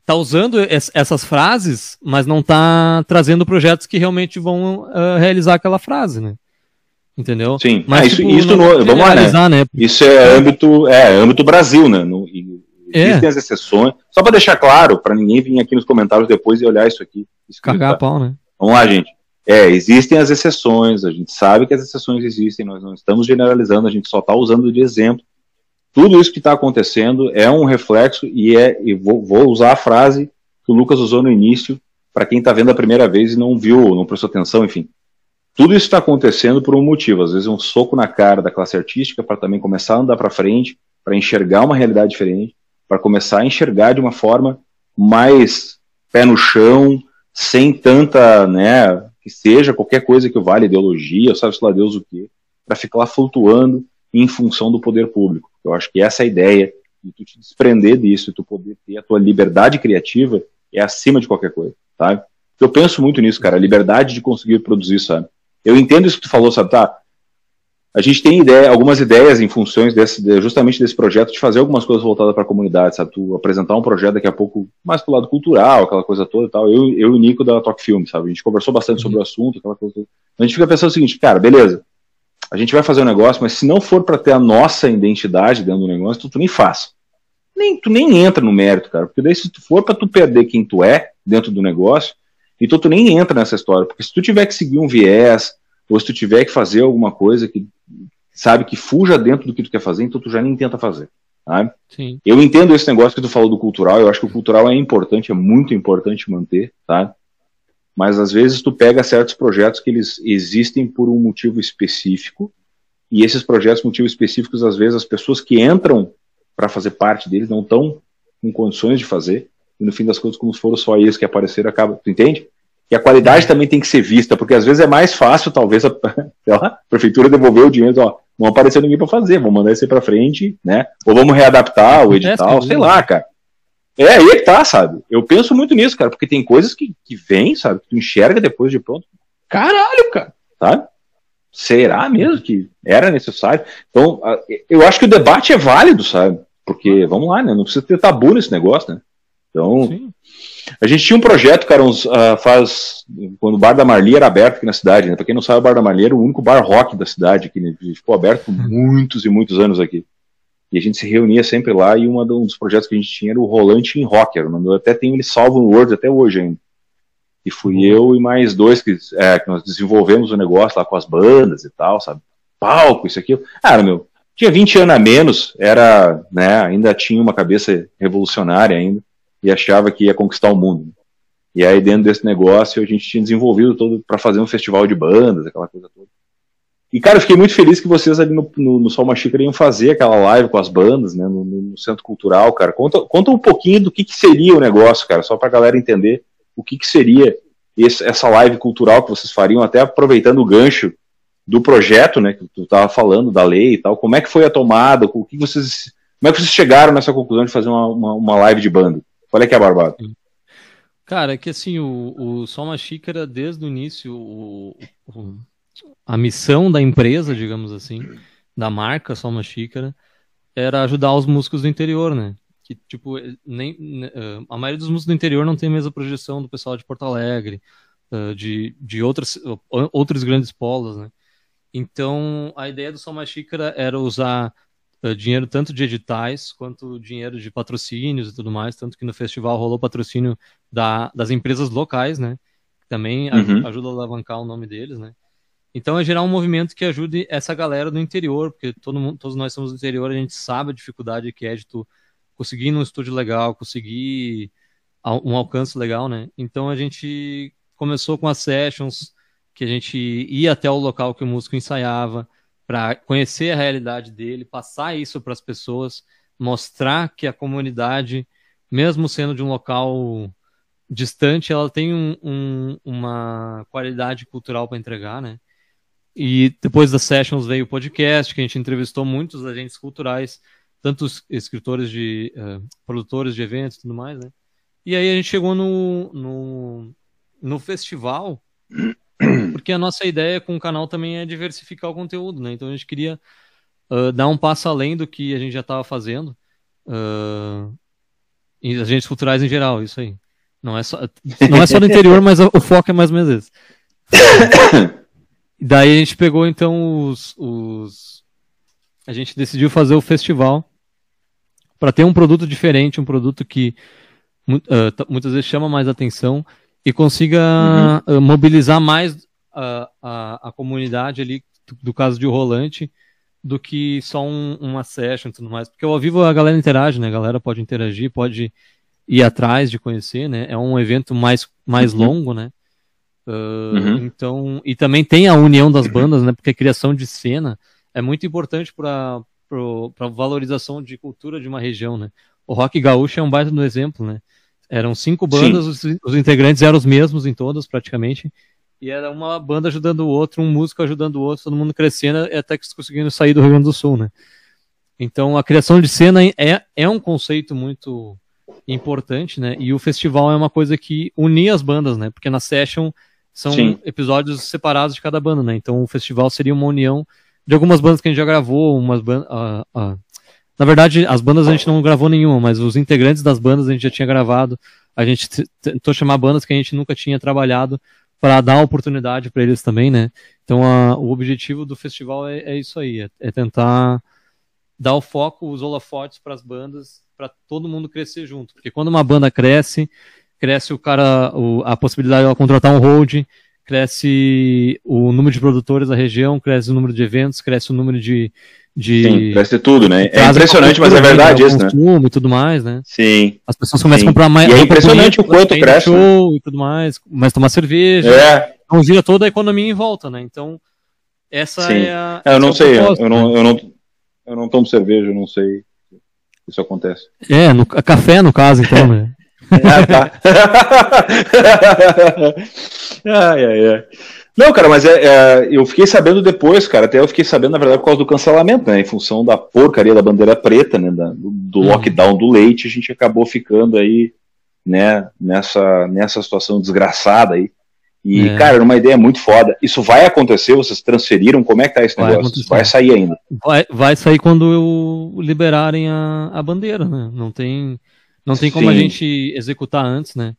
[SPEAKER 2] tá usando es, essas frases, mas não tá trazendo projetos que realmente vão uh, realizar aquela frase, né? Entendeu?
[SPEAKER 1] Sim, mas ah, isso, tipo, isso no, vamos lá, né? né? Isso é âmbito, é âmbito Brasil, né? No, e, é. Existem as exceções. Só para deixar claro, para ninguém vir aqui nos comentários depois e olhar isso aqui.
[SPEAKER 2] Cagar a pau, né?
[SPEAKER 1] Vamos lá, gente. É, existem as exceções, a gente sabe que as exceções existem, nós não estamos generalizando, a gente só está usando de exemplo tudo isso que está acontecendo é um reflexo e é, e vou, vou, usar a frase que o Lucas usou no início para quem está vendo a primeira vez e não viu, não prestou atenção, enfim. Tudo isso está acontecendo por um motivo, às vezes um soco na cara da classe artística para também começar a andar para frente, para enxergar uma realidade diferente, para começar a enxergar de uma forma mais pé no chão, sem tanta, né, que seja qualquer coisa que vale ideologia, sabe se lá Deus o quê, para ficar lá flutuando em função do poder público. Eu acho que essa é a ideia, de tu te desprender disso, tu poder ter a tua liberdade criativa é acima de qualquer coisa, sabe? Eu penso muito nisso, cara, a liberdade de conseguir produzir, sabe? Eu entendo isso que tu falou, sabe, tá? A gente tem ideia, algumas ideias em funções desse, justamente desse projeto de fazer algumas coisas voltadas para a comunidade, sabe? Tu apresentar um projeto daqui a pouco mais pro lado cultural, aquela coisa toda e tal. Eu, eu e o Nico da Talk Film, sabe? A gente conversou bastante uhum. sobre o assunto, aquela coisa toda. A gente fica pensando o seguinte, cara, beleza. A gente vai fazer um negócio, mas se não for para ter a nossa identidade dentro do negócio, tu, tu nem faz. Nem, tu nem entra no mérito, cara. Porque daí se tu for para tu perder quem tu é dentro do negócio, então tu nem entra nessa história. Porque se tu tiver que seguir um viés, ou se tu tiver que fazer alguma coisa que sabe que fuja dentro do que tu quer fazer, então tu já nem tenta fazer. Tá? Sim. Eu entendo esse negócio que tu falou do cultural, eu acho que o cultural é importante, é muito importante manter, tá? Mas às vezes tu pega certos projetos que eles existem por um motivo específico, e esses projetos, motivos específicos, às vezes as pessoas que entram para fazer parte deles não estão com condições de fazer, e no fim das contas, como foram só eles que apareceram, acaba. Tu entende? E a qualidade também tem que ser vista, porque às vezes é mais fácil, talvez, a, a prefeitura devolver o dinheiro, ó, não apareceu ninguém para fazer, vamos mandar isso para frente, né? Ou vamos readaptar o edital, sei lá, cara. É aí é que tá, sabe? Eu penso muito nisso, cara, porque tem coisas que, que vêm, sabe? Que tu enxerga depois de pronto. Caralho, cara, sabe? Será mesmo que era necessário? Então, eu acho que o debate é válido, sabe? Porque, vamos lá, né? Não precisa ter tabu nesse negócio, né? Então, Sim. A gente tinha um projeto, cara, uns, uh, faz. Quando o Bar da Marli era aberto aqui na cidade, né? Pra quem não sabe, o Bar da Marli era o único bar rock da cidade, que né? ficou aberto por uhum. muitos e muitos anos aqui. E a gente se reunia sempre lá, e um dos projetos que a gente tinha era o Rolante em Rocker. Eu até tenho ele salvo no Word até hoje ainda. E fui uhum. eu e mais dois que, é, que nós desenvolvemos o negócio lá com as bandas e tal, sabe? Palco, isso aqui. Ah, meu, tinha 20 anos a menos, era, né, ainda tinha uma cabeça revolucionária ainda e achava que ia conquistar o mundo. E aí, dentro desse negócio, a gente tinha desenvolvido todo para fazer um festival de bandas, aquela coisa toda. E, cara, eu fiquei muito feliz que vocês ali no, no, no Sol Uma Xícara iam fazer aquela live com as bandas, né, no, no Centro Cultural, cara. Conta, conta um pouquinho do que, que seria o negócio, cara, só pra galera entender o que, que seria esse, essa live cultural que vocês fariam, até aproveitando o gancho do projeto, né, que tu estava falando, da lei e tal. Como é que foi a tomada? O que vocês, como é que vocês chegaram nessa conclusão de fazer uma, uma, uma live de banda? Qual é que é, Barbado?
[SPEAKER 2] Cara, é que assim, o, o Só Uma Xícara, desde o início, o, o, a missão da empresa, digamos assim, da marca Só Uma Xícara, era ajudar os músicos do interior, né? Que, tipo, nem, eh, a maioria dos músicos do interior não tem a mesma projeção do pessoal de Porto Alegre, eh, de, de outras, outros grandes polos, né? Então, a ideia do Só Uma Xícara era usar dinheiro tanto de editais quanto dinheiro de patrocínios e tudo mais, tanto que no festival rolou patrocínio da, das empresas locais, né? Que também uhum. ajuda a alavancar o nome deles, né? Então é gerar um movimento que ajude essa galera do interior, porque todo mundo, todos nós somos do interior, a gente sabe a dificuldade que é de tu conseguir um estúdio legal, conseguir um alcance legal, né? Então a gente começou com as sessions, que a gente ia até o local que o músico ensaiava, para conhecer a realidade dele, passar isso para as pessoas, mostrar que a comunidade, mesmo sendo de um local distante, ela tem um, um, uma qualidade cultural para entregar, né? E depois das sessions veio o podcast, que a gente entrevistou muitos agentes culturais, tantos escritores de uh, produtores de eventos e tudo mais, né? E aí a gente chegou no, no, no festival porque a nossa ideia com o canal também é diversificar o conteúdo, né? Então a gente queria uh, dar um passo além do que a gente já estava fazendo. Uh, e agentes culturais em geral, isso aí. Não é só, não é só do interior, mas o foco é mais ou menos esse. Daí a gente pegou então os, os. A gente decidiu fazer o festival para ter um produto diferente, um produto que uh, muitas vezes chama mais atenção e consiga uhum. mobilizar mais a, a, a, comunidade ali, do, do, caso de o Rolante, do que só um, uma session e tudo mais. Porque ao vivo a galera interage, né? A galera pode interagir, pode ir atrás de conhecer, né? É um evento mais, mais uhum. longo, né? Uh, uhum. Então, e também tem a união das bandas, né? Porque a criação de cena é muito importante para para valorização de cultura de uma região, né? O rock gaúcho é um baita do exemplo, né? Eram cinco bandas, os, os, integrantes eram os mesmos em todas, praticamente. E era uma banda ajudando o outro, um músico ajudando o outro, todo mundo crescendo, até que conseguindo sair do Rio Grande do Sul, né? Então a criação de cena é, é um conceito muito importante, né? E o festival é uma coisa que unia as bandas, né? Porque na session são Sim. episódios separados de cada banda, né? Então o festival seria uma união de algumas bandas que a gente já gravou, umas bandas. Uh, uh, na verdade, as bandas a gente não gravou nenhuma, mas os integrantes das bandas a gente já tinha gravado. A gente tentou chamar bandas que a gente nunca tinha trabalhado para dar oportunidade para eles também, né? Então a, o objetivo do festival é, é isso aí, é, é, tentar dar o foco, os holofotes para as bandas, para todo mundo crescer junto. Porque quando uma banda cresce, cresce o cara, o, a possibilidade de ela contratar um hold, cresce o número de produtores da região, cresce o número de eventos, cresce o número de. De
[SPEAKER 1] Sim, cresce tudo, né? É impressionante, mas é verdade isso, né?
[SPEAKER 2] E tudo mais, né?
[SPEAKER 1] Sim.
[SPEAKER 2] As pessoas começam Sim. a comprar mais.
[SPEAKER 1] E é impressionante o quanto cresce.
[SPEAKER 2] Né? Show né? e tudo mais, começa a tomar cerveja.
[SPEAKER 1] É.
[SPEAKER 2] Então gira toda a economia em volta, né? Então, essa
[SPEAKER 1] Sim.
[SPEAKER 2] é a.
[SPEAKER 1] É, eu não é sei, eu, não, né? eu, não, eu não tomo cerveja, eu não sei isso acontece.
[SPEAKER 2] É, no, café no caso, então, né?
[SPEAKER 1] ah, tá. ai, ai, ai. Não, cara, mas é, é, eu fiquei sabendo depois, cara, até eu fiquei sabendo, na verdade, por causa do cancelamento, né? Em função da porcaria da bandeira preta, né? Da, do, do uhum. lockdown do leite, a gente acabou ficando aí, né, nessa, nessa situação desgraçada aí. E, é. cara, era uma ideia muito foda. Isso vai acontecer? Vocês transferiram? Como é que tá esse vai negócio? Acontecer. Vai sair ainda?
[SPEAKER 2] Vai, vai sair quando liberarem a, a bandeira, né? Não tem. Não tem como Sim. a gente executar antes, né?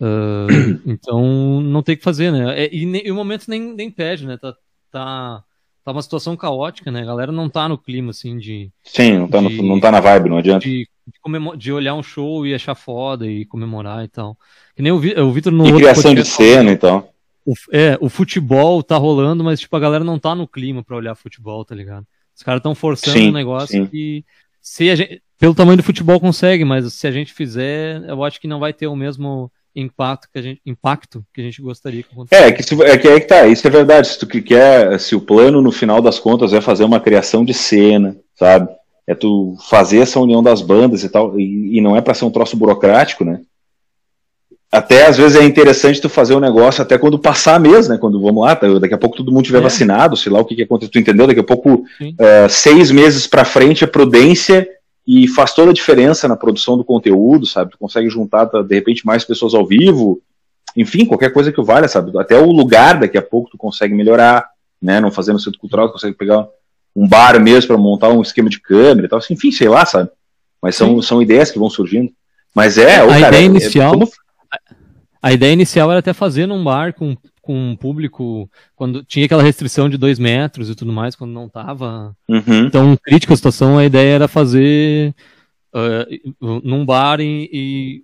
[SPEAKER 2] Uh, então não tem o que fazer, né? É, e, e, o momento nem, nem pede, né? Tá, tá, tá uma situação caótica, né? A galera não tá no clima, assim, de.
[SPEAKER 1] Sim, não tá,
[SPEAKER 2] de,
[SPEAKER 1] no, não tá na vibe, não adianta.
[SPEAKER 2] De, de, de, olhar um show e achar foda e comemorar e tal. Que nem o, o Vitor no.
[SPEAKER 1] E criação de cena e tal.
[SPEAKER 2] O, é, o futebol tá rolando, mas, tipo, a galera não tá no clima pra olhar futebol, tá ligado? Os caras estão forçando sim, um negócio sim. que. Se a gente, pelo tamanho do futebol consegue, mas se a gente fizer, eu acho que não vai ter o mesmo impacto que a gente, impacto que a gente gostaria que
[SPEAKER 1] acontecesse. É, que, se, é que aí que tá, isso é verdade. Se tu quer, se o plano no final das contas é fazer uma criação de cena, sabe? É tu fazer essa união das bandas e tal, e, e não é para ser um troço burocrático, né? Até às vezes é interessante tu fazer o um negócio até quando passar mesmo, né? Quando vamos lá, tá, daqui a pouco todo mundo tiver é. vacinado, sei lá o que, que aconteceu, tu entendeu? Daqui a pouco, uh, seis meses para frente, a prudência e faz toda a diferença na produção do conteúdo, sabe? Tu consegue juntar, de repente, mais pessoas ao vivo, enfim, qualquer coisa que valha, sabe? Até o lugar, daqui a pouco, tu consegue melhorar, né? Não fazendo centro cultural, tu consegue pegar um bar mesmo para montar um esquema de câmera e tal, assim, enfim, sei lá, sabe? Mas são, são ideias que vão surgindo. Mas é,
[SPEAKER 2] a
[SPEAKER 1] cara,
[SPEAKER 2] ideia é, inicial. É, como... A ideia inicial era até fazer num bar com com um público quando tinha aquela restrição de dois metros e tudo mais, quando não tava
[SPEAKER 1] uhum.
[SPEAKER 2] tão crítica a situação, a ideia era fazer uh, num bar e, e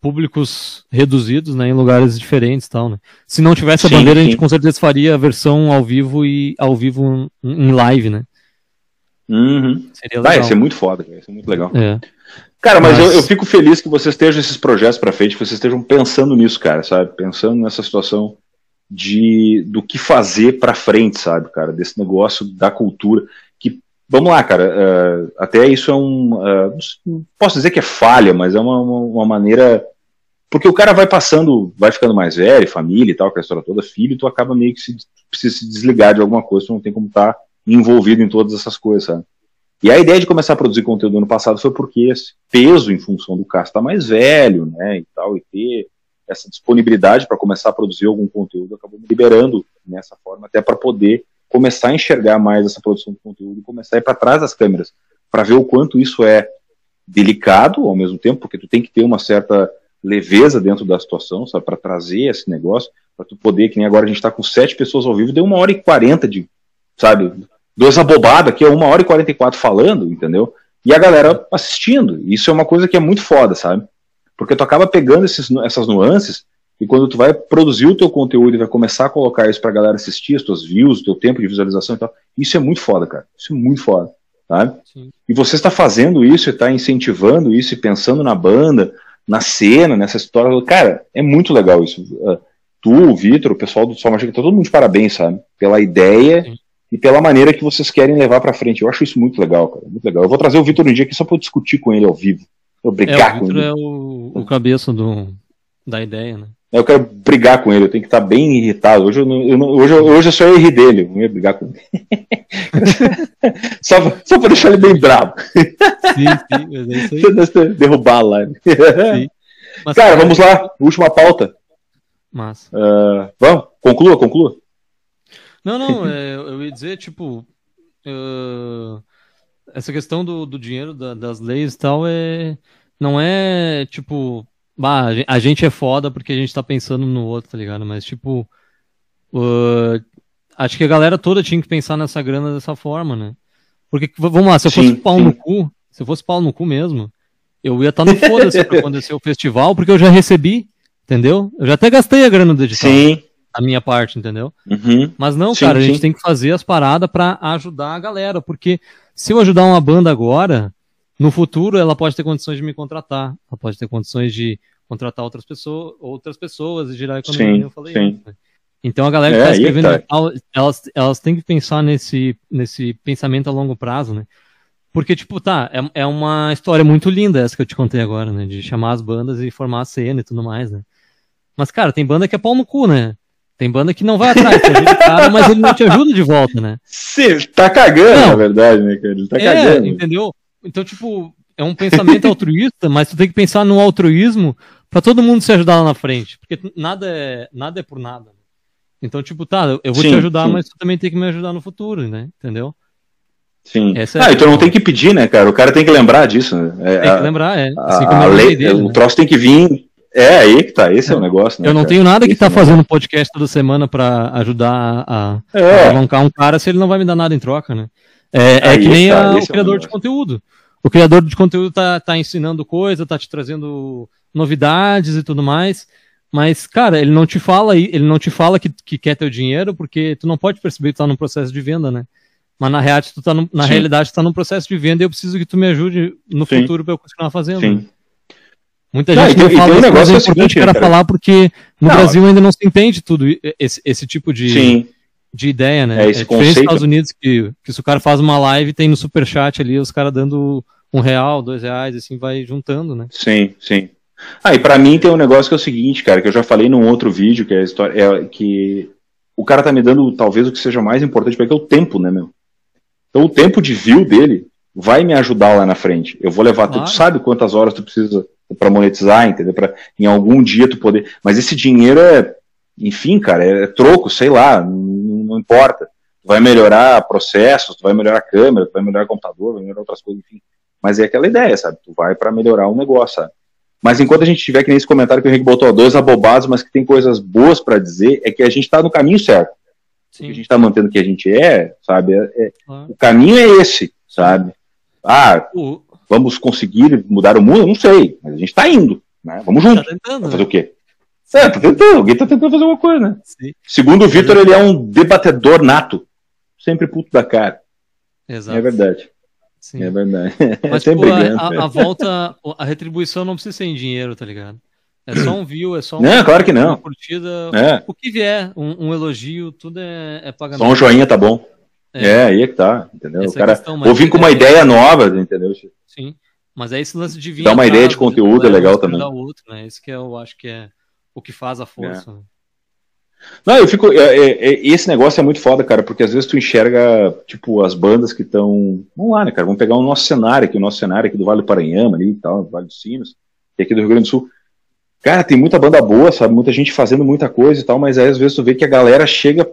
[SPEAKER 2] públicos reduzidos, né, em lugares diferentes tal, né. Se não tivesse a sim, bandeira, sim. a gente com certeza faria a versão ao vivo e ao vivo em live, né.
[SPEAKER 1] Uhum. Seria legal. Vai ser muito foda, vai ser muito legal.
[SPEAKER 2] É.
[SPEAKER 1] Cara, mas, mas... Eu, eu, fico feliz que vocês estejam esses projetos para frente, que vocês estejam pensando nisso, cara, sabe? Pensando nessa situação de do que fazer para frente, sabe, cara, desse negócio da cultura. Que, vamos lá, cara, uh, até isso é um. Uh, posso dizer que é falha, mas é uma, uma, uma, maneira. Porque o cara vai passando, vai ficando mais velho, família e tal, com a história toda, filho, tu acaba meio que se, precisa se desligar de alguma coisa, tu não tem como estar tá envolvido em todas essas coisas, sabe? E a ideia de começar a produzir conteúdo no ano passado foi porque esse peso em função do Cássio tá mais velho, né, e tal, e ter essa disponibilidade para começar a produzir algum conteúdo acabou me liberando nessa forma, até para poder começar a enxergar mais essa produção de conteúdo e começar a ir para trás das câmeras, para ver o quanto isso é delicado ao mesmo tempo, porque tu tem que ter uma certa leveza dentro da situação, sabe, para trazer esse negócio, para tu poder, que nem agora a gente está com sete pessoas ao vivo, deu uma hora e quarenta de, sabe, duas abobadas que é uma hora e quarenta e quatro falando, entendeu? E a galera assistindo. Isso é uma coisa que é muito foda, sabe? Porque tu acaba pegando esses, essas nuances e quando tu vai produzir o teu conteúdo e vai começar a colocar isso pra galera assistir, as tuas views, o teu tempo de visualização e tal, isso é muito foda, cara. Isso é muito foda? Sim. E você está fazendo isso e está incentivando isso e pensando na banda, na cena, nessa história. Cara, é muito legal isso. Uh, tu, o Vitor, o pessoal do Sol Mágica, tá todo mundo de parabéns, sabe? Pela ideia Sim. e pela maneira que vocês querem levar para frente. Eu acho isso muito legal, cara. Muito legal. Eu vou trazer o Vitor um dia aqui só para discutir com ele ao vivo Eu brigar
[SPEAKER 2] é,
[SPEAKER 1] com
[SPEAKER 2] ele.
[SPEAKER 1] ele.
[SPEAKER 2] é o, o cabeça do, da ideia, né?
[SPEAKER 1] Eu quero brigar com ele, eu tenho que estar bem irritado. Hoje eu, não, eu não, hoje, eu- hoje eu só rir dele, eu não ia brigar com ele. só, só pra deixar ele bem bravo.
[SPEAKER 2] Sim, sim, mas é isso aí.
[SPEAKER 1] Derrubar a live.
[SPEAKER 2] Mas,
[SPEAKER 1] Cara, vamos lá, última pauta.
[SPEAKER 2] Massa.
[SPEAKER 1] Ah, vamos, conclua, conclua.
[SPEAKER 2] Não, não, é, eu ia dizer, tipo, eh, essa questão do, do dinheiro, da- das leis e tal, é, não é, tipo, bah, a gen- a gente é foda porque a gente tá pensando no outro, tá ligado? Mas, tipo, eh, acho que a galera toda tinha que pensar nessa grana dessa forma, né? Porque, vamos lá, se eu fosse
[SPEAKER 1] Sim,
[SPEAKER 2] pau
[SPEAKER 1] sim.
[SPEAKER 2] no cu, se eu fosse pau no cu mesmo, eu ia estar no foda-se pra acontecer o festival, porque eu já recebi, entendeu? Eu já até gastei a grana do edital,
[SPEAKER 1] Sim.
[SPEAKER 2] a minha parte, entendeu?
[SPEAKER 1] Uhum.
[SPEAKER 2] Mas não,
[SPEAKER 1] Sim,
[SPEAKER 2] cara, a gente tem que fazer as paradas pra ajudar a galera, porque se eu ajudar uma banda agora, no futuro ela pode ter condições de me contratar, ela pode ter condições de contratar outras pessoas, outras pessoas e girar a economia,
[SPEAKER 1] Sim,
[SPEAKER 2] eu falei
[SPEAKER 1] sim.
[SPEAKER 2] isso, né? Então a galera que
[SPEAKER 1] É,
[SPEAKER 2] tá escrevendo
[SPEAKER 1] tá.
[SPEAKER 2] elas, elas têm que pensar nesse, nesse pensamento a longo prazo, né? Porque, tipo, tá, é, é uma história muito linda essa que eu te contei agora, né? De chamar as bandas e formar a cena e tudo mais, né? Mas, cara, tem banda que é pau no cu, né? Tem banda que não vai atrás, te ajuda o cara, mas ele não te ajuda de volta, né?
[SPEAKER 1] Sim, tá cagando,
[SPEAKER 2] Não.
[SPEAKER 1] na verdade, né, cara? Ele tá
[SPEAKER 2] é,
[SPEAKER 1] cagando.
[SPEAKER 2] entendeu? Então, tipo, é um pensamento altruísta, mas tu tem que pensar no altruísmo pra todo mundo se ajudar lá na frente. Porque nada é, nada é por nada. Então, tipo, tá, eu vou
[SPEAKER 1] Sim,
[SPEAKER 2] te ajudar,
[SPEAKER 1] sim.
[SPEAKER 2] mas tu também tem que me ajudar no futuro, né? Entendeu?
[SPEAKER 1] Sim.
[SPEAKER 2] Essa é
[SPEAKER 1] ah,
[SPEAKER 2] a
[SPEAKER 1] então não tem que pedir, né, cara? O cara tem que lembrar disso, né? É,
[SPEAKER 2] Tem
[SPEAKER 1] a-
[SPEAKER 2] que lembrar, é.
[SPEAKER 1] a-
[SPEAKER 2] Assim
[SPEAKER 1] a
[SPEAKER 2] lembrei
[SPEAKER 1] lei-
[SPEAKER 2] dele,
[SPEAKER 1] o
[SPEAKER 2] né?
[SPEAKER 1] troço tem que vir. É aí que tá, esse é, o negócio, né?
[SPEAKER 2] Eu não
[SPEAKER 1] cara?
[SPEAKER 2] tenho nada que
[SPEAKER 1] Esse
[SPEAKER 2] tá
[SPEAKER 1] é
[SPEAKER 2] fazendo podcast toda semana pra ajudar a, a
[SPEAKER 1] É,
[SPEAKER 2] alavancar um cara se ele não vai me dar nada em troca, né? É, é que nem
[SPEAKER 1] tá,
[SPEAKER 2] a- o
[SPEAKER 1] é o
[SPEAKER 2] criador de
[SPEAKER 1] negócio.
[SPEAKER 2] conteúdo. O criador de conteúdo tá, tá ensinando coisa, tá te trazendo novidades e tudo mais. Mas, cara, ele não te fala ele não te fala que, que quer teu dinheiro, porque tu não pode perceber que tu tá num processo de venda, né? Mas na, realidade, tu tá no, na
[SPEAKER 1] Sim.
[SPEAKER 2] realidade, tu tá num processo de venda e eu preciso que tu me ajude no
[SPEAKER 1] Sim.
[SPEAKER 2] futuro pra eu continuar fazendo.
[SPEAKER 1] sim.
[SPEAKER 2] Muita
[SPEAKER 1] Não,
[SPEAKER 2] gente não fala isso, mas é
[SPEAKER 1] é o
[SPEAKER 2] importante
[SPEAKER 1] seguinte,
[SPEAKER 2] cara,
[SPEAKER 1] cara.
[SPEAKER 2] falar porque no
[SPEAKER 1] Não.
[SPEAKER 2] Brasil ainda não se entende tudo esse, esse tipo de,
[SPEAKER 1] Sim.
[SPEAKER 2] De ideia, né?
[SPEAKER 1] É, esse
[SPEAKER 2] dos
[SPEAKER 1] conceito.
[SPEAKER 2] Estados Unidos que, que se o cara faz uma live tem no superchat ali os caras dando um real, dois reais, assim vai juntando, né?
[SPEAKER 1] Sim, sim. Ah, e pra mim tem um negócio que é o seguinte, cara, que eu já falei num outro vídeo, que é a história, é que o cara tá me dando talvez o que seja mais importante pra ele, que é o tempo, né, meu? Então o tempo de view dele vai me ajudar lá na frente. Eu vou levar,
[SPEAKER 2] Claro.
[SPEAKER 1] tu sabe quantas horas tu precisa pra monetizar, entendeu? Pra em algum dia tu poder. Mas esse dinheiro é, enfim, cara, é troco, sei lá, não, não importa. Tu vai melhorar processos, tu vai melhorar a câmera, tu vai melhorar o computador, vai melhorar outras coisas, enfim. Mas é aquela ideia, sabe? Tu vai pra melhorar um negócio, sabe? Mas enquanto a gente tiver que nesse comentário que o Henrique botou, dois abobados, mas que tem coisas boas pra dizer, é que a gente tá no caminho certo. O que a
[SPEAKER 2] Sim,
[SPEAKER 1] gente tá mantendo o que a gente é, sabe? É- é-
[SPEAKER 2] claro.
[SPEAKER 1] o caminho é esse, sabe? Ah,
[SPEAKER 2] O,
[SPEAKER 1] vamos conseguir mudar o mundo? Não sei, mas a gente tá indo, né? Vamos
[SPEAKER 2] tá
[SPEAKER 1] junto.
[SPEAKER 2] tentando, né?
[SPEAKER 1] fazer o quê? É, tá tentando, alguém tá tentando fazer alguma coisa, né?
[SPEAKER 2] Sim,
[SPEAKER 1] Segundo o Vitor, ele é um debatedor nato. Sempre puto da cara.
[SPEAKER 2] exato.
[SPEAKER 1] É verdade.
[SPEAKER 2] Sim.
[SPEAKER 1] É verdade.
[SPEAKER 2] Mas, tipo, a, a- a volta, a retribuição não precisa ser em dinheiro, tá ligado? É só um view, é só um-
[SPEAKER 1] Não, claro que
[SPEAKER 2] uma
[SPEAKER 1] não.
[SPEAKER 2] curtida.
[SPEAKER 1] É,
[SPEAKER 2] O que vier, um, um elogio, tudo é, é pagamento.
[SPEAKER 1] só um joinha tá bom.
[SPEAKER 2] É.
[SPEAKER 1] É, aí é que tá, entendeu?
[SPEAKER 2] Essa
[SPEAKER 1] o cara
[SPEAKER 2] questão, mas
[SPEAKER 1] ou vir com uma
[SPEAKER 2] é-
[SPEAKER 1] ideia nova, entendeu?
[SPEAKER 2] Sim. Mas é esse lance de vir.
[SPEAKER 1] Dá uma ideia de
[SPEAKER 2] né?
[SPEAKER 1] conteúdo, é legal também.
[SPEAKER 2] outro, né? Esse que é, eu acho que é o que faz a força. né?
[SPEAKER 1] Não, eu fico. é, é, é, esse negócio é muito foda, cara, porque às vezes tu enxerga, tipo, as bandas que estão. Vamos lá, né, cara? Vamos pegar o nosso cenário aqui, o nosso cenário aqui do Vale do Paranhama ali e tal, Vale dos Sinos, e aqui do Rio Grande do Sul. Cara, tem muita banda boa, sabe? Muita gente fazendo muita coisa e tal, mas aí às vezes tu vê que a galera chega.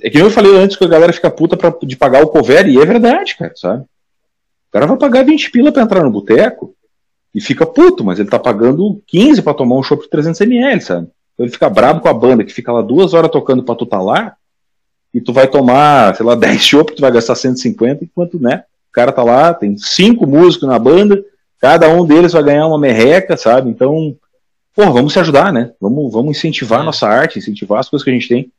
[SPEAKER 1] É que eu falei antes que a galera fica puta pra, de pagar o cover, e é verdade, cara, sabe? O cara vai pagar 20 pila pra entrar no boteco e fica puto, mas ele tá pagando 15 pra tomar um chopp de 300ml, sabe? Então ele fica brabo com a banda que fica lá duas horas tocando pra tu tá lá, e tu vai tomar, sei lá, 10 chopp, tu vai gastar 150, enquanto, né, o cara tá lá, tem cinco músicos na banda, cada um deles vai ganhar uma merreca, sabe? Então, pô, vamos se ajudar, né? Vamos, vamos incentivar a
[SPEAKER 2] É.
[SPEAKER 1] nossa arte, incentivar as coisas que a gente tem.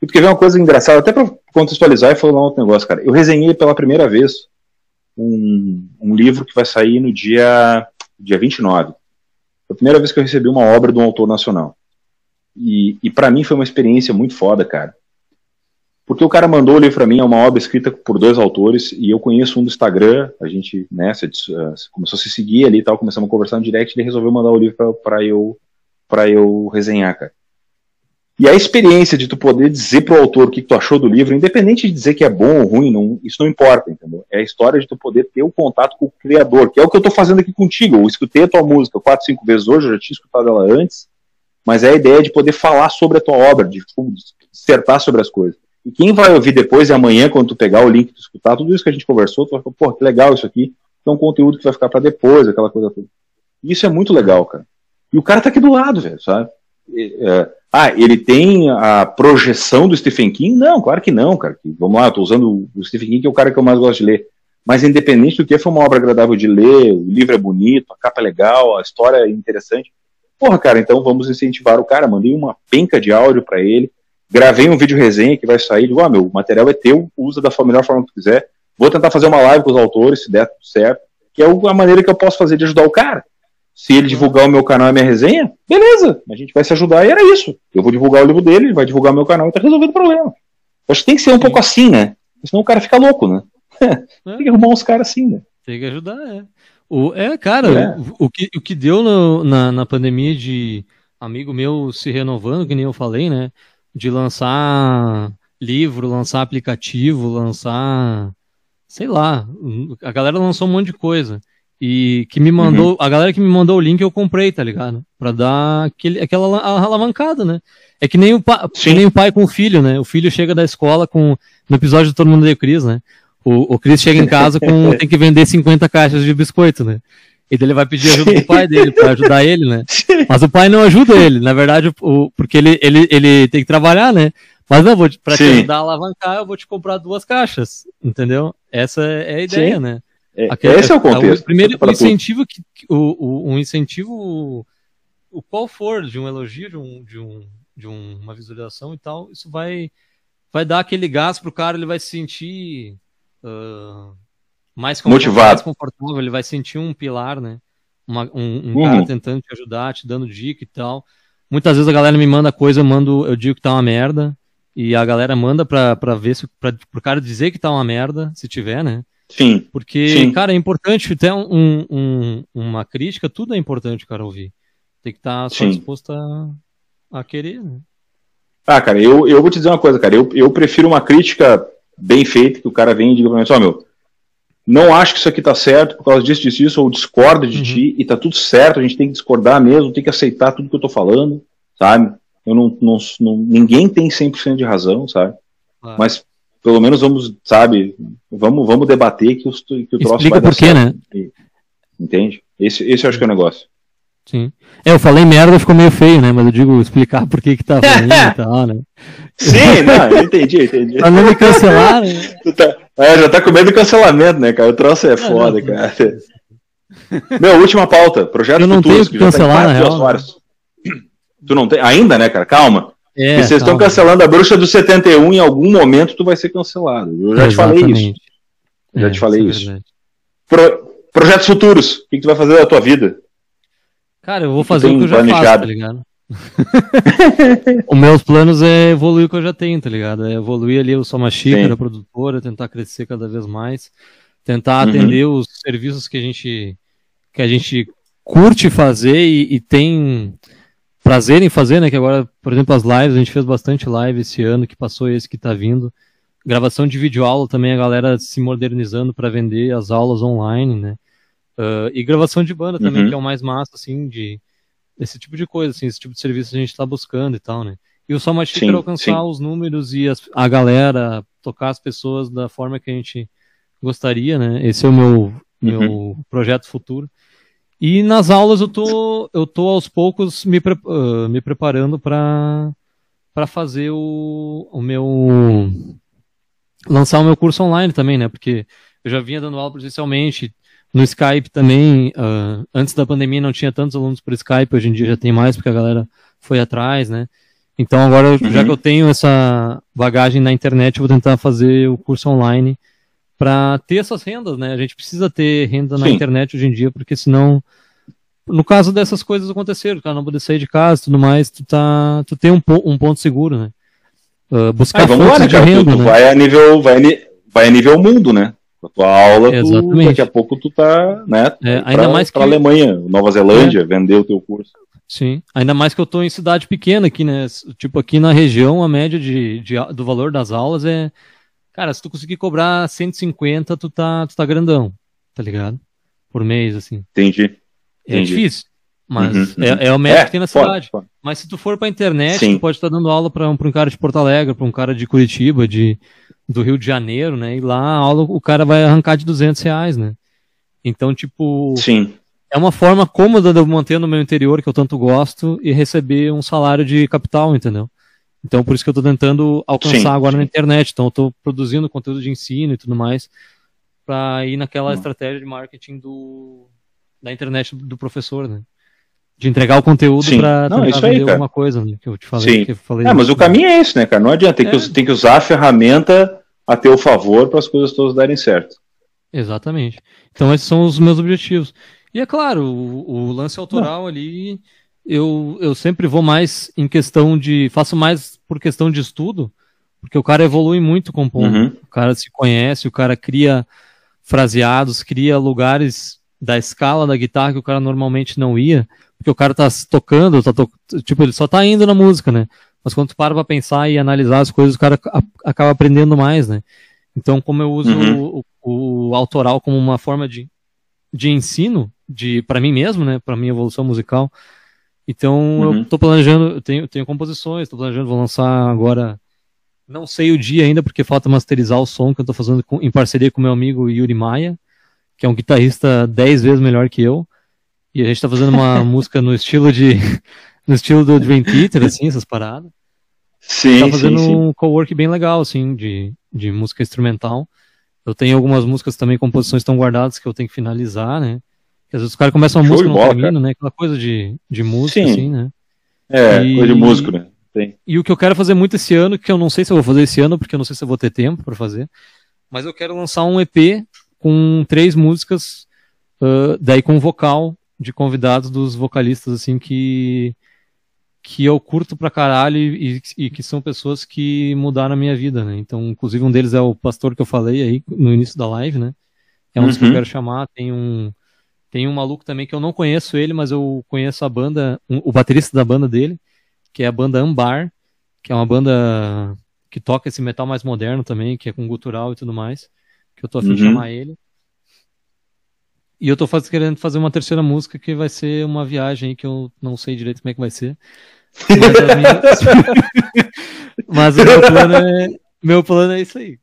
[SPEAKER 1] E tu quer ver uma coisa engraçada, até pra contextualizar e falar um outro negócio, cara. Eu resenhei pela primeira vez um, um livro que vai sair no dia, dia 29. Foi a primeira vez que eu recebi uma obra de um autor nacional. E, e para mim foi uma experiência muito foda, cara. porque o cara mandou o livro para mim, é uma obra escrita por dois autores, e eu conheço um do Instagram, a gente, né, se, uh, começou a se seguir ali e tal, começamos a conversar no direct, ele resolveu mandar o livro para eu, pra eu resenhar, cara. E a experiência de tu poder dizer pro autor o que, que tu achou do livro, independente de dizer que é bom ou ruim, não, isso não importa, entendeu? É a história de tu poder ter o contato com o criador, que é o que eu tô fazendo aqui contigo. Eu escutei a tua música quatro, cinco vezes hoje, eu já tinha escutado ela antes, mas é a ideia de poder falar sobre a tua obra, de dissertar sobre as coisas. E quem vai ouvir depois e amanhã, quando tu pegar o link e escutar tudo isso que a gente conversou, tu vai falar, pô, que legal isso aqui. Um conteúdo que vai ficar para depois, aquela coisa toda. Isso é muito legal, cara. E o cara tá aqui do lado, velho, sabe? É, ah, ele tem a projeção do Stephen King? Não, claro que não, cara. Vamos lá, eu tô usando o Stephen King, que é o cara que eu mais gosto de ler. Mas independente do que, foi uma obra agradável de ler, o livro é bonito, a capa é legal, a história é interessante. Porra, cara, então vamos incentivar o cara. Mandei uma penca de áudio para ele, gravei um vídeo resenha que vai sair, digo, ah, meu, o material é teu, usa da melhor forma que tu quiser, vou tentar fazer uma live com os autores, se der tudo certo, que é a maneira que eu posso fazer de ajudar o cara. Se ele divulgar o meu canal e minha resenha, beleza, a gente vai se ajudar e era isso. Eu vou divulgar o livro dele, ele vai divulgar o meu canal e tá resolvendo o problema. Acho que tem que ser um Sim. pouco assim, né? Senão o cara fica louco, né? Tem que arrumar uns caras assim, né?
[SPEAKER 2] Tem que ajudar, é. O, é, cara, é. O, o, que, o que deu no, na, na pandemia de amigo meu se renovando, que nem eu falei, né? de lançar livro, lançar aplicativo, lançar. Sei lá. A galera lançou um monte de coisa. E que me mandou. Uhum. A galera que me mandou o link eu comprei, tá ligado? Pra dar aquele, aquela alavancada, né? É que nem, o pa, que nem o pai com o filho, né? O filho chega da escola com. No episódio do Todo Mundo Deu Cris, né? O, o Cris chega em casa com. tem que vender 50 caixas de biscoito, né? E ele vai pedir ajuda do pai dele para ajudar ele, né? Mas o pai não ajuda ele, na verdade, o, porque ele, ele, ele tem que trabalhar, né? Mas não, vou para te ajudar a alavancar, eu vou te comprar duas caixas, entendeu? Essa é a ideia, Sim. né?
[SPEAKER 1] É, Aquele, esse é o contexto.
[SPEAKER 2] O primeiro o incentivo que o, o, um incentivo o qual for de um elogio, de um, de um de uma visualização e tal, isso vai vai dar aquele gás pro cara, ele vai se sentir uh, mais
[SPEAKER 1] motivado, mais
[SPEAKER 2] confortável, ele vai sentir um pilar, né? Uma, um, um uhum. cara tentando te ajudar, te dando dica e tal. Muitas vezes a galera me manda coisa, eu mando, eu digo que tá uma merda, e a galera manda pra, pra ver se pra, pro cara dizer que tá uma merda, se tiver, né?
[SPEAKER 1] Sim.
[SPEAKER 2] Porque,
[SPEAKER 1] sim.
[SPEAKER 2] cara, é importante ter um, um, uma crítica, tudo é importante, cara, ouvir. Tem que estar tá só disposto a, a querer, né?
[SPEAKER 1] Ah, cara, eu, eu vou te dizer uma coisa, cara. Eu, eu prefiro uma crítica bem feita, que o cara vem e diga pra mim, ó, oh, meu, não acho que isso aqui está certo por causa disso, disso, disso, ou discordo de uhum. ti, e tá tudo certo, a gente tem que discordar mesmo, tem que aceitar tudo que eu tô falando, sabe? Eu não, não, não ninguém tem 100% de razão, sabe? Ah. Mas pelo menos vamos, sabe, vamos, vamos debater que, os, que o
[SPEAKER 2] troço Explica vai por quê, né?
[SPEAKER 1] Entende? Esse, esse eu acho que é o negócio.
[SPEAKER 2] Sim. É, eu falei merda, ficou meio feio, né? Mas eu digo explicar por que que tá ruim e tal, né?
[SPEAKER 1] Sim, não, eu entendi, entendi.
[SPEAKER 2] Pra não me cancelar, né?
[SPEAKER 1] Tá, é, já tá com medo do cancelamento, né, cara? O troço é foda, não, cara. Meu, última pauta. Projeto
[SPEAKER 2] eu não
[SPEAKER 1] Futuros,
[SPEAKER 2] tenho que cancelar,
[SPEAKER 1] tá
[SPEAKER 2] na real. Né?
[SPEAKER 1] Tu não tem? Ainda, né, cara? Calma. É, vocês estão cancelando a bruxa do 71, em algum momento tu vai ser cancelado. Eu já te falei isso. Eu já é, te falei isso. É Pro, projetos futuros. O que, que tu vai fazer da tua vida?
[SPEAKER 2] Cara, eu vou fazer o que eu já planejado. faço, tá ligado? Os meus planos é evoluir o que eu já tenho, tá ligado? É evoluir ali, eu sou uma xícara, produtora, tentar crescer cada vez mais, tentar uhum. atender os serviços que a gente que a gente curte fazer e, e, tem prazer em fazer, né? Que agora, por exemplo, as lives, a gente fez bastante live esse ano, que passou esse que tá vindo. Gravação de vídeo aula também, a galera se modernizando para vender as aulas online, né? Uh, e gravação de banda também, uhum. que é o mais massa, assim, de esse tipo de coisa, assim, esse tipo de serviço a gente está buscando e tal, né? E o Só Mais Chique alcançar sim. os números e as, a galera, tocar as pessoas da forma que a gente gostaria, né? Esse é o meu, uhum. meu projeto futuro. E nas aulas eu tô, eu tô aos poucos me, pre, uh, me preparando para para fazer o, o meu lançar o meu curso online também, né? Porque eu já vinha dando aula presencialmente, no Skype também, uh, antes da pandemia não tinha tantos alunos por Skype, hoje em dia já tem mais, porque a galera foi atrás, né? Então agora, uhum. já que eu tenho essa bagagem na internet, eu vou tentar fazer o curso online para ter essas rendas, né? A gente precisa ter renda Sim. na internet hoje em dia, porque senão, no caso dessas coisas acontecerem, o cara não poder sair de casa e tudo mais, tu, tá, tu tem um, um ponto seguro, né? uh, buscar
[SPEAKER 1] ah, vamos lá, né, cara? Renda, tu, né? vai a nível, vai a, vai a nível mundo, né? A tua aula, tu, daqui a pouco tu tá, né?
[SPEAKER 2] É, ainda pra, mais
[SPEAKER 1] pra que... Alemanha, Nova Zelândia, é. vender o teu curso.
[SPEAKER 2] Sim, ainda mais que eu tô em cidade pequena aqui, né? Tipo, aqui na região, a média de, de, do valor das aulas é. Cara, se tu conseguir cobrar 150, tu tá, tu tá grandão, tá ligado? Por mês, assim.
[SPEAKER 1] Entendi.
[SPEAKER 2] É Entendi. difícil. Mas uhum, é, é, o médio é, que tem na cidade. Pode, pode. Mas se tu for pra internet, Sim. tu pode estar dando aula para um, pra um cara de Porto Alegre, para um cara de Curitiba, de, do Rio de Janeiro, né? E lá a aula o cara vai arrancar de 200 reais, né? Então, tipo.
[SPEAKER 1] Sim.
[SPEAKER 2] É uma forma cômoda de eu manter no meu interior, que eu tanto gosto, e receber um salário de capital, entendeu? Então, por isso que eu tô tentando alcançar sim, agora sim. na internet. Então, eu tô produzindo conteúdo de ensino e tudo mais, para ir naquela hum. estratégia de marketing do, da internet do professor, né? de entregar o conteúdo para tentar vender aí, alguma coisa, né, que eu te falei.
[SPEAKER 1] Sim.
[SPEAKER 2] Falei
[SPEAKER 1] é, mas o caminho é esse, né, cara? Não adianta, tem, é. que, tem que usar a ferramenta a teu favor para as coisas todas darem certo.
[SPEAKER 2] Exatamente. Então esses são os meus objetivos. E é claro, o, o lance autoral Não. ali, eu, eu sempre vou mais em questão de. Faço mais por questão de estudo, porque o cara evolui muito compondo. Uhum. O cara se conhece, o cara cria fraseados, cria lugares da escala da guitarra que o cara normalmente não ia porque o cara tá tocando, tá to... tipo, ele só tá indo na música, né? Mas quando tu para pra pensar e analisar as coisas, o cara acaba aprendendo mais, né? Então, como eu uso uhum. o, o, autoral como uma forma de, de ensino, de para mim mesmo, né? Pra minha evolução musical. Então, uhum. eu tô planejando, eu tenho, tenho composições, tô planejando, vou lançar agora. Não sei o dia ainda, porque falta masterizar o som que eu tô fazendo com, em parceria com meu amigo Yuri Maia, que é um guitarrista 10 vezes melhor que eu. E a gente tá fazendo uma música no estilo de. no estilo do Dream Theater, assim, essas paradas.
[SPEAKER 1] Sim,
[SPEAKER 2] tá fazendo
[SPEAKER 1] sim, sim.
[SPEAKER 2] um co-work bem legal, assim, de, de música instrumental. Eu tenho algumas músicas também, composições estão guardadas que eu tenho que finalizar, né? Às vezes os caras começam a música e não bola, terminam, né? Aquela coisa de, de música, sim. assim, né?
[SPEAKER 1] É, e, coisa de músico, né?
[SPEAKER 2] E o que eu quero fazer muito esse ano, que eu não sei se eu vou fazer esse ano, porque eu não sei se eu vou ter tempo para fazer, mas eu quero lançar um EP com três músicas, uh, daí com vocal de convidados dos vocalistas, assim, que que eu curto pra caralho e, e, que são pessoas que mudaram a minha vida, né? Então, inclusive, um deles é o pastor que eu falei aí no início da live, né? É um uhum. dos que eu uhum. quero chamar. Tem um, tem um maluco também que eu não conheço ele, mas eu conheço a banda, um, o baterista da banda dele, que é a banda Ambar, que é uma banda que toca esse metal mais moderno também, que é com gutural e tudo mais, que eu tô afim uhum. de chamar ele. E eu tô faz, querendo fazer uma terceira música que vai ser uma viagem que eu não sei direito como é que vai ser. Mas. Mas o meu plano é, meu plano é isso aí.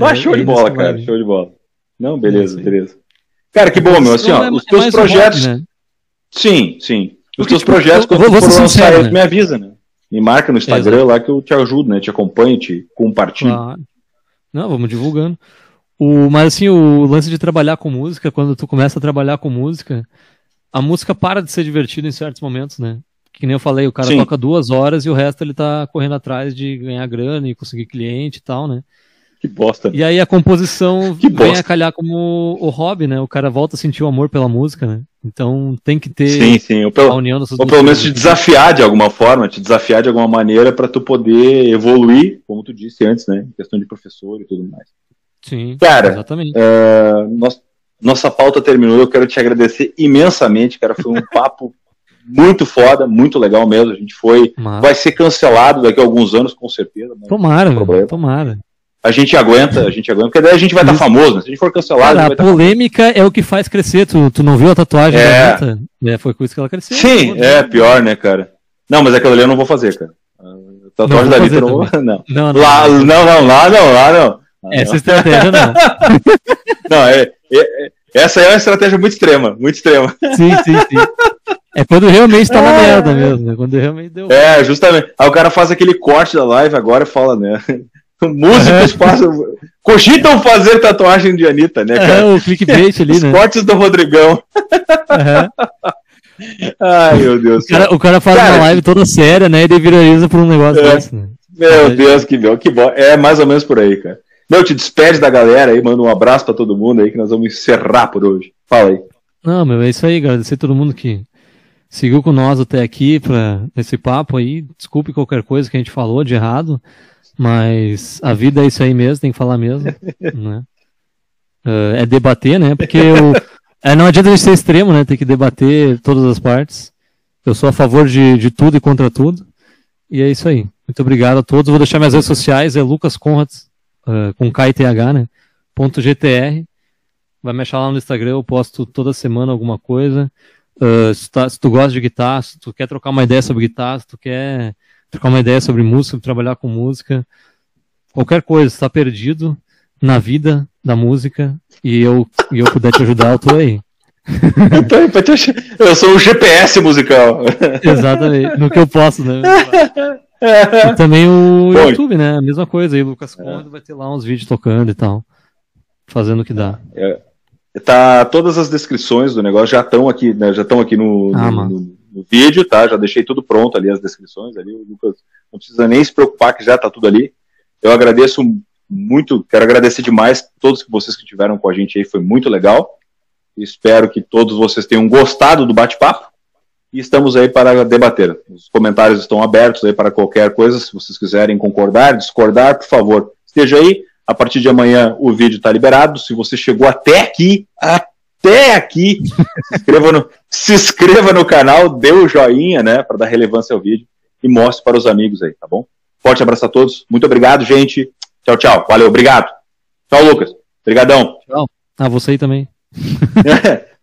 [SPEAKER 1] Ah, show de bola, cara, show de bola. Não, beleza, beleza. Cara, que bom, meu, assim, ó, é os teus projetos... Hobby, né? Sim, sim. Os Porque, teus tipo, projetos, quando eu, for lançar, né? me avisa, né? Me marca no Instagram lá que eu te ajudo, né? Te acompanho, te compartilho. Claro.
[SPEAKER 2] Não, vamos divulgando. O, mas assim, o lance de trabalhar com música, quando tu começa a trabalhar com música, a música para de ser divertida em certos momentos, né? Que nem eu falei, o cara Sim. toca duas horas e o resto ele tá correndo atrás de ganhar grana e conseguir cliente e tal, né?
[SPEAKER 1] Que bosta.
[SPEAKER 2] E aí a composição que vem a calhar como o hobby, né? O cara volta a sentir o amor pela música, né? Então tem que ter
[SPEAKER 1] sim, sim. Ou pelo, a união dessas Ou pelo menos te desafiar de alguma forma, te desafiar de alguma maneira para tu poder evoluir, como tu disse antes, né? Em questão de professor e tudo mais.
[SPEAKER 2] Sim,
[SPEAKER 1] cara, exatamente. Uh, nossa, nossa pauta terminou. Eu quero te agradecer imensamente, cara. Foi um papo muito foda, muito legal mesmo. A gente foi. Vai ser cancelado daqui a alguns anos, com certeza.
[SPEAKER 2] Tomara, tomara.
[SPEAKER 1] A gente aguenta, a gente aguenta, porque daí a gente vai estar tá famoso, né? Se a gente for cancelado.
[SPEAKER 2] Cara, a, a tá polêmica tá é o que faz crescer. Tu, tu não viu a tatuagem é. da Anitta? É, foi com isso que ela cresceu.
[SPEAKER 1] Sim, é pior, né, cara? Não, mas aquilo ali eu não vou fazer, cara. A tatuagem da Anitta não vou. Não. Não, não, lá, não, não, lá não, lá não.
[SPEAKER 2] Essa estratégia não.
[SPEAKER 1] não, é, é, essa é uma estratégia muito extrema, muito extrema.
[SPEAKER 2] Sim, sim, sim. É quando realmente tá na é. merda mesmo, é quando realmente deu.
[SPEAKER 1] É, justamente. Aí o cara faz aquele corte da live agora e fala, né? Músicos passam, cogitam fazer tatuagem de Anitta, né,
[SPEAKER 2] cara? É, o clickbait ali,
[SPEAKER 1] Os
[SPEAKER 2] né?
[SPEAKER 1] cortes do Rodrigão. Uhum. Ai, meu Deus.
[SPEAKER 2] O cara, o cara faz cara, uma live toda séria, né? E ele viraliza por um negócio é, desse, né?
[SPEAKER 1] Meu Deus, que bom, que bom. É mais ou menos por aí, cara. Meu, te despede da galera aí, manda um abraço para todo mundo aí que nós vamos encerrar por hoje. Fala aí.
[SPEAKER 2] Não, meu, é isso aí, agradecer a todo mundo que seguiu com nós até aqui para esse papo aí. Desculpe qualquer coisa que a gente falou de errado, mas a vida é isso aí mesmo, tem que falar mesmo, né? Uh, é debater, né? Porque eu, é, não adianta a gente ser extremo, né? Tem que debater todas as partes. Eu sou a favor de, de tudo e contra tudo. E é isso aí. Muito obrigado a todos. Vou deixar minhas redes sociais, é Lucas Conrad, uh, com KITH, né? Ponto .gtr. Vai me achar lá no Instagram, eu posto toda semana alguma coisa. Uh, se, tá, se, tu gosta de guitarra, se tu quer trocar uma ideia sobre guitarra, se tu quer trocar uma ideia sobre música, trabalhar com música, qualquer coisa, se tá perdido na vida da música e eu, e eu puder te ajudar, eu tô aí.
[SPEAKER 1] eu sou o GPS musical.
[SPEAKER 2] Exatamente, no que eu posso, né? E também o Bom, YouTube, né? A mesma coisa aí, Lucas Conde é. vai ter lá uns vídeos tocando e tal. Fazendo o que dá.
[SPEAKER 1] É, tá, todas as descrições do negócio já estão aqui, né? Já estão aqui no, ah, no, no, no, vídeo, tá? Já deixei tudo pronto ali, as descrições ali. O Lucas não precisa nem se preocupar que já tá tudo ali. Eu agradeço muito, quero agradecer demais todos vocês que tiveram com a gente aí, foi muito legal. Espero que todos vocês tenham gostado do bate-papo e estamos aí para debater. Os comentários estão abertos aí para qualquer coisa, se vocês quiserem concordar, discordar, por favor, esteja aí. A partir de amanhã o vídeo está liberado. Se você chegou até aqui, aqui, se inscreva no, se inscreva no canal, dê o joinha, né, para dar relevância ao vídeo e mostre para os amigos aí, tá bom? Forte abraço a todos. Muito obrigado, gente. Tchau, tchau. Valeu, obrigado. Tchau, Lucas. Obrigadão.
[SPEAKER 2] Tchau. Ah, você aí também.